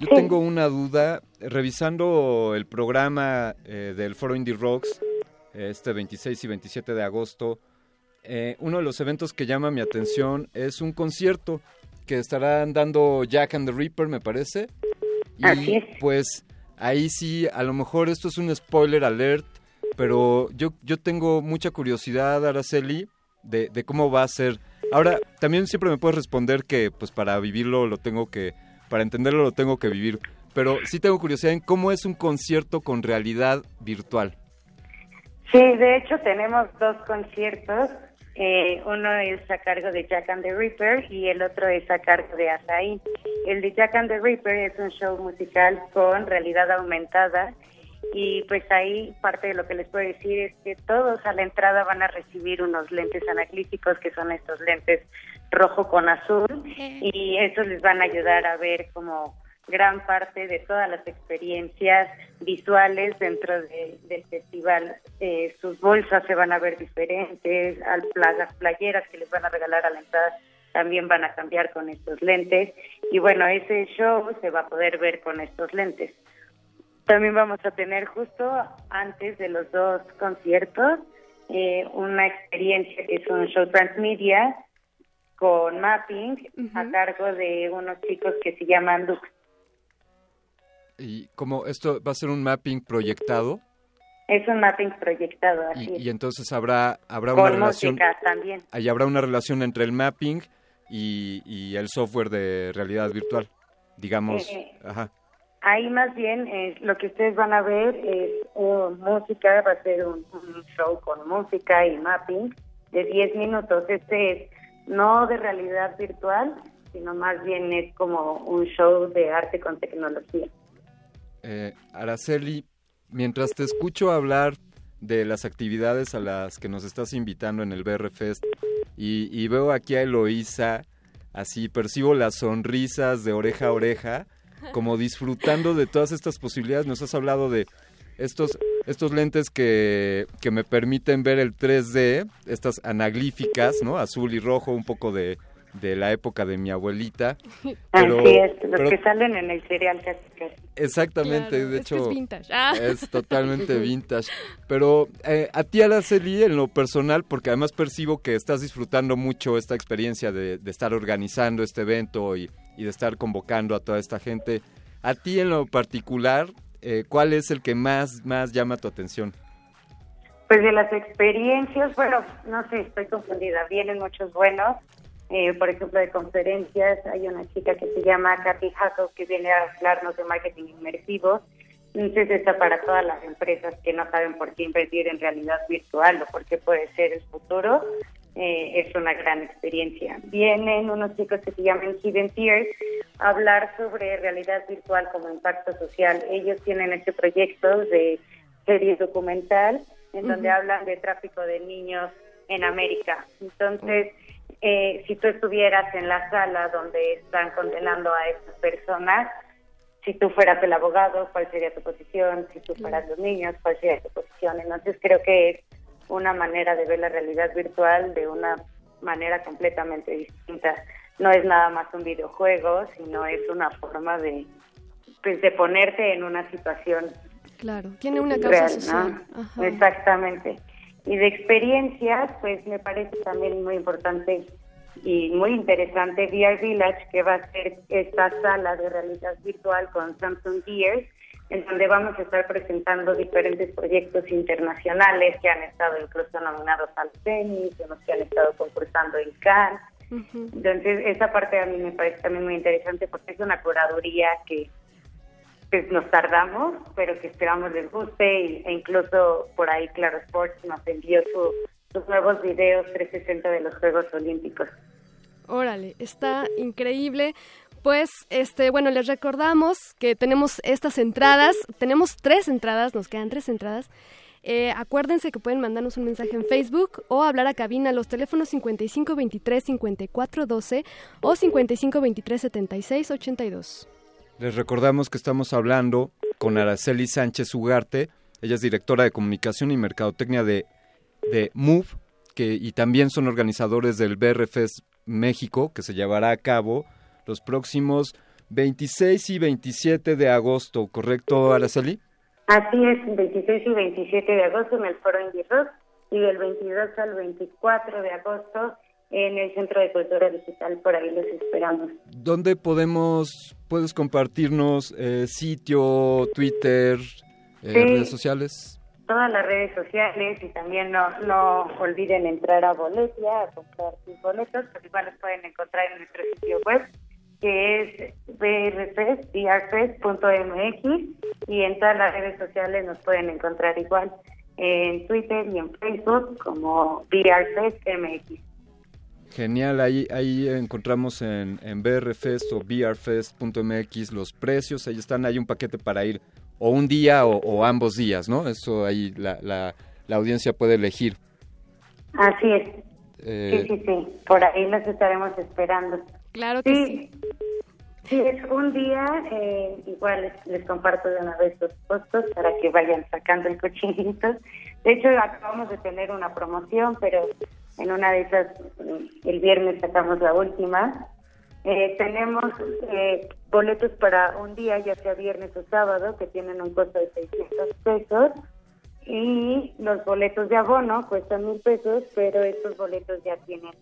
yo tengo una duda. Revisando el programa eh, del Foro Indie Rocks, este 26 y 27 de agosto, eh, uno de los eventos que llama mi atención es un concierto que estarán dando Jack and the Reaper, me parece. Y Así es. pues ahí sí, a lo mejor esto es un spoiler alert, pero yo, yo tengo mucha curiosidad, Araceli, de, de cómo va a ser. Ahora, también siempre me puedes responder que pues para vivirlo lo tengo que, para entenderlo lo tengo que vivir, pero sí tengo curiosidad en cómo es un concierto con realidad virtual. Sí, de hecho tenemos dos conciertos. Eh, uno es a cargo de Jack and the Reaper y el otro es a cargo de Azaí. El de Jack and the Reaper es un show musical con realidad aumentada y pues ahí parte de lo que les puedo decir es que todos a la entrada van a recibir unos lentes analíticos que son estos lentes rojo con azul y esos les van a ayudar a ver como gran parte de todas las experiencias visuales dentro de- del festival. Eh, sus bolsas se van a ver diferentes, al, las playeras que les van a regalar a la entrada también van a cambiar con estos lentes y bueno, ese show se va a poder ver con estos lentes. También vamos a tener justo antes de los dos conciertos eh, una experiencia que es un show transmedia con mapping a cargo de unos chicos que se llaman Lux. Y como esto va a ser un mapping proyectado Es un mapping proyectado, así y, es. y entonces habrá habrá una relación también. ahí habrá una relación entre el mapping y, y el software de realidad virtual, digamos, Eh, ajá. Ahí más bien eh, lo que ustedes van a ver es uh, música, va a ser un, un show con música y mapping de 10 minutos. Este es no de realidad virtual, sino más bien es como un show de arte con tecnología. Eh, Araceli, mientras te escucho hablar de las actividades a las que nos estás invitando en el BR Fest y, veo aquí a Eloísa, así percibo las sonrisas de oreja a oreja, como disfrutando de todas estas posibilidades. Nos has hablado de estos, estos lentes que, que me permiten ver el 3D, estas anaglíficas, ¿no? Azul y rojo, un poco de, de la época de mi abuelita. Pero- Así es, los pero- que salen en el cereal casi casi. Exactamente, Claro, de hecho es vintage. Ah. es totalmente vintage. Pero eh, a ti, Araceli, en lo personal, porque además percibo que estás disfrutando mucho esta experiencia de, de estar organizando este evento y, y de estar convocando a toda esta gente. A ti, en lo particular, eh, ¿cuál es el que más, más llama tu atención? Pues de las experiencias, bueno, no sé, estoy confundida. Vienen muchos buenos. Eh, por ejemplo, de conferencias, hay una chica que se llama Kathy Hackle que viene a hablarnos de marketing inmersivo. Entonces, está para todas las empresas que no saben por qué invertir en realidad virtual o por qué puede ser el futuro. Eh, es una gran experiencia. Vienen unos chicos que se llaman Hidden Tears a hablar sobre realidad virtual como impacto social. Ellos tienen este proyecto de serie documental en donde Ujú. hablan de tráfico de niños en América. Entonces, eh, si tú estuvieras en la sala donde están condenando a esas personas, si tú fueras el abogado, ¿cuál sería tu posición? Si tú fueras los niños, ¿cuál sería tu posición? Entonces, creo que es una manera de ver la realidad virtual de una manera completamente distinta no es nada más un videojuego, sino es una forma de, pues, de ponerte en una situación Claro, tiene una causa real, social. ¿no? Exactamente. Y de experiencias, pues me parece también muy importante y muy interesante VR Village, que va a ser esta sala de realidad virtual con Samsung Gears, en donde vamos a estar presentando diferentes proyectos internacionales que han estado incluso nominados al tenis, los que han estado concursando en Cannes. Entonces, esa parte a mí me parece también muy interesante porque es una curaduría que pues nos tardamos, pero que esperamos les guste e incluso por ahí Claro Sports nos envió su- sus nuevos videos 360 de los Juegos Olímpicos. Órale, está increíble. Pues, este, bueno, les recordamos que tenemos estas entradas, tenemos tres entradas, nos quedan tres entradas. Eh, acuérdense que pueden mandarnos un mensaje en Facebook o hablar a cabina a los teléfonos 5523 5412 o 5523 7682. Les recordamos que estamos hablando con Araceli Sánchez Ugarte, ella es directora de comunicación y mercadotecnia de, de Move, que, y también son organizadores del BRFest México, que se llevará a cabo los próximos 26 y 27 de agosto, ¿correcto, Araceli? Así es, 26 y 27 de agosto en el Foro Indie y del 22 al 24 de agosto en el Centro de Cultura Digital. Por ahí los esperamos. ¿Dónde podemos, puedes compartirnos eh, sitio, Twitter, eh, Sí. redes sociales? Todas las redes sociales y también no, no olviden entrar a Boletia a comprar sus boletos, porque igual los pueden encontrar en nuestro sitio web que es brfest, brfest.mx y en todas las redes sociales nos pueden encontrar igual en Twitter y en Facebook como brfestmx. Genial, ahí, ahí encontramos en, en BRFest o BRFest.mx los precios, ahí están, hay un paquete para ir o un día o, o ambos días, ¿no? Eso ahí la, la, la audiencia puede elegir. Así es. Eh, Sí, sí, sí. Por ahí los estaremos esperando. Claro que sí. Sí, es un día, eh, igual les, les comparto de una vez los costos para que vayan sacando el cochinito. De hecho, acabamos de tener una promoción, pero en una de esas, mm, el viernes sacamos la última. Eh, tenemos eh, boletos para un día, ya sea viernes o sábado, que tienen un costo de 600 pesos. Y los boletos de abono cuestan mil pesos, pero estos boletos ya tienen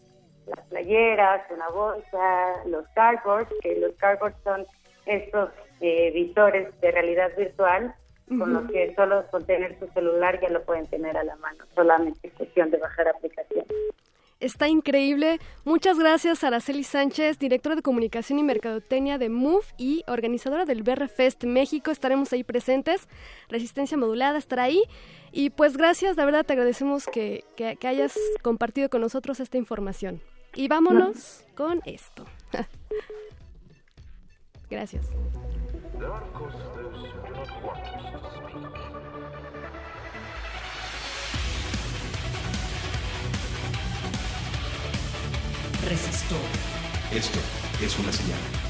las playeras, una bolsa, los cardboards, que los cardboards son estos eh, visores de realidad virtual con los que solo con tener su celular ya lo pueden tener a la mano, solamente es cuestión de bajar aplicación. Está increíble. Muchas gracias, Araceli Sánchez, directora de comunicación y mercadotecnia de MOVE y organizadora del BR Fest México. Estaremos ahí presentes. Resistencia modulada estará ahí. Y pues gracias, la verdad te agradecemos que, que- que hayas compartido con nosotros esta información. Y vámonos con esto. gracias. Resistor. Esto es una señal.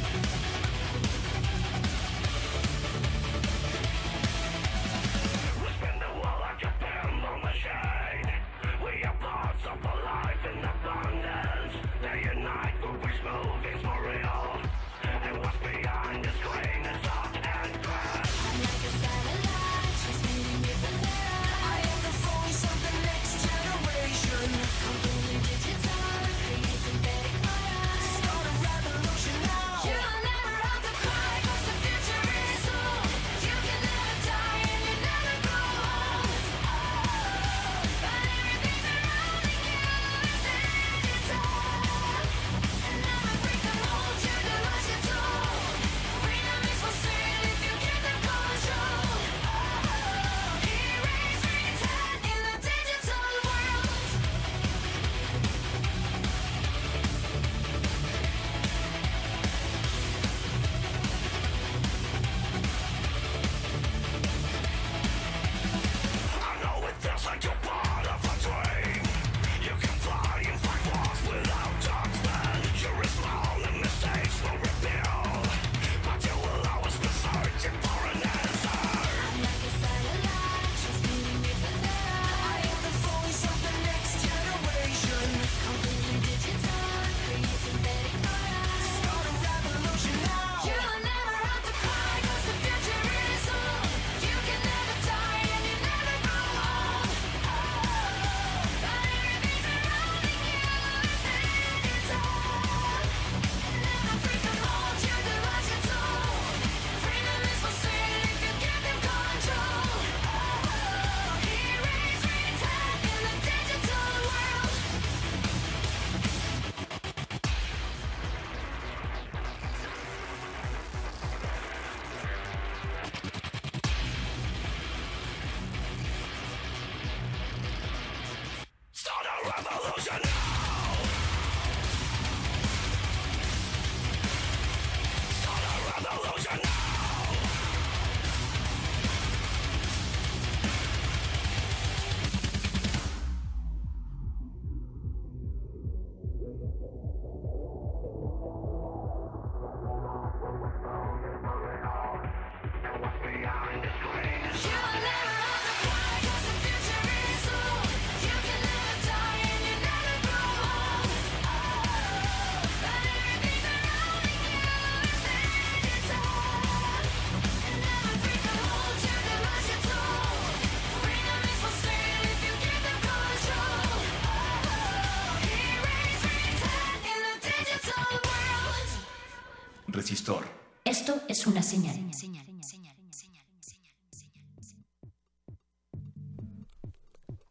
Una señal.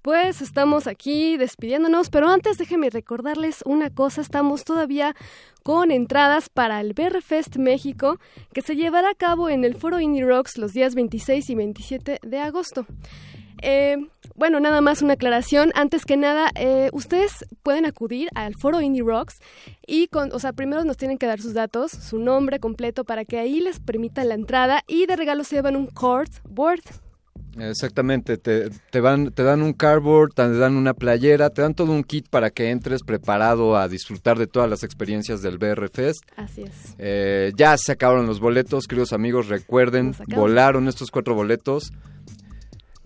Pues estamos aquí despidiéndonos, pero antes déjenme recordarles una cosa, estamos todavía con entradas para el BR Fest México, que se llevará a cabo en el Foro Indie Rocks los días 26 y 27 de agosto. Eh, bueno, nada más una aclaración. Antes que nada, eh, ustedes pueden acudir al foro Indie Rocks y, con, o sea, primero nos tienen que dar sus datos, su nombre completo para que ahí les permitan la entrada y de regalo se llevan un board. Exactamente, te, te, van, te dan un cardboard, te dan una playera, te dan todo un kit para que entres preparado a disfrutar de todas las experiencias del BR Fest. Así es. Eh, ya se acabaron los boletos, queridos amigos, recuerden, volaron estos cuatro boletos.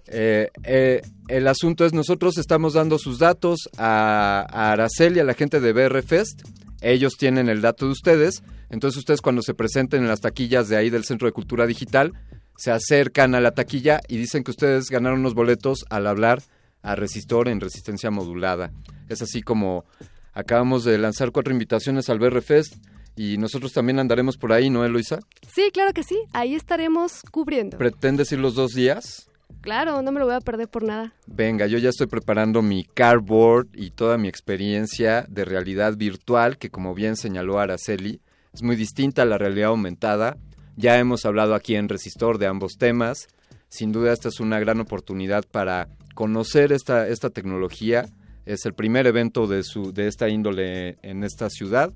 Eh, eh, el asunto es, nosotros estamos dando sus datos a, a Araceli, a la gente de BR Fest. Ellos tienen el dato de ustedes. Entonces ustedes cuando se presenten en las taquillas de ahí del Centro de Cultura Digital, se acercan a la taquilla y dicen que ustedes ganaron unos boletos al hablar a Resistor en resistencia modulada. Es así como acabamos de lanzar cuatro invitaciones al BR Fest y nosotros también andaremos por ahí, ¿no, Eloisa? Sí, claro que sí, ahí estaremos cubriendo. ¿Pretendes ir los dos días? Claro, no me lo voy a perder por nada. Venga, yo ya estoy preparando mi cardboard y toda mi experiencia de realidad virtual, que como bien señaló Araceli, es muy distinta a la realidad aumentada. Ya hemos hablado aquí en Resistor de ambos temas. Sin duda esta es una gran oportunidad para conocer esta, esta tecnología. Es el primer evento de, su, de esta índole en esta ciudad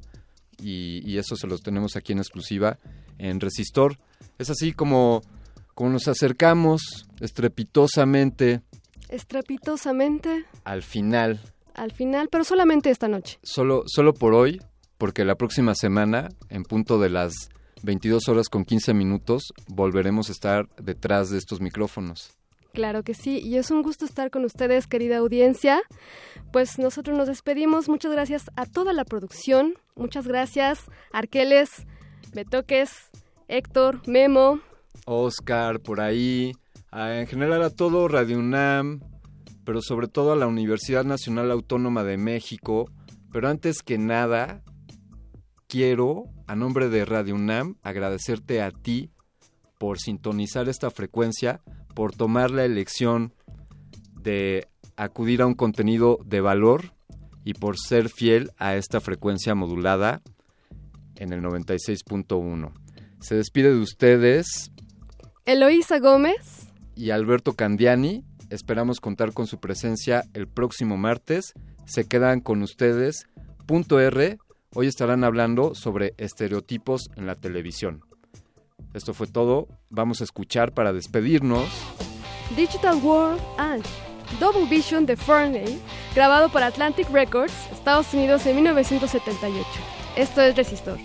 y, eso se los tenemos aquí en exclusiva en Resistor. Es así como nos acercamos estrepitosamente Estrepitosamente al final. al final, pero solamente esta noche. Solo, solo por hoy, porque la próxima semana, en punto de las 22 horas con 15 minutos, volveremos a estar detrás de estos micrófonos. Claro que sí, y es un gusto estar con ustedes, querida audiencia. Pues nosotros nos despedimos. Muchas gracias a toda la producción. Muchas gracias, Arqueles, Betoques, Héctor, Memo. Oscar, por ahí, a- en general a todo Radio UNAM, pero sobre todo a la Universidad Nacional Autónoma de México. Pero antes que nada, quiero, a nombre de Radio UNAM, agradecerte a ti por sintonizar esta frecuencia, por tomar la elección de acudir a un contenido de valor y por ser fiel a esta frecuencia modulada en el 96.1. Se despide de ustedes Eloísa Gómez. y Alberto Candiani. Esperamos contar con su presencia el próximo martes. Se quedan con ustedes. Punto R. Hoy estarán hablando sobre estereotipos en la televisión. Esto fue todo. Vamos a escuchar para despedirnos. Digital World and Double Vision de Fernley, grabado por Atlantic Records, Estados Unidos en 1978. Esto es Resistor.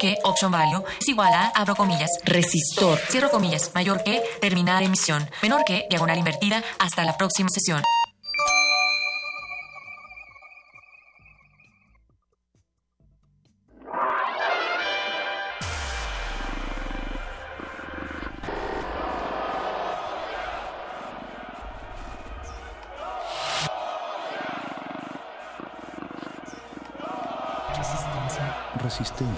Que option value es igual a, abro comillas, resistor, cierro comillas, mayor que terminar emisión, menor que diagonal invertida. Hasta la próxima sesión.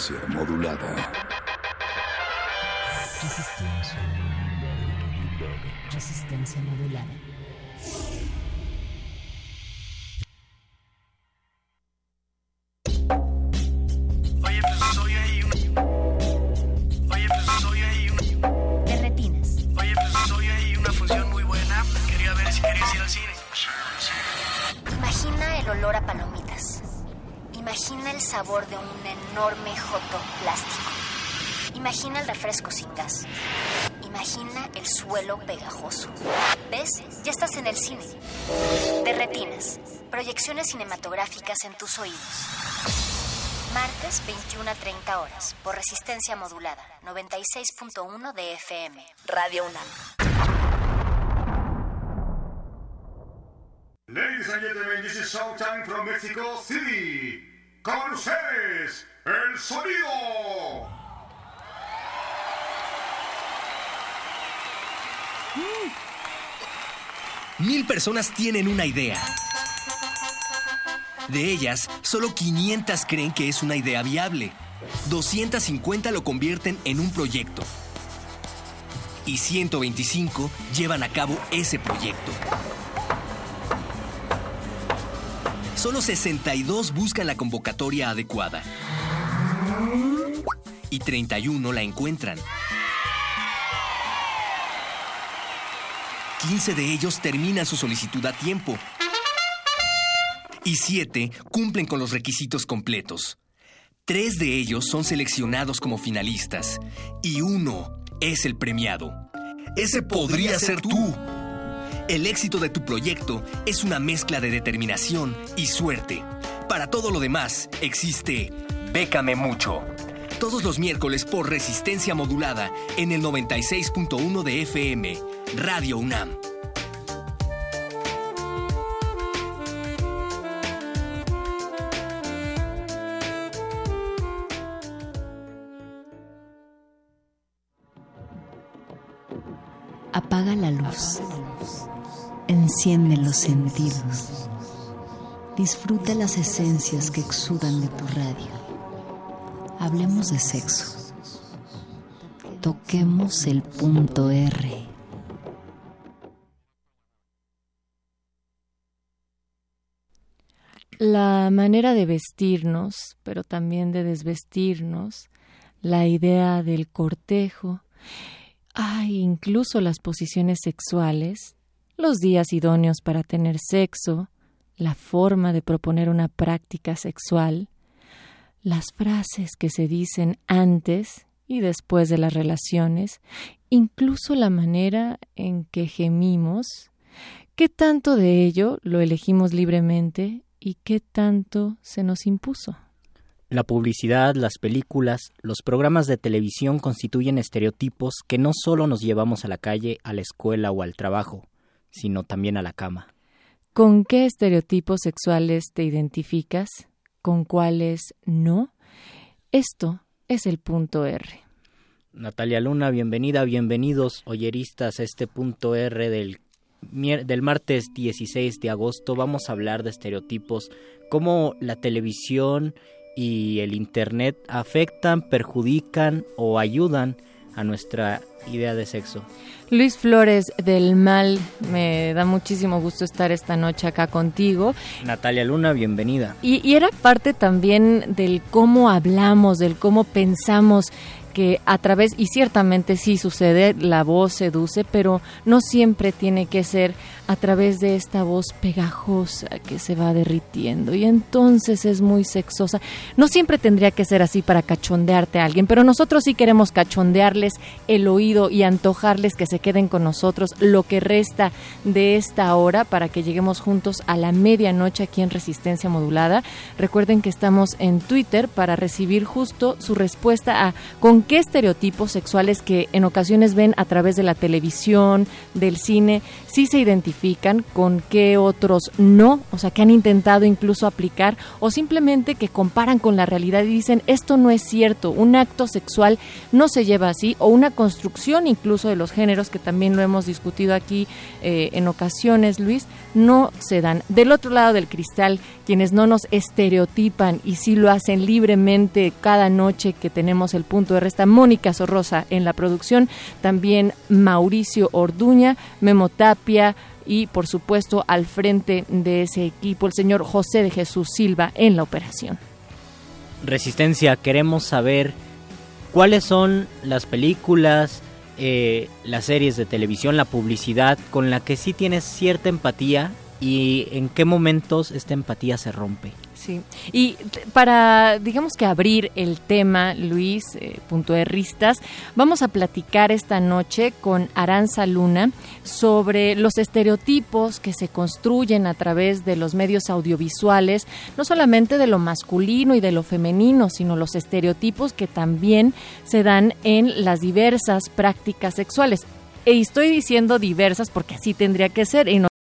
Resistencia modulada. Proyecciones cinematográficas en tus oídos. Martes 21 a 30 horas. Por resistencia modulada. 96.1 de FM. Radio UNAM. Ladies and gentlemen, this is Showtime from Mexico City. Con ustedes, el sonido. Mil personas tienen una idea. De ellas, solo 500 creen que es una idea viable. 250 lo convierten en un proyecto. Y 125 llevan a cabo ese proyecto. Solo 62 buscan la convocatoria adecuada. Y 31 la encuentran. 15 de ellos terminan su solicitud a tiempo. Y 7 cumplen con los requisitos completos. Tres de ellos son seleccionados como finalistas. Y uno es el premiado. Ese podría ser tú. El éxito de tu proyecto es una mezcla de determinación y suerte. Para todo lo demás, existe Bécame Mucho. Todos los miércoles por resistencia modulada en el 96.1 de FM, Radio UNAM. Apaga la luz. Enciende los sentidos. Disfruta las esencias que exudan de tu radio. Hablemos de sexo. Toquemos el punto R. La manera de vestirnos, pero también de desvestirnos, la idea del cortejo, ay, incluso las posiciones sexuales, los días idóneos para tener sexo, la forma de proponer una práctica sexual, las frases que se dicen antes y después de las relaciones, incluso la manera en que gemimos, qué tanto de ello lo elegimos libremente y qué tanto se nos impuso. La publicidad, las películas, los programas de televisión constituyen estereotipos que no solo nos llevamos a la calle, a la escuela o al trabajo, sino también a la cama. ¿Con qué estereotipos sexuales te identificas? ¿Con cuáles no? Esto es el punto R. Natalia Luna, bienvenida, bienvenidos oyeristas a este punto R del del martes 16 de agosto vamos a hablar de estereotipos, cómo la televisión y el internet afectan, perjudican o ayudan a nuestra idea de sexo. Luis Flores del Mal, me da muchísimo gusto estar esta noche acá contigo. Natalia Luna, bienvenida. Y, y era parte también del cómo hablamos, del cómo pensamos que a través, y ciertamente sí sucede, la voz seduce, pero no siempre tiene que ser a través de esta voz pegajosa que se va derritiendo y entonces es muy sexosa. No siempre tendría que ser así para cachondearte a alguien, pero nosotros sí queremos cachondearles el oído y antojarles que se queden con nosotros lo que resta de esta hora para que lleguemos juntos a la medianoche aquí en Resistencia Modulada. Recuerden que estamos en Twitter para recibir justo su respuesta a con qué estereotipos sexuales que en ocasiones ven a través de la televisión, del cine, sí se identifican, con qué otros no, o sea, que han intentado incluso aplicar o simplemente que comparan con la realidad y dicen, esto no es cierto, un acto sexual no se lleva así, o una construcción incluso de los géneros, que también lo hemos discutido aquí eh, en ocasiones, Luis, no se dan. Del otro lado del cristal, quienes no nos estereotipan y sí lo hacen libremente cada noche que tenemos el punto de resta, Mónica Sorrosa en la producción, también Mauricio Orduña, Memo Tapia, y por supuesto al frente de ese equipo el señor José de Jesús Silva en la operación. Resistencia, queremos saber cuáles son las películas, eh, las series de televisión, la publicidad con la que sí tienes cierta empatía y en qué momentos esta empatía se rompe. Sí, y para, digamos que abrir el tema, Luis, eh, vamos a platicar esta noche con Aranza Luna sobre los estereotipos que se construyen a través de los medios audiovisuales, no solamente de lo masculino y de lo femenino, sino los estereotipos que también se dan en las diversas prácticas sexuales. Y estoy diciendo diversas porque así tendría que ser y no